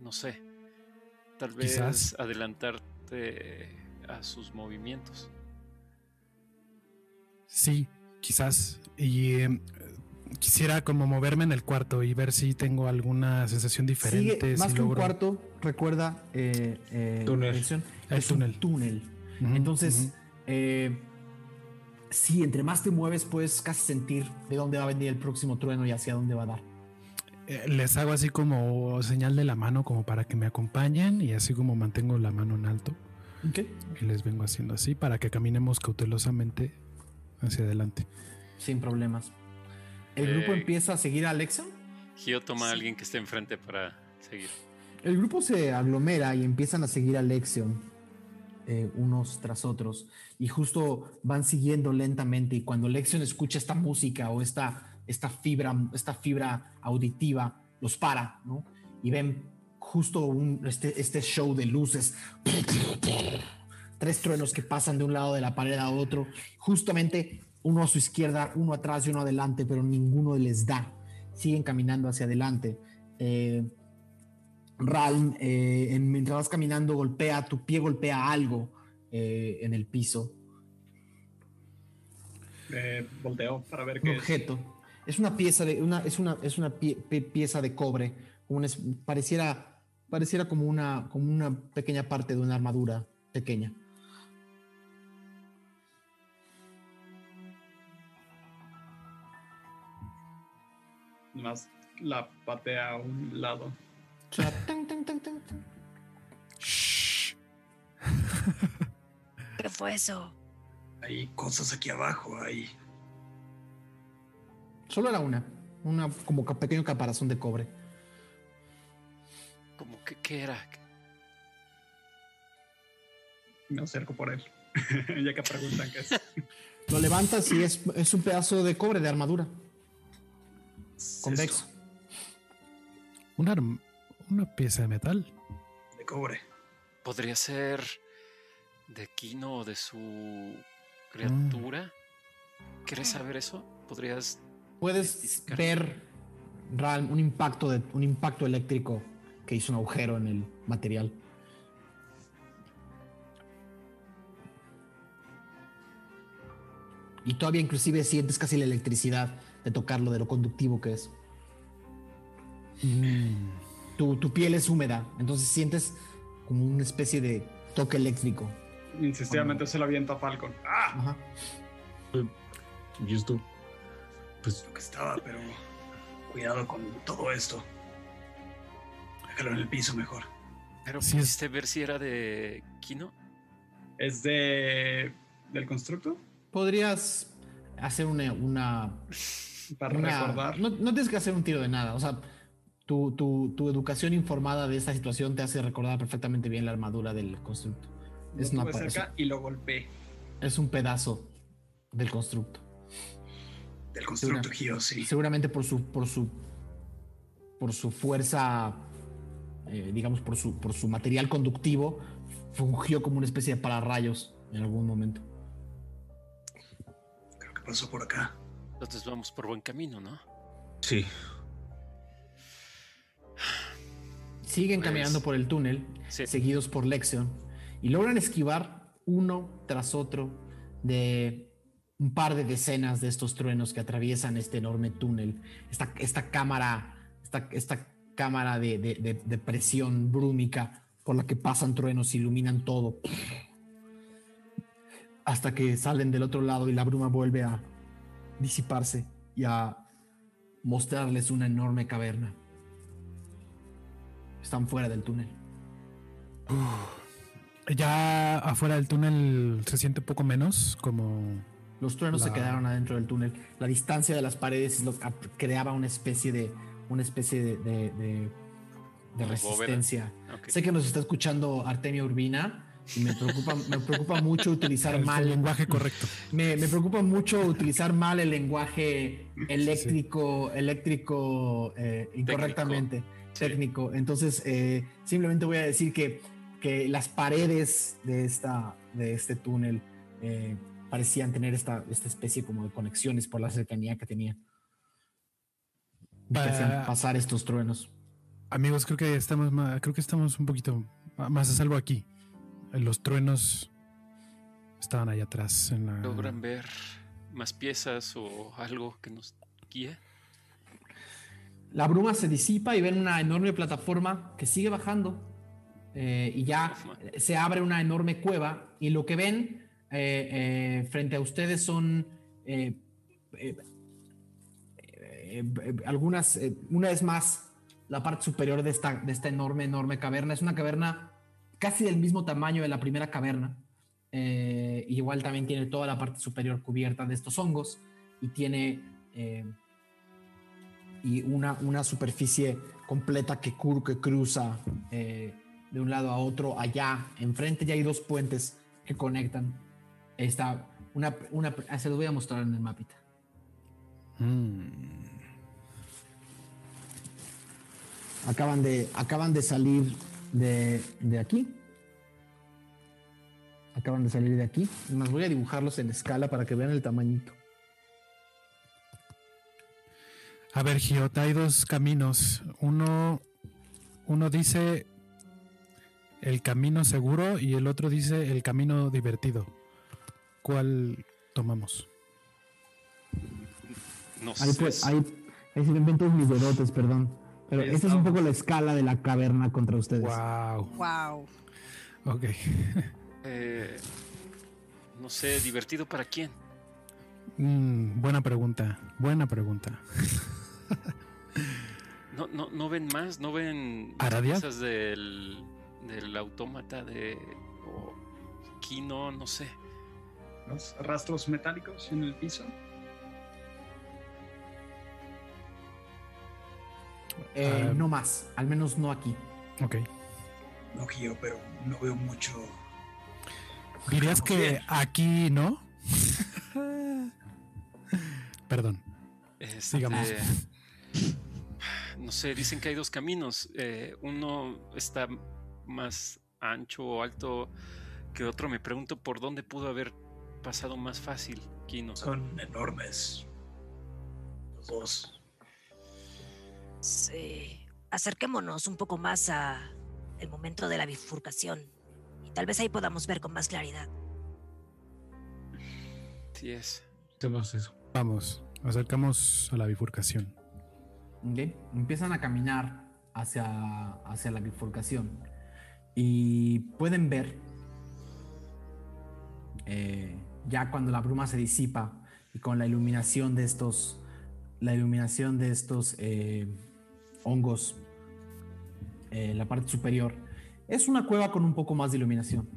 No sé. Tal vez Quizás. adelantarte a sus movimientos. Sí, quizás. Y eh, quisiera como moverme en el cuarto y ver si tengo alguna sensación diferente. Sigue, más si que un cuarto, recuerda eh, eh, Túnel. El es un túnel. túnel. Entonces, eh, sí, entre más te mueves, puedes casi sentir de dónde va a venir el próximo trueno y hacia dónde va a dar. Eh, les hago así como señal de la mano como para que me acompañen y así como mantengo la mano en alto Ok. y les vengo haciendo así para que caminemos cautelosamente hacia adelante. Sin problemas. El grupo Eh, empieza a seguir a Alexa. Gio toma a alguien que esté enfrente para seguir. El grupo se aglomera y empiezan a seguir a Lexion eh, unos tras otros y justo van siguiendo lentamente y cuando Lexion escucha esta música o esta, esta, fibra, esta fibra auditiva, los para, ¿no? Y ven justo un, este, este show de luces. Tres truenos que pasan de un lado de la pared a otro, justamente uno a su izquierda, uno atrás y uno adelante, pero ninguno les da. Siguen caminando hacia adelante. Eh, Ralm, eh, en- mientras vas caminando, golpea, tu pie golpea algo eh, en el piso. Eh, volteo para ver Un qué objeto. Es una pieza de, una, es una, es una pie- pie- pieza de cobre. una pareciera, pareciera como una, como una pequeña parte de una armadura pequeña. Nomás la patea a un lado. ¿Qué fue eso? Hay cosas aquí abajo, hay Solo era una. Una como pequeño caparazón de cobre. Como que, ¿Qué era? Me acerco por él. ya que preguntan qué es. Lo levantas y es, es un pedazo de cobre de armadura. Convexo. Una, arm- una pieza de metal. de cobre. ¿Podría ser de Kino o de su criatura? ¿Quieres saber eso? ¿Podrías Puedes ver un impacto de un impacto eléctrico que hizo un agujero en el material. Y todavía inclusive sientes casi la electricidad de tocarlo, de lo conductivo que es. Tu, tu piel es húmeda, entonces sientes como una especie de toque eléctrico. Insistivamente se lo aviento a Falcon. ¡Ah! Ajá. Y esto, pues Lo que estaba, pero cuidado con todo esto. Déjalo en el piso mejor. ¿Pero Sí, es- pudiste ver si era de Kino? ¿Es de. del constructo? Podrías hacer una, una Para una- recordar. No, no tienes que hacer un tiro de nada. O sea, tu, tu- tu educación informada de esta situación te hace recordar perfectamente bien la armadura del constructo. Es, una cerca y lo golpeé. es un pedazo del constructo. Del constructo Gio, sí. Seguramente por su, por su, por su fuerza, eh, digamos, por su, por su material conductivo, fungió como una especie de pararrayos en algún momento. Creo que pasó por acá. Entonces vamos por buen camino, ¿no? sí. Siguen Pues- caminando por el túnel, Sí. seguidos por Lexion, y logran esquivar uno tras otro de un par de decenas de estos truenos que atraviesan este enorme túnel, esta, cámara, esta, cámara de, presión brúmica por la que pasan truenos, iluminan todo. hasta que salen del otro lado y la bruma vuelve a disiparse y a mostrarles una enorme caverna. Están fuera del túnel. Ya afuera del túnel se siente un poco menos, como Los truenos se quedaron adentro del túnel. La distancia de las paredes es lo que ap- creaba una especie de una especie de, de- de- de Como resistencia. Sé que nos está escuchando Artemia Urbina y me preocupa, me preocupa mucho utilizar el mal lenguaje correcto. Me, me preocupa mucho utilizar mal el lenguaje eléctrico, eléctrico eh, incorrectamente, técnico. Entonces, eh, simplemente voy a decir que, que las paredes de, esta, de este túnel eh, parecían tener esta, esta especie como de conexiones por la cercanía que tenían. Que hacían pasar estos truenos. Amigos, creo que estamos creo que estamos un poquito más a salvo aquí. Los truenos estaban allá atrás en la ¿Logran ver más piezas o algo que nos guíe? La bruma se disipa y ven una enorme plataforma que sigue bajando. Eh, y ya se abre una enorme cueva. Y lo que ven eh, eh, frente a ustedes son algunas, una vez más, la parte superior de esta, de esta enorme, enorme caverna. Es una caverna casi del mismo tamaño de la primera caverna. igual también tiene toda la parte superior cubierta de estos hongos. Y tiene y una, una superficie completa que, cur- que cruza de un lado a otro. Allá, enfrente ya hay dos puentes que conectan. Está una, una, ah, se los voy a mostrar en el mapita. Mm. Acaban de, acaban de salir de, de aquí. Acaban de salir de aquí. Es Más voy a dibujarlos en escala para que vean el tamañito. A ver, Giot, hay dos caminos. Uno, uno dice el camino seguro y el otro dice el camino divertido. ¿Cuál tomamos? No Ahí, sé. pues, ahí, ahí se me ven todos mis dedotes, perdón. Pero Ahí esta es un poco la escala de la caverna contra ustedes. Wow. Wow. Ok. Eh, no sé, divertido para quién. Mm, buena pregunta. Buena pregunta. No, no, no ven más, no ven ¿Aradia? piezas del, del autómata de o Kino, no sé. Los rastros metálicos en el piso. Eh, Ah. no más, al menos no aquí. Ok. No, Gio, pero no veo mucho. ¿Dirías que aquí no? Perdón. Este, Sigamos. No sé, dicen que hay dos caminos. eh, uno está más ancho o alto que otro. Me pregunto por dónde pudo haber pasado más fácil, Kino. Son enormes. Los dos. Sí. Acerquémonos un poco más a el momento de la bifurcación. Y tal vez ahí podamos ver con más claridad. Sí es. Hacemos eso. Vamos, acercamos a la bifurcación. ¿ok? Empiezan a caminar hacia, hacia la bifurcación y pueden ver, eh, ya cuando la bruma se disipa y con la iluminación de estos, la iluminación de estos eh, hongos eh, la parte superior, es una cueva con un poco más de iluminación.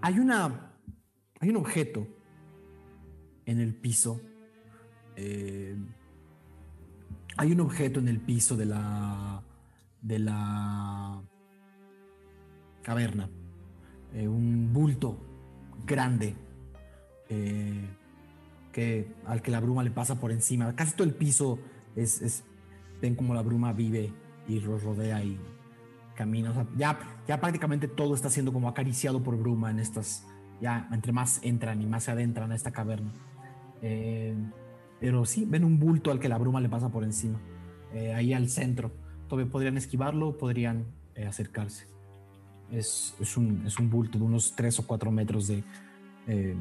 Hay una, hay un objeto en el piso. eh, hay un objeto en el piso de la de la caverna, eh, un bulto grande eh, que al que la bruma le pasa por encima. Casi todo el piso es, es- ven como la bruma vive y los rodea y camina. Ya, ya prácticamente todo está siendo como acariciado por bruma en estas. Ya entre más entran y más se adentran a esta caverna. Eh, pero sí, ven un bulto al que la bruma le pasa por encima. ahí al centro. Todavía podrían esquivarlo, podrían acercarse. Es, es un, es un bulto de unos 3 o 4 metros de, eh,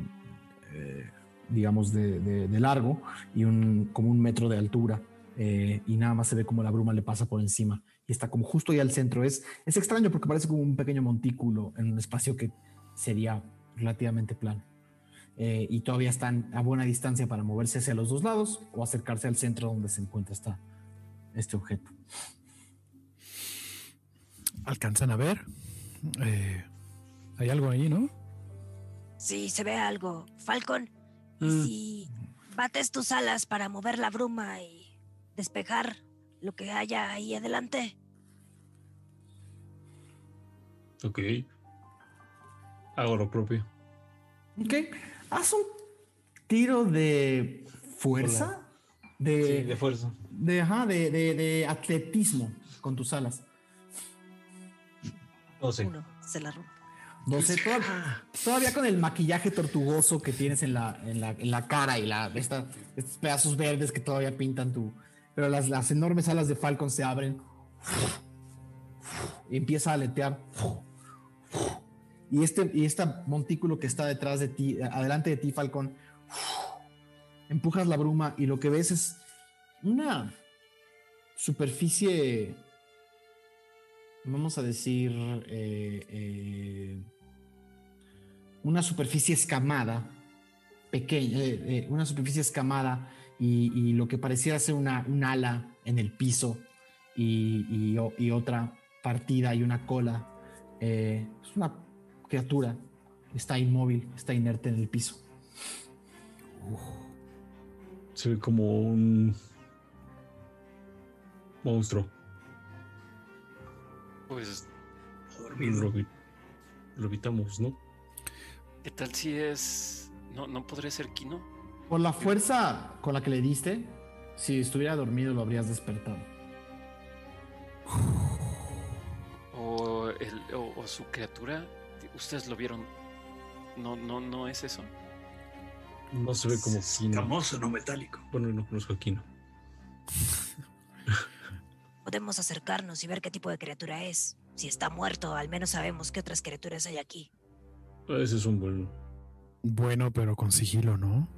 eh, digamos, de, de- largo y un, como un metro de altura. eh, y nada más se ve como la bruma le pasa por encima. Y está como justo ahí al centro. Es, es extraño porque parece como un pequeño montículo en un espacio que sería relativamente plano. eh, y todavía están a buena distancia para moverse hacia los dos lados o acercarse al centro donde se encuentra esta, este objeto. ¿Alcanzan a ver? Eh, hay algo ahí, ¿no? Sí, se ve algo. Falcon, ¿y Mm. si bates tus alas para mover la bruma y despejar lo que haya ahí adelante? Ok. Hago lo propio. Ok, haz un tiro de fuerza, de, Sí, de fuerza. de, ajá, de, de- de atletismo con tus alas. No sé. Uno, se la rompo. 12, todavía, todavía con el maquillaje tortugoso que tienes en la, en la, en la cara y la, esta- estos pedazos verdes que todavía pintan tu... Pero las, las enormes alas de Falcon se abren y empieza a aletear. Y este, y este montículo que está detrás de ti, adelante de ti, Falcon, empujas la bruma y lo que ves es una superficie vamos a decir, eh, eh, una superficie escamada, pequeña, eh, una superficie escamada y, lo que pareciera ser una, un ala en el piso y, y otra partida y una cola. Es una criatura, está inmóvil, está inerte en el piso. Se ve como un monstruo. Pues, Dormido. Lo, lo evitamos, ¿no? ¿qué tal si es. No, no podría ser Kino? Por la fuerza con la que le diste, si estuviera dormido lo habrías despertado. O, el, o, o su criatura. Ustedes lo vieron. No, no, no es eso. No se ve como Kino. Escamoso, no metálico. Bueno, no conozco a Kino. Podemos acercarnos y ver qué tipo de criatura es. Si está muerto, al menos sabemos qué otras criaturas hay aquí. Ese es un buen. Bueno, pero con sigilo, ¿no?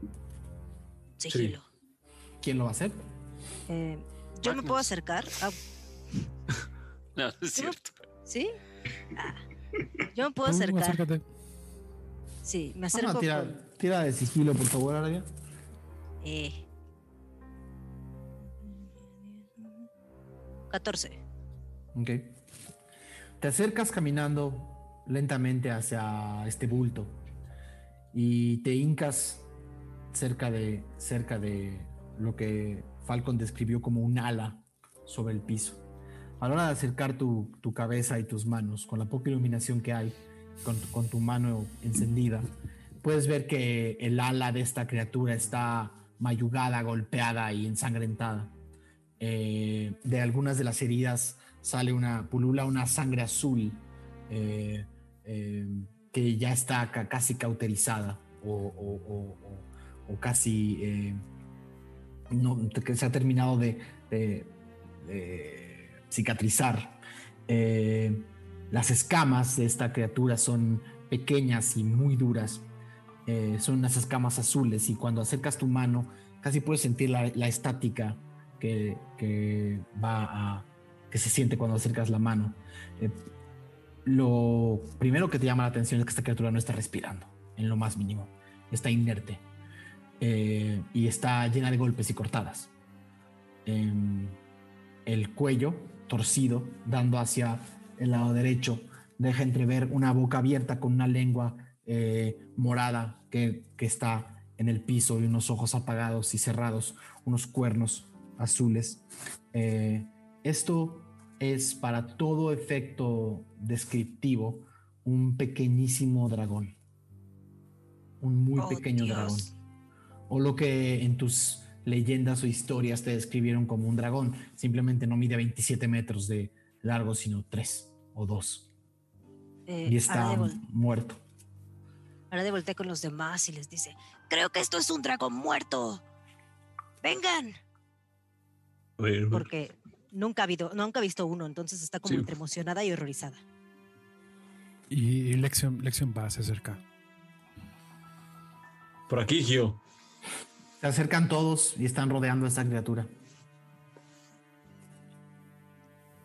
Sigilo. ¿Quién lo va a hacer? Eh, yo me puedo acercar. Ah, No, es cierto. ¿Sí? Ah, yo me puedo acercar. acércate. Sí, me Vamos acerco. a tirar, con- tira de sigilo, por favor, Arabia. eh, 14. Ok. Te acercas caminando lentamente hacia este bulto y te hincas cerca de, cerca de lo que Falcon describió como un ala sobre el piso. A la hora de acercar tu, tu cabeza y tus manos, con la poca iluminación que hay, con, con tu mano encendida, puedes ver que el ala de esta criatura está mayugada, golpeada y ensangrentada. Eh, de algunas de las heridas sale una, pulula una sangre azul eh, eh, que ya está ca- casi cauterizada o, casi que se ha terminado de, cicatrizar. Las escamas de esta criatura son pequeñas y muy duras. Son unas escamas azules y cuando acercas tu mano casi puedes sentir la estática que, va que se siente cuando acercas la mano. Eh, lo primero que te llama la atención es que esta criatura no está respirando en lo más mínimo, está inerte eh, y está llena de golpes y cortadas. Em, el cuello torcido, dando hacia el lado derecho, deja entrever una boca abierta con una lengua eh, morada que, que está en el piso y unos ojos apagados y cerrados, unos cuernos azules. Eh, esto es para todo efecto descriptivo un pequeñísimo dragón. Un muy Oh, pequeño Dios. dragón. O lo que en tus leyendas o historias te describieron como un dragón. Simplemente no mide 27 metros de largo, sino 3 o 2. Eh, Y está muerto. Arade voltea con los demás y les dice: Creo que esto es un dragón muerto. Vengan. Porque nunca ha, habido, nunca ha visto uno, entonces está como Sí. entre emocionada y horrorizada. Y, y Lexion, Lexion va, se acerca. Por aquí, Gio. Se acercan todos y están rodeando a esta criatura.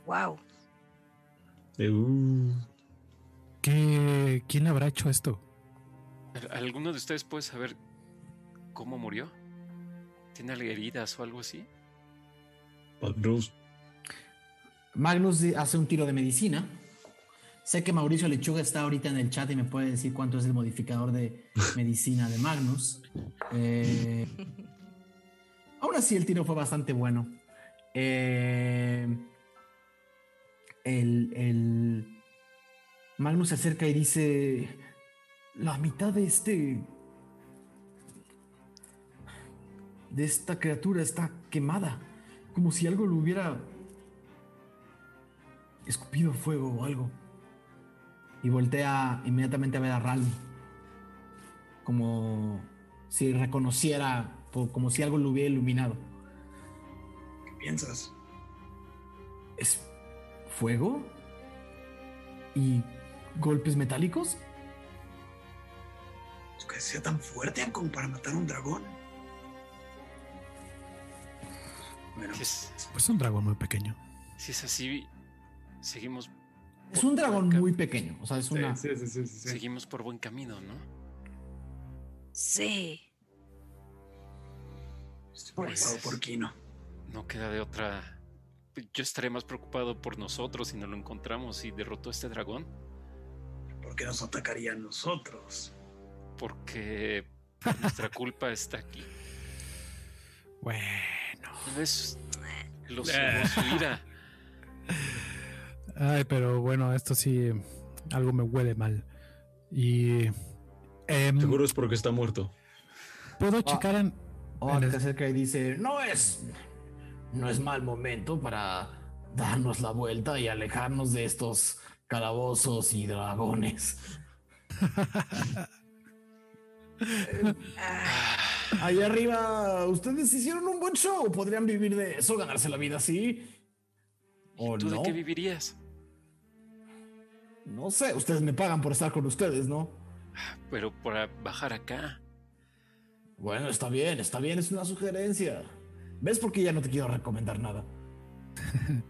Wow. Eh, uh, ¿Qué, ¿Quién habrá hecho esto? ¿Alguno de ustedes puede saber cómo murió? ¿Tiene heridas o algo así? Magnus. Magnus hace un tiro de medicina. Sé que Mauricio Lechuga está ahorita en el chat y me puede decir cuánto es el modificador de medicina de Magnus. Eh, aún así, el tiro fue bastante bueno. Eh, el, el Magnus se acerca y dice: La mitad de este. de esta criatura está quemada. Como si algo lo hubiera escupido fuego o algo. Y voltea inmediatamente a ver a Ralm. Como si reconociera, como si algo lo hubiera iluminado. ¿Qué piensas? ¿Es fuego? ¿Y golpes metálicos? ¿Es que sea tan fuerte como para matar a un dragón? Bueno, es, pues un dragón muy pequeño. Si es así, seguimos. Es un dragón muy pequeño. O sea, es una. Sí, sí, sí, seguimos por buen camino, ¿no? Sí. Estoy pues, por Kino. No queda de otra. Yo estaré más preocupado por nosotros si no lo encontramos y derrotó a este dragón. ¿Por qué nos atacaría a nosotros? Porque nuestra culpa está aquí. Bueno. Es lo su ira. Ay, pero bueno, esto sí, algo me huele mal. Y. Em, Seguro es porque está muerto. ¿Puedo checar en.? Oh, en acerca y dice: No es. No es mal momento para darnos la vuelta y alejarnos de estos calabozos y dragones. Allá arriba, ustedes hicieron un buen show. Podrían vivir de eso, ganarse la vida así. ¿O ¿Tú de qué vivirías? No sé, ustedes me pagan por estar con ustedes, ¿no? Pero para bajar acá. Bueno, está bien, está bien, es una sugerencia. ¿Ves por qué ya no te quiero recomendar nada?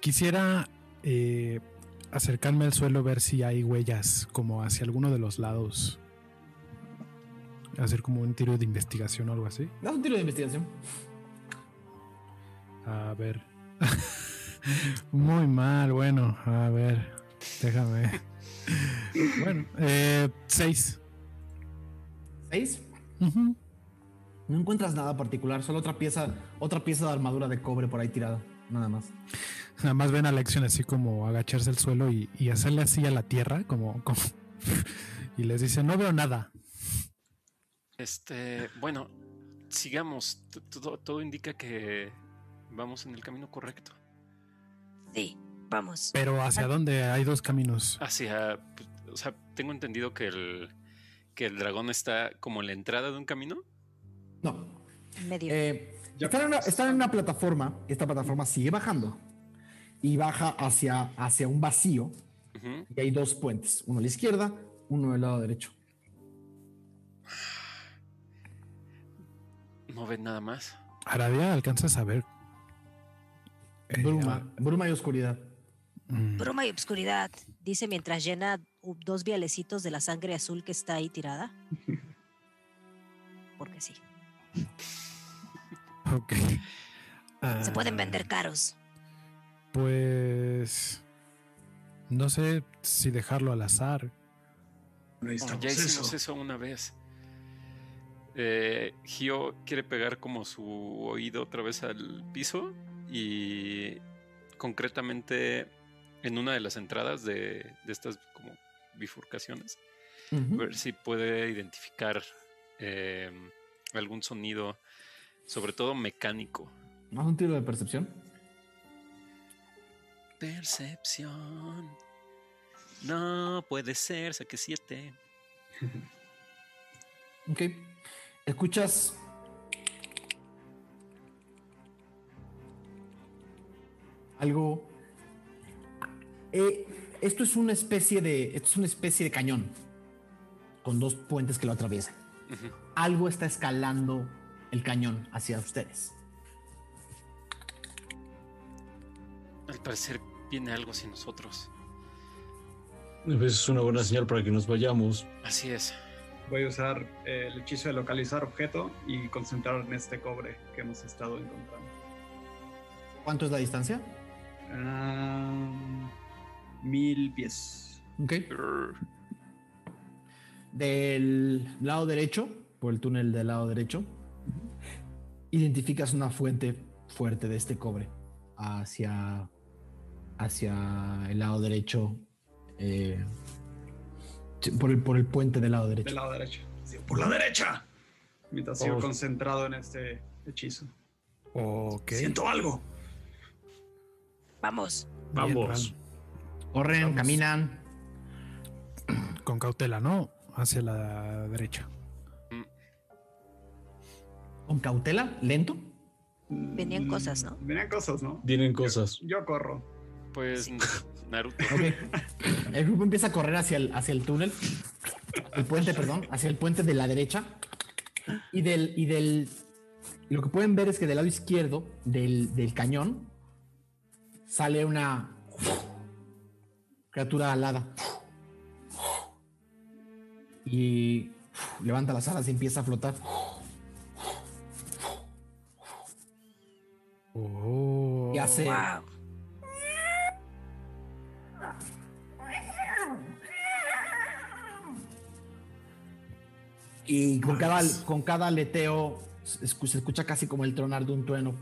Quisiera eh, acercarme al suelo, ver si hay huellas como hacia alguno de los lados hacer como un tiro de investigación o algo así. Haz un tiro de investigación. A ver. Muy mal, bueno, a ver, déjame. bueno, eh, seis. ¿Seis? No encuentras nada particular, solo otra pieza, otra pieza de armadura de cobre por ahí tirada, nada más. Nada más ven a Lexion así como agacharse al suelo y, hacerle así a la tierra, como, como y les dice, no veo nada. Este, bueno, sigamos. Todo, indica que vamos en el camino correcto. Sí, vamos. Pero ¿hacia dónde? Hay dos caminos. Hacia, pues, o sea, tengo entendido que el, que el dragón está como en la entrada de un camino. No. Medio. Eh, están, en una, están, en una, plataforma. Esta plataforma sigue bajando y baja hacia, hacia un vacío. Y hay dos puentes, uno a la izquierda, uno al lado derecho. No ven nada más. Aradia, alcanzas a ver. Eh, bruma, bruma y oscuridad. Mm. Bruma y oscuridad, dice mientras llena dos vialecitos de la sangre azul que está ahí tirada. Porque sí. Ok. Se pueden ah. vender caros. Pues. No sé si dejarlo al azar. ya hicimos eso una vez. Eh, Gio quiere pegar como su oído otra vez al piso y concretamente en una de las entradas de, estas como bifurcaciones, ver si puede identificar eh, algún sonido, sobre todo mecánico. ¿Más un tiro de percepción? Percepción. No puede ser, saqué siete. ok. Escuchas algo. Eh, esto es una especie de. Esto es una especie de cañón. Con dos puentes que lo atraviesan. Algo está escalando el cañón hacia ustedes. Al parecer viene algo hacia nosotros. Es una buena señal para que nos vayamos. Así es. Voy a usar eh, el hechizo de localizar objeto y concentrar en este cobre que hemos estado encontrando. ¿Cuánto es la distancia? Ah, mil pies. Ok. Del lado derecho, por el túnel del lado derecho, identificas una fuente fuerte de este cobre hacia, hacia el lado derecho, eh, por, el, por el puente del lado derecho. Del lado derecho. Sí, por la derecha. Mientras sigo Vamos. concentrado en este hechizo. Ok. Siento algo. Vamos. Bien, Vamos. Corren, Vamos. caminan. Con cautela, ¿no? Hacia la derecha. Con cautela, lento. Venían cosas, ¿no? Venían cosas, ¿no? Vienen cosas. Yo corro. Pues Naruto. Ok. El grupo empieza a correr hacia el, hacia el túnel. El puente, perdón. Hacia el puente de la derecha. Y del. Y del lo que pueden ver es que del lado izquierdo del, del cañón sale una criatura alada. Y levanta las alas y empieza a flotar. Oh. Y hace. Wow. Y con cada, con cada aleteo se escu- se escucha casi como el tronar de un trueno.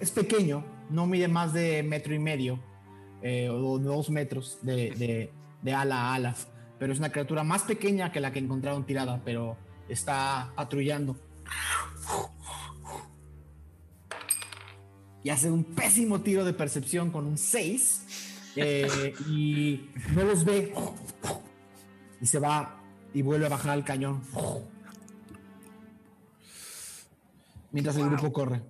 Es pequeño, no mide más de metro y medio eh, o dos metros de, de- de ala a ala, pero es una criatura más pequeña que la que encontraron tirada, pero está patrullando. Y hace un pésimo tiro de percepción con un 6 y no los ve y se va y vuelve a bajar al cañón. Mientras el grupo corre.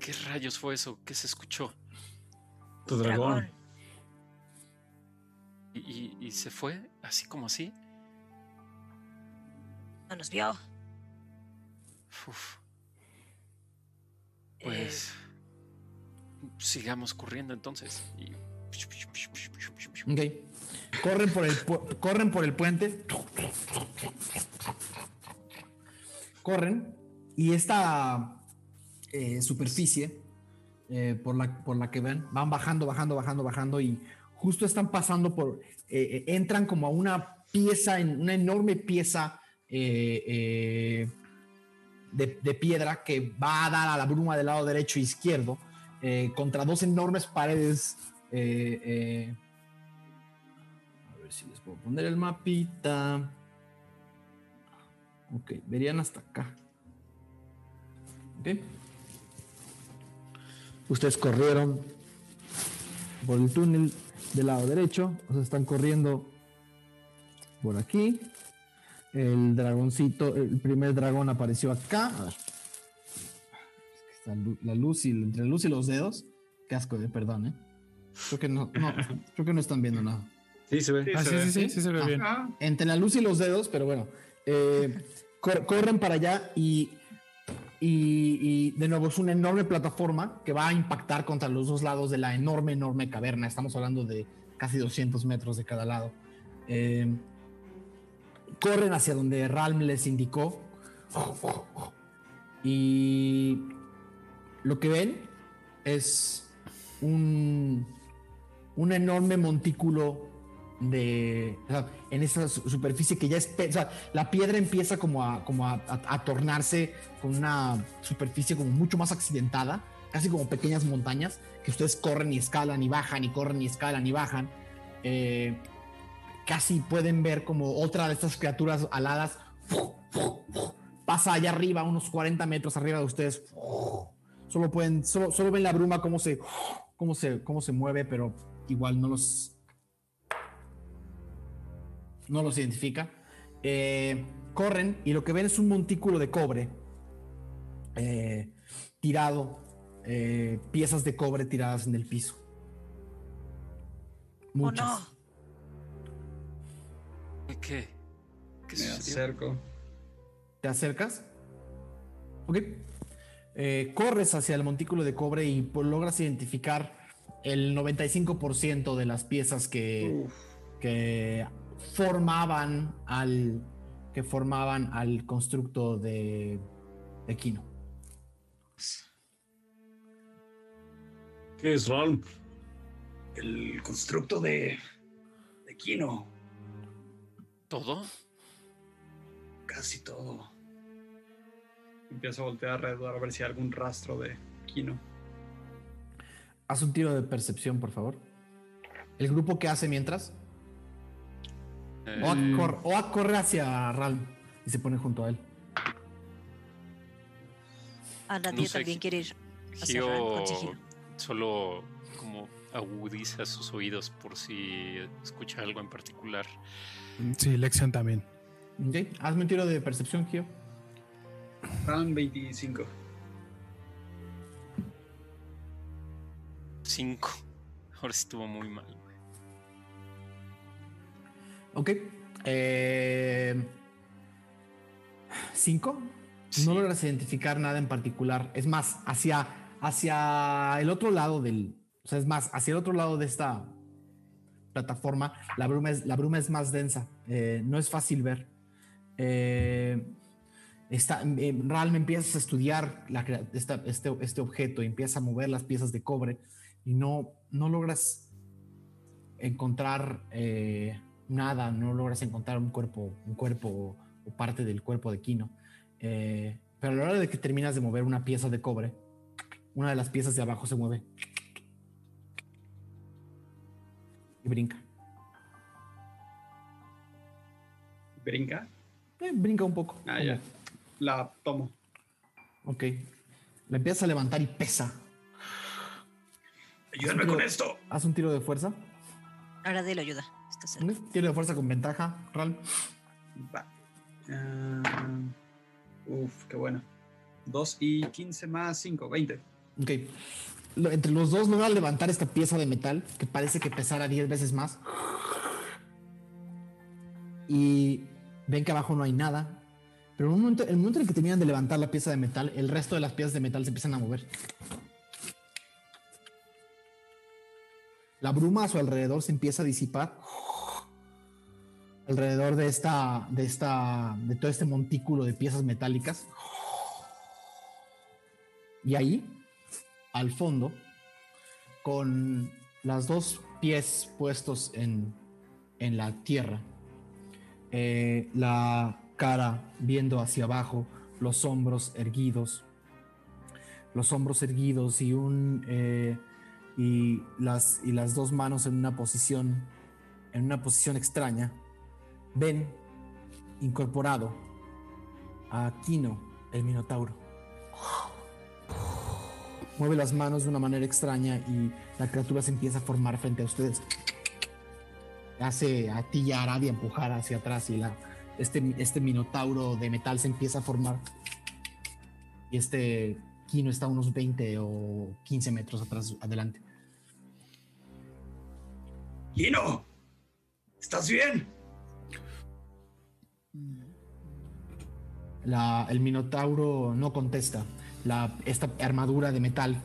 ¿Qué rayos fue eso? ¿Qué se escuchó? Tu dragón. Dragón. ¿Y, y- y se fue así como así? No nos vio. Uf, Eh, pues sigamos corriendo entonces. Y- Ok. Corren por el, corren por el puente. Corren. Y esta eh, superficie eh, por, la, por la que ven, van bajando, bajando, bajando, bajando. Y justo están pasando por. eh, entran como a una pieza, en una enorme pieza de, de piedra que va a dar a la bruma del lado derecho e izquierdo. contra dos enormes paredes. Poner el mapita. Ok, verían hasta acá. Ok. Ustedes corrieron por el túnel del lado derecho. O sea, están corriendo por aquí. El dragoncito, el primer dragón apareció acá. La luz y entre la luz y los dedos. Qué asco de perdón, ¿eh? Creo que no, no, creo que no están viendo nada. Sí, se ve. Ah, se sí, ve. sí, sí, sí se ve Ah. bien. Ah, Entre la luz y los dedos, pero bueno. eh, cor- corren para allá y, y, y de nuevo es una enorme plataforma que va a impactar contra los dos lados de la enorme, enorme caverna. Estamos hablando de casi 200 metros de cada lado. Eh, corren hacia donde Ralm les indicó. Y lo que ven es un, un enorme montículo en esa su- superficie que ya es la piedra empieza como a como a tornarse con una superficie como mucho más accidentada casi como pequeñas montañas que ustedes corren y escalan y bajan y corren y escalan y bajan. Eh, casi pueden ver como otra de estas criaturas aladas pasa allá arriba unos 40 metros arriba de ustedes solo pueden solo, solo ven la bruma cómo se cómo se cómo se mueve pero igual no los no los identifica. Eh, corren y lo que ven es un montículo de cobre eh, tirado, eh, piezas de cobre tiradas en el piso. ¿O Muchas. no? ¿Qué? ¿Qué, ¿Qué me sucedió? acerco. ¿Te acercas? Ok. Eh, corres hacia el montículo de cobre y pues, logras identificar el 95% de las piezas que, Uf. que formaban al que formaban al constructo de, Kino. ¿Qué es Ralm? El constructo de, Kino. ¿Todo? Casi todo. Empiezo a voltear alrededor a ver si hay algún rastro de Kino. Haz un tiro de percepción, por favor. ¿El grupo qué hace mientras? Eh, Oak, corre, Oak corre hacia Ralm y se pone junto a él. A nadie No también quiere ir hacia Gio solo como agudiza sus oídos por si escucha algo en particular. Sí, Lexion también. Ok, Hazme un tiro de percepción, Gio. Ran 25. Cinco. Ahora sí estuvo muy mal. Ok. Eh, ¿Cinco? Sí. No logras identificar nada en particular. Es más, hacia, hacia el otro lado del. O sea, es más, hacia el otro lado de esta plataforma, la bruma es, la bruma es más densa. Eh, no es fácil ver. Eh, está, eh, Ralm empiezas a estudiar la crea- esta- este, este objeto, empiezas a mover las piezas de cobre y no, no logras encontrar eh, nada, no logras encontrar un cuerpo, un cuerpo o parte del cuerpo de Kino. Eh, pero a la hora de que terminas de mover una pieza de cobre, una de las piezas de abajo se mueve y brinca. ¿Brinca? Eh, brinca un poco. Ah, ya. La tomo. Ok. La empiezas a levantar y pesa. Ayúdame con esto. Haz un tiro de fuerza. Ahora de lo ayuda. De fuerza con ventaja, Ral. Va. Ah, uf, qué bueno. 2 y 15 más 5, 20. Ok. Lo- entre los dos logran levantar esta pieza de metal que parece que pesara 10 veces más. Y ven que abajo no hay nada. Pero en un momento, el momento en el que terminan de levantar la pieza de metal, el resto de las piezas de metal se empiezan a mover. La bruma a su alrededor se empieza a disipar. Alrededor de esta, de esta, de todo este montículo de piezas metálicas. Y ahí, al fondo, con las dos pies puestos en, en la tierra, eh, la cara viendo hacia abajo, los hombros erguidos, los hombros erguidos y un eh, y las y las dos manos en una posición en una posición extraña, ven incorporado a Kino, el Minotauro mueve las manos de una manera extraña y la criatura se empieza a formar frente a ustedes. Hace a ti y a Aradia empujar hacia atrás y la, este, este minotauro de metal se empieza a formar. Y este Kino está a unos 20 o 15 metros atrás, adelante. Kino, ¿estás bien? La- el minotauro no contesta. La, esta armadura de metal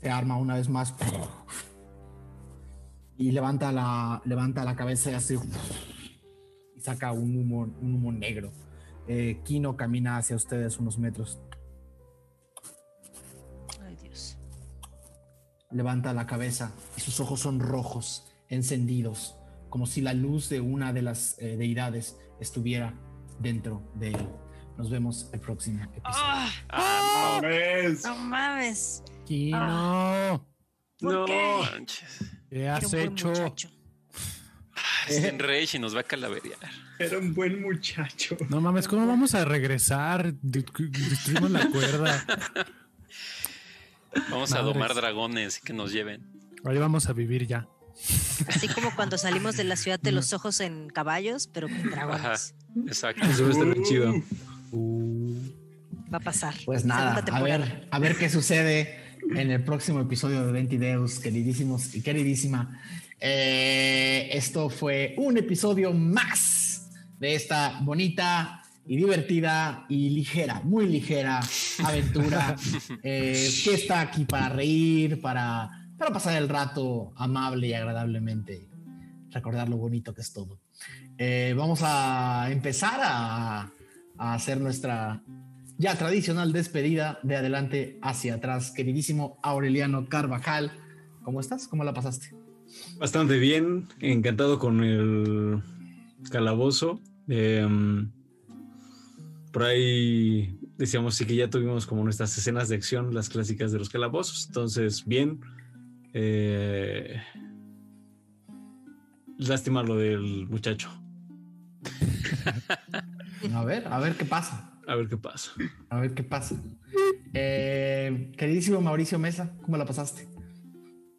se arma una vez más y levanta la, levanta la cabeza y hace y saca un humo, un humo negro. Eh, Kino camina hacia ustedes unos metros. Ay, Dios. Levanta la cabeza y sus ojos son rojos, encendidos, como si la luz de una de las eh, deidades estuviera dentro de él. Nos vemos el próximo episodio. ¡Ah! Ah, ¡Mames! ¡No mames! Kino, ¿Por No. qué? manches. ¿qué has hecho? Es en Rage y nos va a calaverear. Era un buen muchacho. No mames, ¿cómo vamos a regresar? De- Destruimos la cuerda. Vamos a Madres. domar dragones y que nos lleven. Ahí vamos a vivir ya. Así como cuando salimos de la ciudad de los ojos en caballos, pero con dragones. Exacto. Eso va a estar bien chido. Va a pasar. Pues nada, a ver, a ver qué sucede en el próximo episodio de Ventideus, queridísimos y queridísima. Eh, esto fue un episodio más de esta bonita y divertida y ligera, muy ligera aventura eh, que está aquí para reír, para, para pasar el rato amable y agradablemente. recordar lo bonito que es todo. Eh, vamos a empezar a, hacer nuestra ya tradicional despedida de adelante hacia atrás. Queridísimo Aureliano Carvajal, ¿cómo estás? ¿Cómo la pasaste? Bastante bien, encantado con el calabozo. Em, por ahí decíamos sí que ya tuvimos como nuestras escenas de acción, las clásicas de los calabozos. Entonces, bien. Eh, lástima lo del muchacho. A ver, a ver qué pasa. A ver qué pasa. A ver qué pasa. Eh, queridísimo Mauricio Mesa, ¿cómo la pasaste?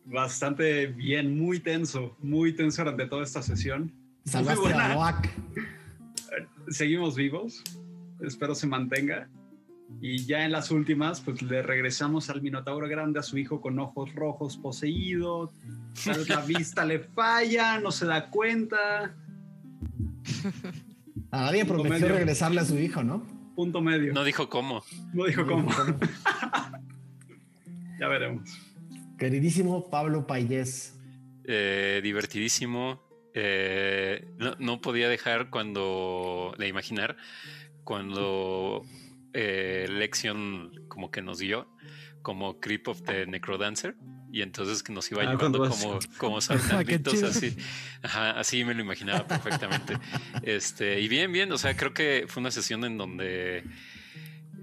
Bastante bien, muy tenso, muy tenso durante toda esta sesión. Salvaste Muy a. Seguimos vivos, espero se mantenga. Y ya en las últimas, pues le regresamos al Minotauro Grande, a su hijo con ojos rojos poseído. Tal vez la vista le falla, no se da cuenta. A nadie Punto prometió medio. regresarle a su hijo, ¿no? Punto medio. No dijo cómo. No dijo cómo. ya veremos. Queridísimo Pablo Payés. Eh, divertidísimo. Eh, no, no podía dejar cuando de imaginar cuando eh, Lexion como que nos dio como Creep of the Necrodancer y entonces que nos iba Ah, llevando como, como chido. así. Ajá, así me lo imaginaba perfectamente. Este, y bien, bien, o sea, creo que fue una sesión en donde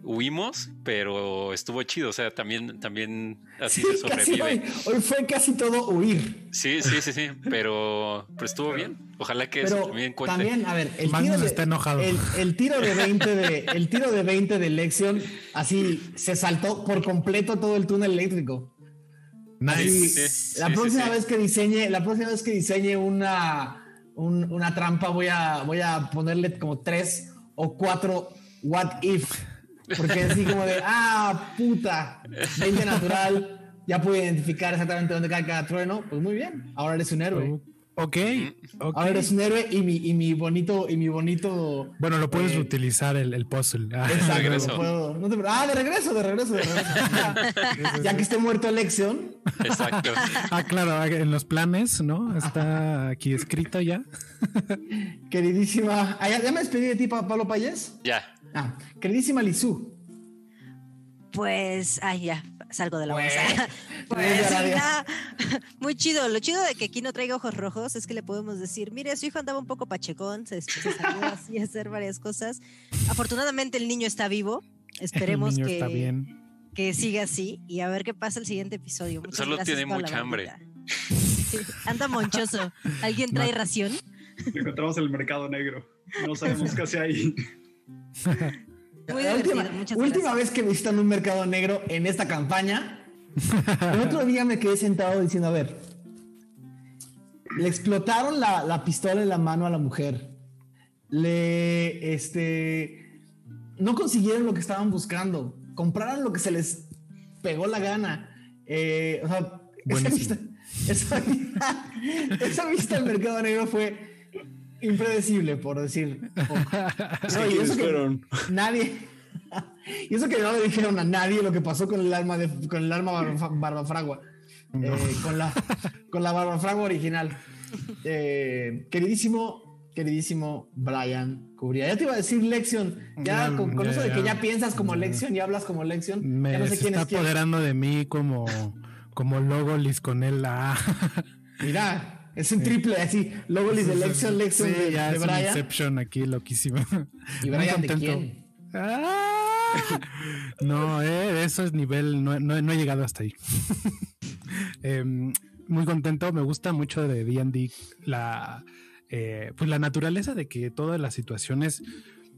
huimos, pero estuvo chido. O sea, también, también así Sí, se casi sobrevive. hoy, hoy fue casi todo huir. Sí, sí, sí, sí, pero, pero estuvo bien. Ojalá que eso también cuente. también, a ver, el Magnus tiro, de, está enojado. El, el tiro de 20 de el tiro de 20 de Lexion así se saltó por completo todo el túnel eléctrico. Nice. Sí, sí, la sí, próxima sí. vez que diseñe, la próxima vez que diseñe una, un- una trampa, voy a, voy a ponerle como tres o cuatro what if. Porque así como de, ah, puta, 20 natural, ya pude identificar exactamente dónde cae cada trueno. Pues muy bien, ahora eres un héroe. Ok, ok. Ahora eres un héroe y mi, y mi bonito, y mi bonito. Bueno, lo puedes eh, utilizar el, el puzzle. Ah, Exacto, regreso. lo puedo- no te- ah, de regreso, de regreso, de regreso. ya que esté muerto Lexion, Exacto. Ah, claro, en los planes, ¿no? Está aquí escrito ya. queridísima. Ah, ya, me despedí de ti, Pa- Pablo Payés. Ya. Ah, queridísima Lizú. Pues, ay, ya, salgo de la Pues, bolsa. pues, nada, muy chido. Lo chido de que aquí no traiga ojos rojos es que le podemos decir, mire, su hijo andaba un poco pachecón, se, se salió así a hacer varias cosas. Afortunadamente el niño está vivo. Esperemos el niño que, está bien. que siga así y a ver qué pasa el siguiente episodio. Muchas Solo tiene mucha hambre. Sí, anda monchoso. ¿Alguien trae ración? Lo encontramos en el mercado negro. No sabemos qué hace ahí. Muy la última, última vez que visitan un mercado negro en esta campaña, el otro día me quedé sentado diciendo, a ver, le explotaron la, la pistola en la mano a la mujer. Le, este, no consiguieron lo que estaban buscando. Compraron lo que se les pegó la gana. Eh, o sea, esa vista, esa, esa vista del mercado negro fue impredecible, por decir No, y eso que-. Nadie. Y eso que no le dijeron a nadie lo que pasó con el arma de, con el arma barba, barbafragua. Eh, con la con la barbafragua original. Eh, queridísimo, queridísimo Brian Cubría. Ya te iba a decir Lexion. Ya, Ya, con, con ya, eso de que ya. ya piensas como. Lexion y hablas como Lexion. Me ya no sé se quién está es quién. apoderando de mí como, como Logolis con él. Ah. Mira, es un triple así. Logolis de Lexion, Lexion Sí, de, ya de es Brian. Inception aquí, loquísimo. ¿Y Muy Brian de contento. quién? Ah. No, eh, eso es nivel, no, no- no he llegado hasta ahí. Em, muy contento, me gusta mucho de D&D la, eh, pues la naturaleza de que todas las situaciones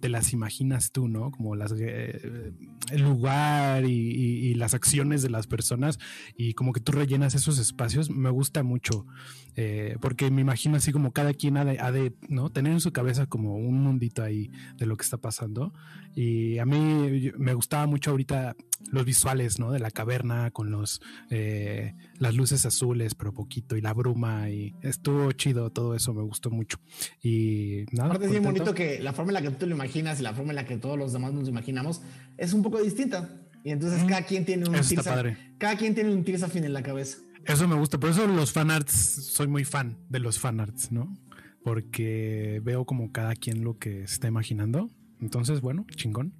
te las imaginas tú, ¿no? Como las, eh, el lugar y, las acciones de las personas y como que tú rellenas esos espacios, me gusta mucho, eh, porque me imagino así como cada quien ha de, ha de, ¿no? Tener en su cabeza como un mundito ahí de lo que está pasando. Y a mí me gustaba mucho ahorita los visuales, ¿no? De la caverna con los eh, las luces azules, pero poquito, y la bruma, y estuvo chido todo eso, me gustó mucho. Y nada. Aparte es bien bonito que la forma en la que tú lo imaginas y la forma en la que todos los demás nos imaginamos es un poco distinta. Y entonces cada quien tiene un Tirsa- padre. cada quien tiene un Tirsafin en la cabeza. Eso me gusta, por eso los fanarts, soy muy fan de los fanarts, ¿no? Porque veo como cada quien lo que está imaginando. Entonces, bueno, chingón.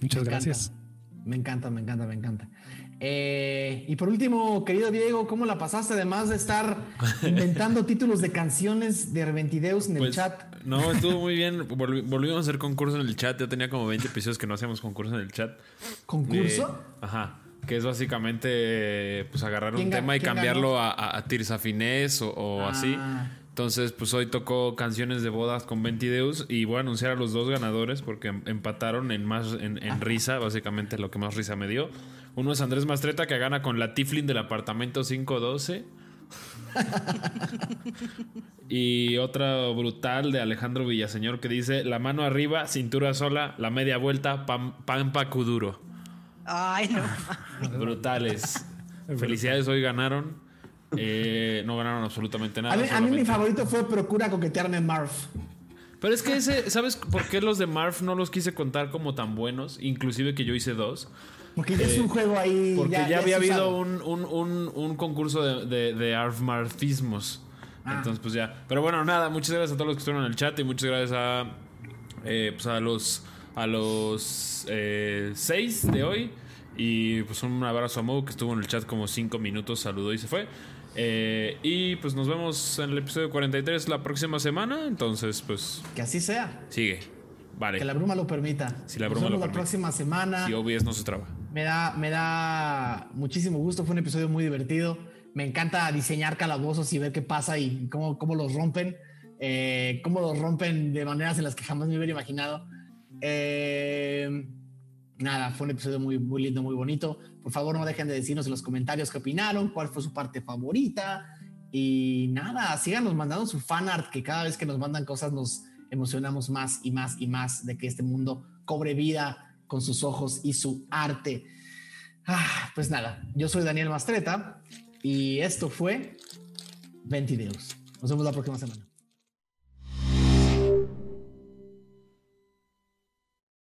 Muchas gracias. Me encanta, me encanta, me encanta. Eh, y por último, querido Diego, ¿cómo la pasaste además de estar inventando títulos de canciones de Reventideus en el Pues, chat? No, estuvo muy bien. Volvi- volvimos a hacer concurso en el chat. Ya tenía como 20 episodios que no hacíamos concurso en el chat. ¿Concurso? Eh, ajá. Que es básicamente pues agarrar un ¿Quién ga- tema y cambiarlo ganó? a, a, a Tirsa Finés o, o así. Entonces, pues hoy tocó canciones de bodas con Ventideus y voy a anunciar a los dos ganadores porque em- empataron en más en, en risa, básicamente lo que más risa me dio. Uno es Andrés Mastreta que gana con la Tiflin del apartamento 512. y otra brutal de Alejandro Villaseñor que dice la mano arriba, cintura sola, la media vuelta, pam, pampa kuduro. Ay, no. Brutales. Felicidades, hoy ganaron. Eh, no ganaron absolutamente nada. A mí, a mí mi favorito fue Procura coquetearme Marv. Pero es que ese, ¿sabes por qué los de Marv no los quise contar como tan buenos? Inclusive que yo hice dos. Porque ya es un juego ahí. Porque ya, ya había habido un, un, un, un concurso de, de, de arfmarfismos. Ah. Entonces, pues ya. Pero bueno, nada, muchas gracias a todos los que estuvieron en el chat y muchas gracias a, eh, pues a los, a los eh, seis de hoy. Y pues un abrazo a Mo que estuvo en el chat como cinco minutos, saludó y se fue. Eh, y pues nos vemos en el episodio 43 la próxima semana. Entonces, pues Que así sea. sigue. Vale. Que la bruma lo permita. Si la Nos bruma vemos lo la permite. próxima semana. Si OBS no se traba. Me da, me da muchísimo gusto. Fue un episodio muy divertido. Me encanta diseñar calabozos y ver qué pasa y cómo, cómo los rompen. eh, cómo los rompen de maneras en las que jamás me hubiera imaginado. Eh, nada, fue un episodio muy, muy lindo, muy bonito. Por favor, no dejen de decirnos en los comentarios qué opinaron, cuál fue su parte favorita. Y nada, síganos mandando su fan art, que cada vez que nos mandan cosas nos emocionamos más y más y más de que este mundo cobre vida con sus ojos y su arte. Ah, pues nada, yo soy Daniel Mastreta y esto fue Ventideus. Nos vemos la próxima semana.